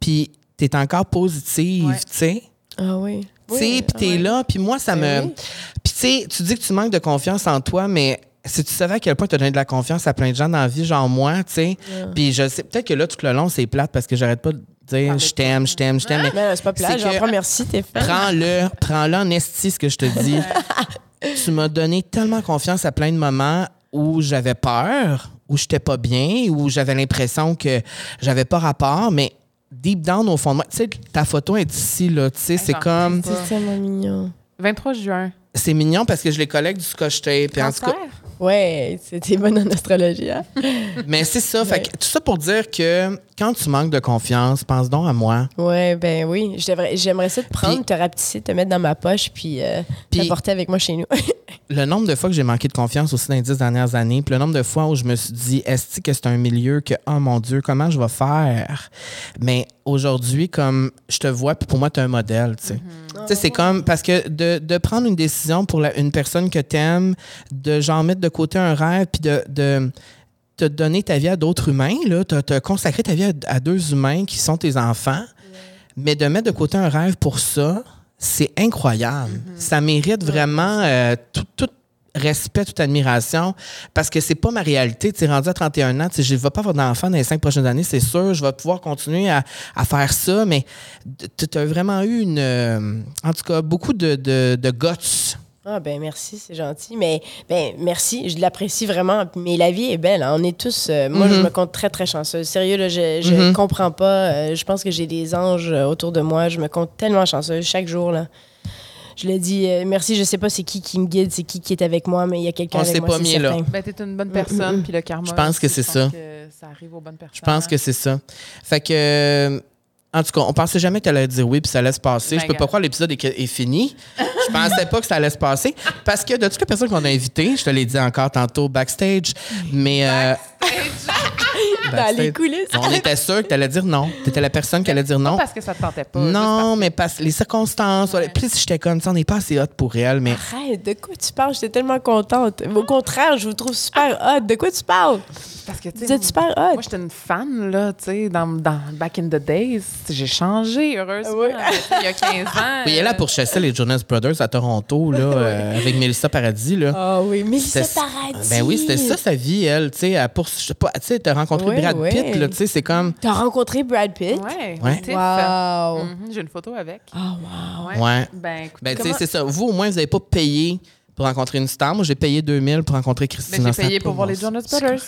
puis t'es encore positive, Ouais. tu sais. Ah oui. Tu sais, Oui, puis t'es ouais. là, puis moi, ça Ben me... oui. Puis tu sais, tu dis que tu manques de confiance en toi, mais si tu savais à quel point tu as donné de la confiance à plein de gens dans la vie, genre moi, tu sais, puis je sais, peut-être que là, tout le long, c'est plate parce que j'arrête pas de dire je t'aime, je t'aime, je t'aime, mais Mais c'est pas plat, C'est j'en merci, t'es fan. prends-le, prends-le en esti, ce que je te dis. <laughs> tu m'as donné tellement confiance à plein de moments où j'avais peur, où j'étais pas bien, où j'avais l'impression que j'avais pas rapport, mais deep down au fond de moi, tu sais, ta photo est ici, là, tu sais, c'est j'en comme, C'est tellement mignon. 23 juin. c'est mignon parce que je les collecte du scotch tape, et en tout cas, Cancer? Ouais, c'était bonne en astrologie, hein? <laughs> Mais c'est ça. Fait que, tout ça pour dire que quand tu manques de confiance, pense donc à moi. Ouais, ben oui. J'aimerais ça te prendre, Puis- te rapetisser, te mettre dans ma poche, puis, euh, Puis- t'apporter avec moi chez nous. <laughs> Le nombre de fois que j'ai manqué de confiance aussi dans les dix dernières années, puis le nombre de fois où je me suis dit, est-ce que c'est un milieu que, oh mon Dieu, comment je vais faire? Mais aujourd'hui, comme je te vois, puis pour moi, tu es un modèle, tu sais. Tu sais, c'est comme, parce que de, de prendre une décision pour la- une personne que tu aimes, de genre mettre de côté un rêve, puis de, de te donner ta vie à d'autres humains, là, te, te consacrer ta vie à, à deux humains qui sont tes enfants, mais de mettre de côté un rêve pour ça, c'est incroyable. Mm-hmm. Ça mérite vraiment euh, tout, tout respect, toute admiration, parce que c'est pas ma réalité. Tu es rendu à 31 ans, je ne vais pas avoir d'enfant dans les cinq prochaines années, c'est sûr. Je vais pouvoir continuer à, à faire ça, mais tu as vraiment eu une. euh, en tout cas, beaucoup de, de, de guts. Ah ben merci, c'est gentil. Mais ben merci, je l'apprécie vraiment. Mais la vie est belle. hein. On est tous. euh, moi, je Mhm. me compte très très chanceuse. Sérieux là, je je Mhm. comprends pas. euh, je pense que j'ai des anges autour de moi. Je me compte tellement chanceuse chaque jour là. Je le dis, euh, merci. Je sais pas c'est qui qui me guide, c'est qui qui est avec moi, mais il y a quelqu'un On avec s'est moi. pas c'est mis là. Ben, t'es une bonne personne, puis le karma. Je pense que c'est ça. que ça arrive aux bonnes personnes. Je pense que c'est ça. Fait que. euh, en tout cas, on pensait jamais que tu allais dire oui puis ça allait se passer. Ben, je peux pas croire que l'épisode est, est fini. Je pensais pas que ça allait se passer. Parce que de toutes les personnes qu'on a invitées, je te l'ai dit encore tantôt backstage, mais. euh, Dans les backstage, coulisses. On était sûr que tu allais dire non. Tu étais la personne qui allait dire non. Parce que ça te tentait pas. Non, mais parce les circonstances. Ouais. Plus j'étais comme ça, on n'est pas assez hot pour elle, mais. Arrête, de quoi tu parles? J'étais tellement contente. Au contraire, je vous trouve super hot. De quoi tu parles? Parce que, tu Vous sais, êtes super hot. moi, j'étais une fan, là, tu sais, dans, dans Back in the Days. J'ai changé, heureusement. Sais, Il y a 15 ans. Oui, elle est là euh, pour chasser les Jonas Brothers à Toronto, là, euh, avec Melissa Paradis, là. Ah oui, C'était- paradis. Ben oui, c'était ça sa vie, elle. Tu sais, elle pour, je sais pas, tu sais, t'as rencontré Brad ouais. Pitt, là, tu sais, c'est comme. T'as rencontré Brad Pitt? Ouais, Ouais. Tiff. Wow. Mhm, J'ai une photo avec. Ah, wow. Ouais. Ouais. Ben, écoute, Ben, tu sais, Comment- c'est ça. Vous, au moins, vous n'avez pas payé pour rencontrer une star. Moi, j'ai payé 2000 pour rencontrer ben, Christina. j'ai payé pour voir les Jonas Brothers.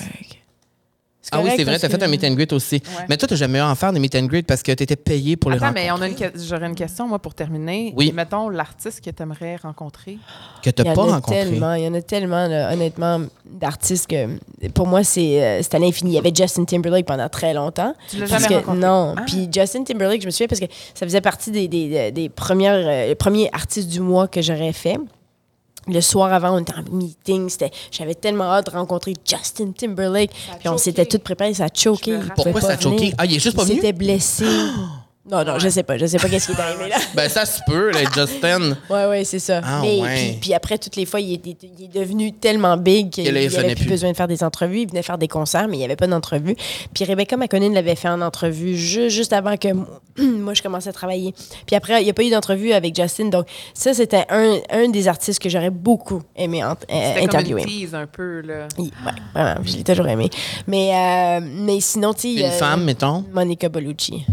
Ah oui, c'est vrai, t'as fait un meet and greet aussi. Ouais. Mais toi, t'as jamais eu à en faire des meet and greet parce que t'étais payé pour les Attends, rencontrer. mais on a une que- j'aurais une question, moi, pour terminer. Oui. Mettons l'artiste que tu aimerais rencontrer? Que Il t'as y en pas a rencontré. tellement, il y en a tellement, là, honnêtement, d'artistes que pour moi, c'est euh, c'est à l'infini. Il y avait Justin Timberlake pendant très longtemps. Tu l'as jamais que- rencontré? Non. Ah. Puis Justin Timberlake, je me souviens parce que ça faisait partie des, des, des premières, euh, premiers artistes du mois que j'aurais fait. Le soir avant, on était en meeting. c'était- J'avais tellement hâte de rencontrer Justin Timberlake. Puis on s'était toutes préparées, ça a choqué. Il Pourquoi ça a choqué? Ah, il est juste pas Il venu? s'était blessé. <gasps> <gasps> Non, non, je sais pas. Je sais pas qu'est-ce qui est arrivé là. <laughs> Ben, ça se peut, là, Justin. Ouais, ouais, c'est ça. Ah, Mais ouais. puis, puis après, toutes les fois, il est, il est devenu tellement big qu'il n'avait plus plus. besoin de faire des entrevues. Il venait faire des concerts, mais il n'y avait pas d'entrevue. Puis Rebecca McConnell l'avait fait en entrevue ju- juste avant que mo- <clears throat> moi, je commençais à travailler. Puis après, il n'y a pas eu d'entrevue avec Justin. Donc, ça, c'était un, un des artistes que j'aurais beaucoup aimé ent- euh, C'était comme interviewer. une tease un peu, là. Il- ouais, vraiment, je l'ai toujours aimé. Mais, euh, mais sinon, tu. Une euh, femme, mettons? Monica Bellucci.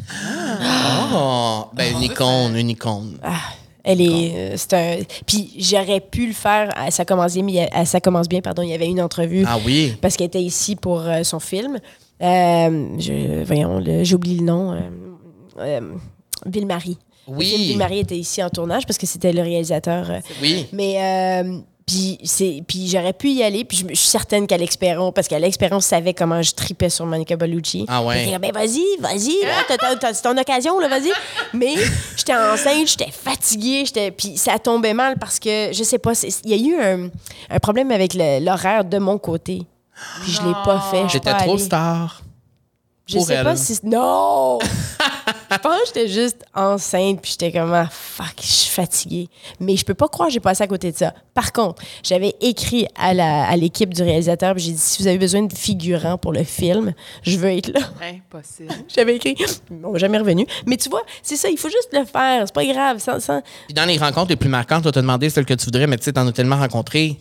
Oh, ben, une icône, une icône. Ah, elle est. euh, c'est un. Puis j'aurais pu le faire. à Ça commence bien, mais il y a- à ça commence bien. Pardon, il y avait une entrevue Ah oui. parce qu'elle était ici pour euh, son film. Euh, je, voyons, j'oublie le nom. Euh, Ville-Marie. Oui. Ville-Marie était ici en tournage parce que c'était le réalisateur. Oui. mais puis c'est puis j'aurais pu y aller puis je, suis certaine qu'Alex Perron parce qu'Alex Perron savait comment je tripais sur Monica Bellucci. Ah ouais. Fait que, ben vas-y, vas-y c'est ton occasion là, vas-y. <laughs> Mais j'étais enceinte, j'étais fatiguée, j'étais puis ça tombait mal parce que je sais pas, il y a eu un, un problème avec l'horaire de mon côté. Puis je l'ai pas fait. je suis J'étais trop allée. star. Je sais elle. pas si. Non! <laughs> je pense que j'étais juste enceinte, puis j'étais comme, ah, fuck, je suis fatiguée. Mais je peux pas croire que j'ai passé à côté de ça. Par contre, j'avais écrit à la- à l'équipe du réalisateur, puis j'ai dit, si vous avez besoin de figurants pour le film, je veux être là. <laughs> Impossible. J'avais écrit, ils m'ont jamais revenu. Mais tu vois, c'est ça, il faut juste le faire, c'est pas grave. Sans, sans... Puis dans les rencontres les plus marquantes, on t'a demandé celle que tu voudrais, mais tu sais, t'en as tellement rencontré.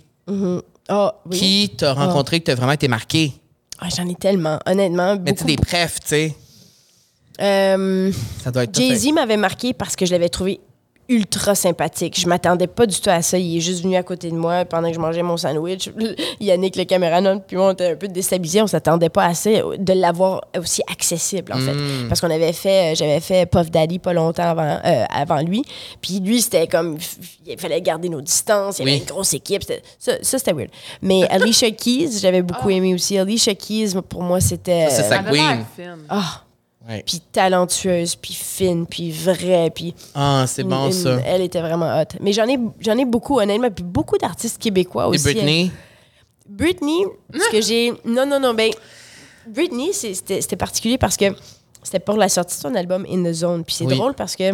Ah, oui. Qui t'a rencontré que t'as vraiment été marqué? Ah, J'en ai tellement, honnêtement. Mais tu des prefs, tu sais. Euh, Ça doit être. Jay-Z m'avait marqué parce que je l'avais trouvé ultra sympathique. Je m'attendais pas du tout à ça. Il est juste venu à côté de moi pendant que je mangeais mon sandwich. <laughs> Yannick, le caméraman, puis moi, on était un peu déstabilisés. On s'attendait pas à ça, de l'avoir aussi accessible, en fait. Mm. Parce qu'on avait fait, j'avais fait Puff Daddy pas longtemps avant, euh, avant lui. Puis lui, c'était comme, il fallait garder nos distances. Il y avait Oui. une grosse équipe. C'était- Ça, ça, c'était weird. Mais Alicia Keys, j'avais beaucoup aimé aussi. Alicia Keys, pour moi, c'était... Ça, c'est sa a queen. fine. Ah, Ouais. puis talentueuse, puis fine, puis vraie, puis... Ah, c'est bon, une- ça. Elle était vraiment hot. Mais j'en ai, j'en ai beaucoup, honnêtement, puis beaucoup d'artistes québécois Et aussi. Britney? Britney, ce que j'ai... Non, non, non, ben... Britney, c'était c'était particulier parce que c'était pour la sortie de son album In The Zone. Puis c'est Oui. drôle parce que...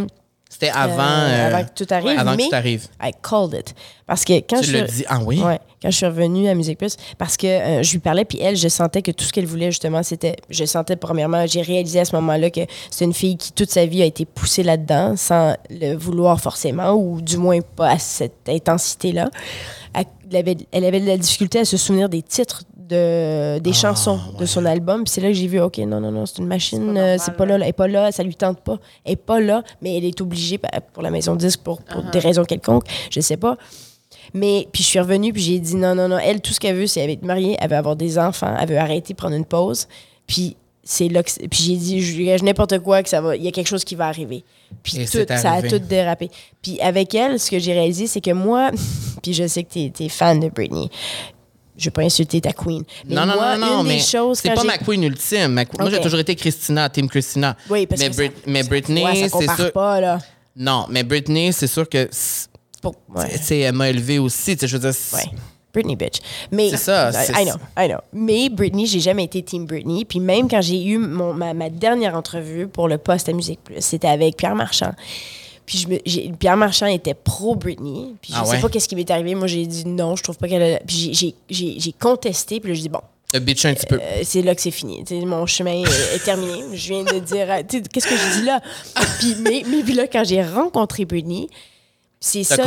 C'était avant, euh, euh, avant que tout arrive, avant que mais tout arrive. I called it. Parce que quand Tu je. Ah oui? Ouais, quand je suis revenue à Musique Plus, parce que euh, je lui parlais, puis elle, je sentais que tout ce qu'elle voulait, justement, c'était. Je sentais, premièrement, j'ai réalisé à ce moment-là que c'est une fille qui, toute sa vie, a été poussée là-dedans, sans le vouloir forcément, ou du moins pas à cette intensité-là. Elle avait, elle avait de la difficulté à se souvenir des titres de, des Ah, chansons de son album. Puis c'est là que j'ai vu, OK, non, non, non, c'est une machine, C'est pas euh, normal, c'est pas là, elle est pas là, ça lui tente pas. Elle est pas là, mais elle est obligée bah, pour la maison de disque, pour, pour des raisons quelconques, je sais pas. Mais puis je suis revenue, puis j'ai dit non, non, non. Elle, tout ce qu'elle veut, c'est être mariée, elle veut avoir des enfants, elle veut arrêter, prendre une pause. Puis c'est là que. Puis j'ai dit, je gage n'importe quoi, que ça va. Il y a quelque chose qui va arriver. Puis Et tout, ça a tout dérapé. Puis avec elle, ce que j'ai réalisé, c'est que moi, <laughs> puis je sais que t'es es fan de Britney. Je vais pas insulter ta queen. Mais non, non, moi, non, non, une des mais choses c'est pas ma queen ultime. Ma- Moi, j'ai toujours été Christina, Team Christina. Oui, parce mais, que Brit- ça- mais Britney, Ouais, c'est sûr. pas, là. Non, mais Britney, c'est sûr que. ouais. Elle m'a élevé aussi. tu sais, Je veux dire, Ouais. Britney bitch. Mais C'est ça, I know, I know. Mais Britney, j'ai jamais été team Britney. Puis même quand j'ai eu mon, ma, ma dernière entrevue pour le poste à Musique Plus, c'était avec Pierre Marchand. Puis je me, j'ai- Pierre Marchand était pro Britney. Puis je Ah sais pas qu'est-ce qui m'est arrivé. Moi, j'ai dit non, je trouve pas qu'elle a. Puis j'ai- j'ai- j'ai j'ai contesté. Puis là, je dis bon, Le bitch un petit peu. euh, c'est là que c'est fini. Mon chemin est, est terminé. Je viens de dire. euh, Qu'est-ce que je dis là? Puis, mais, mais puis là, quand j'ai rencontré Britney, c'est ça que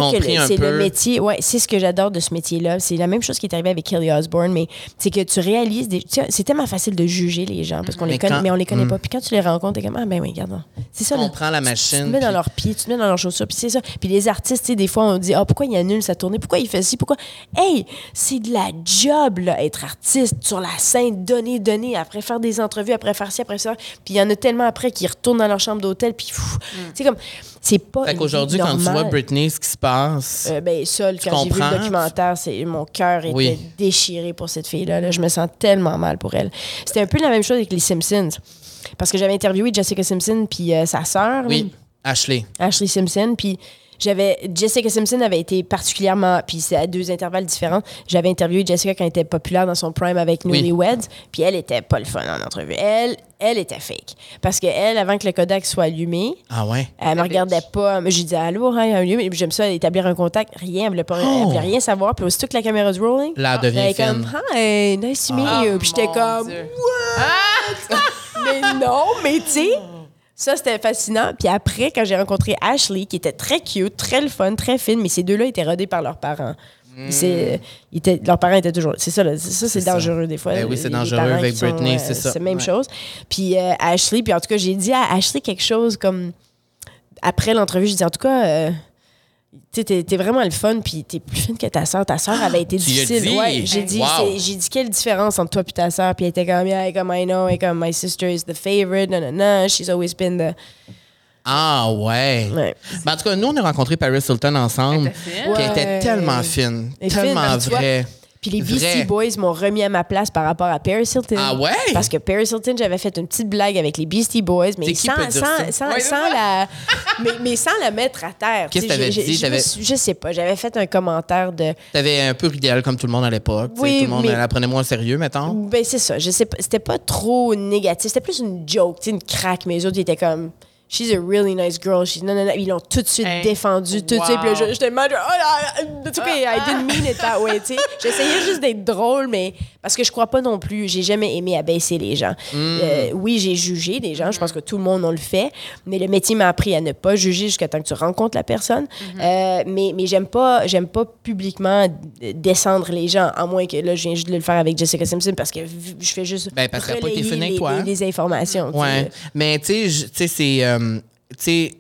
c'est le métier. Ouais, c'est ce que j'adore de ce métier-là. C'est la même chose qui est arrivée avec Kelly Osbourne, mais c'est que tu réalises. Des, tu c'est tellement facile de juger les gens parce qu'on les Mais connaît, mais on les connaît Mm. pas. Puis quand tu les rencontres, t'es comme ah ben oui, regarde. C'est ça. Tu là. comprends la Tu machine. te mets dans leurs pieds, tu te mets dans leurs chaussures, puis c'est ça. Puis les artistes, tu sais, des fois, on dit, ah, pourquoi il annule sa tournée? Pourquoi il fait ci? Pourquoi? Hey, c'est de la job, là, être artiste sur la scène, donner, donner, après faire des entrevues, après faire ci, après ça. Puis il y en a tellement après qui retournent dans leur chambre d'hôtel, puis c'est comme, c'est pas. Fait qu'aujourd'hui, quand tu vois. Britney, ce qui se passe. Euh, ben, ça, quand j'ai vu le documentaire, c'est, mon cœur était Oui. déchiré pour cette fille-là. là. Je me sens tellement mal pour elle. C'était un peu la même chose avec les Simpsons. Parce que j'avais interviewé Jessica Simpson puis euh, sa sœur. oui, Ashley. Ashley Simpson. Puis j'avais Jessica Simpson avait été particulièrement puis c'est à deux intervalles différents. J'avais interviewé Jessica quand elle était populaire dans son prime avec Oui. Newlyweds, puis elle était pas le fun en entrevue. Elle, elle était fake parce que elle avant que le Kodak soit allumé, Ah ouais? elle me regardait pas. J'ai dit allô, you? Et puis J'aime ça établir un contact, rien, elle voulait pas, Oh. elle voulait rien savoir. Puis aussitôt que la caméra du rolling, Là, elle devient elle est comme fine. hi, nice to meet Ah, you. Puis j'étais comme Dieu. <laughs> mais non, mais tu sais, ça c'était fascinant. Puis après, quand j'ai rencontré Ashley, qui était très cute, très le fun, très fine, mais ces deux-là étaient rodés par leurs parents. C'est, ils étaient- leurs parents étaient toujours. C'est ça, là, ça c'est ça. dangereux des fois. Ben oui, c'est dangereux avec Britney, euh, c'est ça. C'est la même Ouais. chose. Puis euh, Ashley, puis en tout cas, j'ai dit à Ashley quelque chose comme. Après l'entrevue, j'ai dit en tout cas. euh, tu sais, t'es, t'es vraiment le fun, puis t'es plus fine que ta soeur. Ta soeur avait été difficile. dit? Ouais, j'ai dit, Wow. c'est- j'ai dit quelle différence entre toi et ta soeur, puis elle était comme, yeah, comme I know, et comme my sister is the favorite, non, non, non, she's always been the. Ah ouais. Ouais. Ben, en tout cas, nous, on a rencontré Paris Hilton ensemble. Elle était fine. Était tellement fine. Fine, tellement vois, vraie. Puis les Vrai. Beastie Boys m'ont remis à ma place par rapport à Paris Hilton. Ah ouais? Parce que Paris Hilton, j'avais fait une petite blague avec les Beastie Boys, mais C'est qui sans, peut dire sans, ça? sans, Ouais, sans c'est ça. la, mais, mais sans la mettre à terre. Qu'est-ce Tu sais, que t'avais j'ai- dit? j'ai- Je, me T'avais- suis- je sais pas. J'avais fait un commentaire de. T'avais un peu ridéal comme tout le monde à l'époque. tu sais, Oui, tout le monde mais- la prenait moins au sérieux, mettons. Ben, c'est ça. Je sais pas. C'était pas trop négatif. C'était plus une joke, tu sais, une craque. Mais les autres, ils étaient comme. She's a really nice girl. She's... Non, non, non. Ils l'ont tout de suite Hein? défendu. Tout de suite. Puis là, j'étais mal. genre, Oh it's okay. I didn't mean it that way. <laughs> J'essayais juste d'être drôle, mais. Parce que je crois pas non plus. J'ai jamais aimé abaisser les gens. Euh, oui, j'ai jugé des gens. Je pense que tout le monde on le fait. Mais le métier m'a appris à ne pas juger jusqu'à temps que tu rencontres la personne. Euh, mais mais j'aime pas, j'aime pas publiquement descendre les gens. À moins que là, je viens juste de le faire avec Jessica Simpson parce que je fais juste. Ben, parce a pas été les, toi. les- les informations. Ouais. Mais tu sais, c'est. euh, tu sais,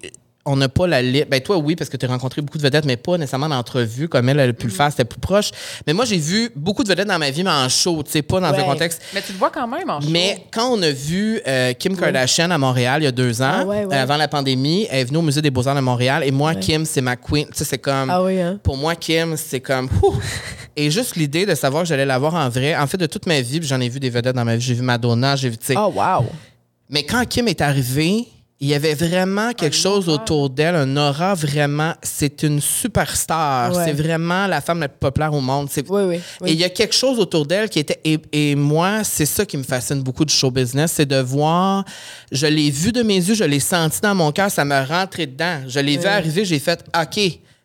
on n'a pas la liste. Ben, toi, oui, parce que tu as rencontré beaucoup de vedettes, mais pas nécessairement d'entrevue comme elle, elle a pu le Mm. faire, c'était plus proche. Mais moi, j'ai vu beaucoup de vedettes dans ma vie, mais en show, tu sais, pas dans un contexte. Mais tu le vois quand même en show. Mais quand on a vu euh, Kim Kardashian à Montréal il y a deux ans, Ah ouais, ouais. euh, avant la pandémie, elle est venue au Musée des Beaux-Arts de Montréal et moi, Kim, c'est ma queen. Tu sais, c'est comme. Ah oui, hein? Pour moi, Kim, c'est comme. <laughs> Et juste l'idée de savoir que j'allais la voir en vrai, en fait, de toute ma vie, j'en ai vu des vedettes dans ma vie. J'ai vu Madonna, j'ai vu. tu sais. Oh, wow. Mais quand Kim est arrivée, il y avait vraiment quelque chose autour d'elle, un aura vraiment. C'est une superstar. Ouais. C'est vraiment la femme la plus populaire au monde. Oui, oui. oui. et il y a quelque chose autour d'elle qui était. Et, et moi, c'est ça qui me fascine beaucoup du show business, c'est de voir. Je l'ai vu de mes yeux, je l'ai senti dans mon cœur, ça me rentrait dedans. Je l'ai vu arriver, j'ai fait OK,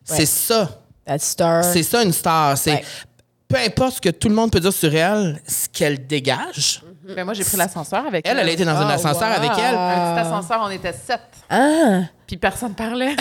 c'est ça. That star. C'est ça une star. C'est. Ouais. Peu importe ce que tout le monde peut dire sur elle, ce qu'elle dégage. Ben, moi, j'ai pris l'ascenseur avec elle. Elle, elle été dans un Oh, ascenseur wow. avec elle. Un petit ascenseur, on était sept. Ah! Puis personne parlait. <laughs>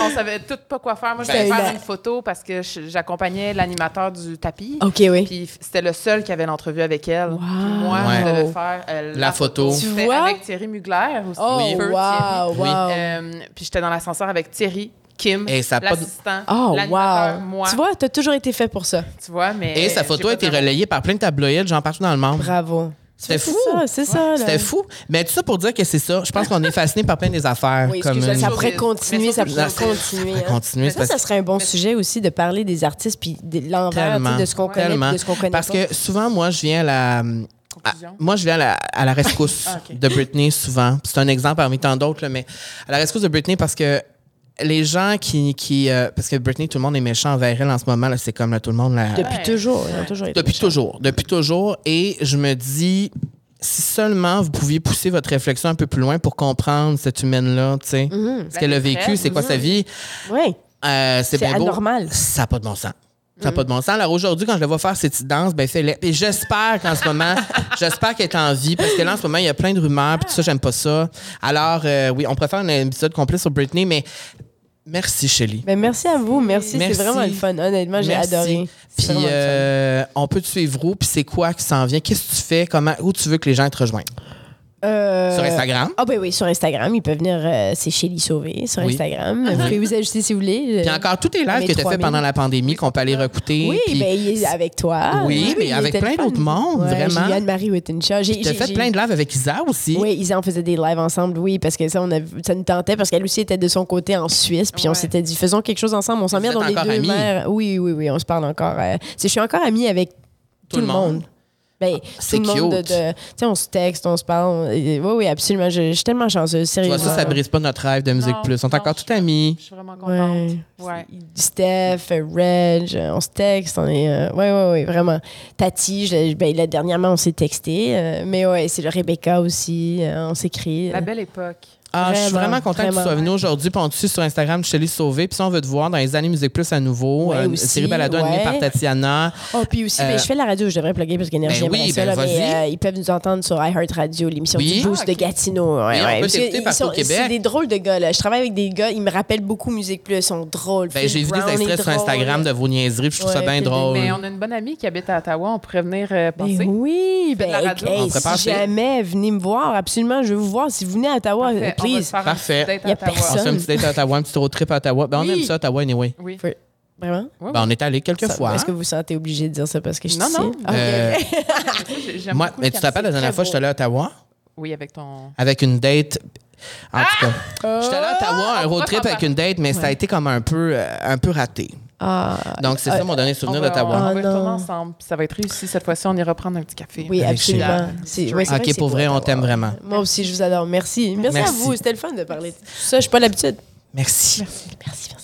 on savait tout pas quoi faire. Moi, je Ben, voulais faire la- une photo parce que j'accompagnais l'animateur du tapis. OK, oui. Puis c'était le seul qui avait l'entrevue avec elle. Puis moi, Ouais. je devais faire euh, La photo. Tu vois? avec Thierry Mugler aussi. Oh, Feu wow, Thierry. wow. Euh, puis j'étais dans l'ascenseur avec Thierry, Kim, Et ça l'assistant, Oh, l'animateur, wow. moi. Tu vois, t'as toujours été fait pour ça. Tu vois, mais... Et sa photo a été vraiment- relayée par plein de tabloïds, genre partout dans le monde. Bravo. C'était C'est fou. ça, c'est ça. là. C'était fou. Mais tout ça pour dire que c'est ça. Je pense qu'on est fasciné par plein des affaires. Oui, comme une- ça pourrait Mais continuer, ça pourrait ça- continuer. ça pourrait hein. continuer, Ça, parce- ça serait un bon sujet aussi de parler des artistes puis de l'envers, de ce qu'on connaît Tellement. puis de ce qu'on connaît Parce pas. que souvent, moi, je viens à la. à- moi, je viens à la, à la <laughs> rescousse Ah, de Britney souvent. C'est un exemple parmi tant d'autres, là, mais à la rescousse de Britney parce que les gens qui. qui euh, parce que Britney, tout le monde est méchant envers elle en ce moment. C'est comme là, tout le monde. Depuis Ouais. toujours, ils ont toujours été Depuis méchants. toujours. Depuis toujours. Et je me dis, si seulement vous pouviez pousser votre réflexion un peu plus loin pour comprendre cette humaine-là, tu sais, Mhm. ce qu'elle a La vécu, c'est quoi sa vie, Oui, euh, c'est c'est bien beau. anormal. Ça n'a pas de bon sens. Ça n'a pas de bon sens. Alors aujourd'hui, quand je la vois faire ces petites danses, ben fais-les. Et j'espère qu'en ce moment, <laughs> j'espère qu'elle est en vie, parce que là, en ce moment, il y a plein de rumeurs, puis tout ça, j'aime pas ça. Alors, euh, oui, on préfère un épisode complet sur Britney, mais merci, Shelly. Ben, merci à vous, merci, c'est vraiment le fun. Honnêtement, j'ai adoré. Puis euh, on peut te suivre où, puis c'est quoi qui s'en vient, qu'est-ce que tu fais, comment, où tu veux que les gens te rejoignent? Euh, Sur Instagram? Ah ben oui, sur Instagram, ils peuvent venir, euh, c'est Shelly Sauvé sur Oui. Instagram. Vous pouvez vous ajouter si vous voulez. Puis encore tous tes lives que tu as fait 3000. pendant la pandémie, qu'on peut aller recouter. Oui, puis ben, il est avec toi. Oui, mais avec plein d'autres mondes, Ouais, vraiment. Juliane-Marie Wittenshaw. J'ai tu as j'ai- fait plein de lives avec Isa aussi. Oui, Isa, on faisait des lives ensemble, oui, parce que ça, on a, ça nous tentait, parce qu'elle aussi était de son côté en Suisse, puis on s'était dit, faisons quelque chose ensemble, on s'en êtes dans les deux amis? mers. Oui, oui, oui, on se parle encore. euh, c'est- je suis encore amie avec tout, le monde. Ben, c'est tout le monde de, cute. de- tu sais, on se texte, on se parle. on- oui, oui, absolument. Je, je suis tellement chanceuse, Tu vois, sérieusement. ça, ça brise pas notre rêve de Musique Non, Plus. On est encore tout amis. Je suis vraiment contente. Ouais. Ouais. Steph, euh, Reg, euh, on se texte, on est. euh, ouais, ouais, ouais, vraiment. Tati, je- ben, là, dernièrement, on s'est texté. euh, mais ouais, c'est le Rebecca aussi. euh, on s'écrit. La belle époque. Ah, je suis Vraiment, contente que tu sois venu aujourd'hui. Puis on te suit sur Instagram, Shelly Sauvé. Puis si on veut te voir dans les années Musique Plus à nouveau, Ouais, euh, aussi, série balado animée par Tatiana. Oh, puis aussi, Euh, ben, je fais la radio, je devrais plugger parce qu'Énergie ben oui, ça, ben là, mais euh, ils peuvent nous entendre sur iHeartRadio, l'émission Oui. du Boost Ah, de Gatineau. Ouais, Oui, on ouais, peut ils partout sont- au Québec. C'est des drôles de gars, là. Je travaille avec des gars, ils me rappellent beaucoup Musique Plus, ils sont drôles. Ben, j'ai vu des extraits sur. Instagram de vos niaiseries. puis Je trouve ça bien drôle. Mais on a une bonne amie qui habite à Ottawa. On pourrait venir euh, passer. oui, ben, radio. si jamais, venez me voir, absolument, je veux vous voir. Si vous venez à Ottawa, Parfait. euh, On va please. se faire un Parfait. petit date à Y a Ottawa. on se fait un personne. petit date à Ottawa, un petit road trip à Ottawa. Ben, on aime ça, Ottawa, anyway. Oui. Vraiment? Oui, Ben, on est allé quelques Ça- fois. Est-ce que vous vous sentez obligé de dire ça parce que je suis Non, non. Ah, Euh, <laughs> Moi, mais tu te rappelles la dernière fois, j'étais allé à Ottawa? Oui, avec ton. avec une date. En tout cas, Ah! j'étais allé à Ottawa, un on road trip avec une date, mais ça a été comme un peu, euh, un peu raté. Ah, Donc, c'est ah, ça mon dernier souvenir d'Ottawa. on va Ah, y retourner non. ensemble. puis Ça va être réussi cette fois-ci. On ira prendre un petit café. Oui, absolument. C'est- c'est Ok, pour vrai, on t'aime vraiment. Moi aussi, je vous adore. Merci. Merci, Merci. à vous. C'était le fun de parler ça. Je suis pas l'habitude. Merci. Merci, merci.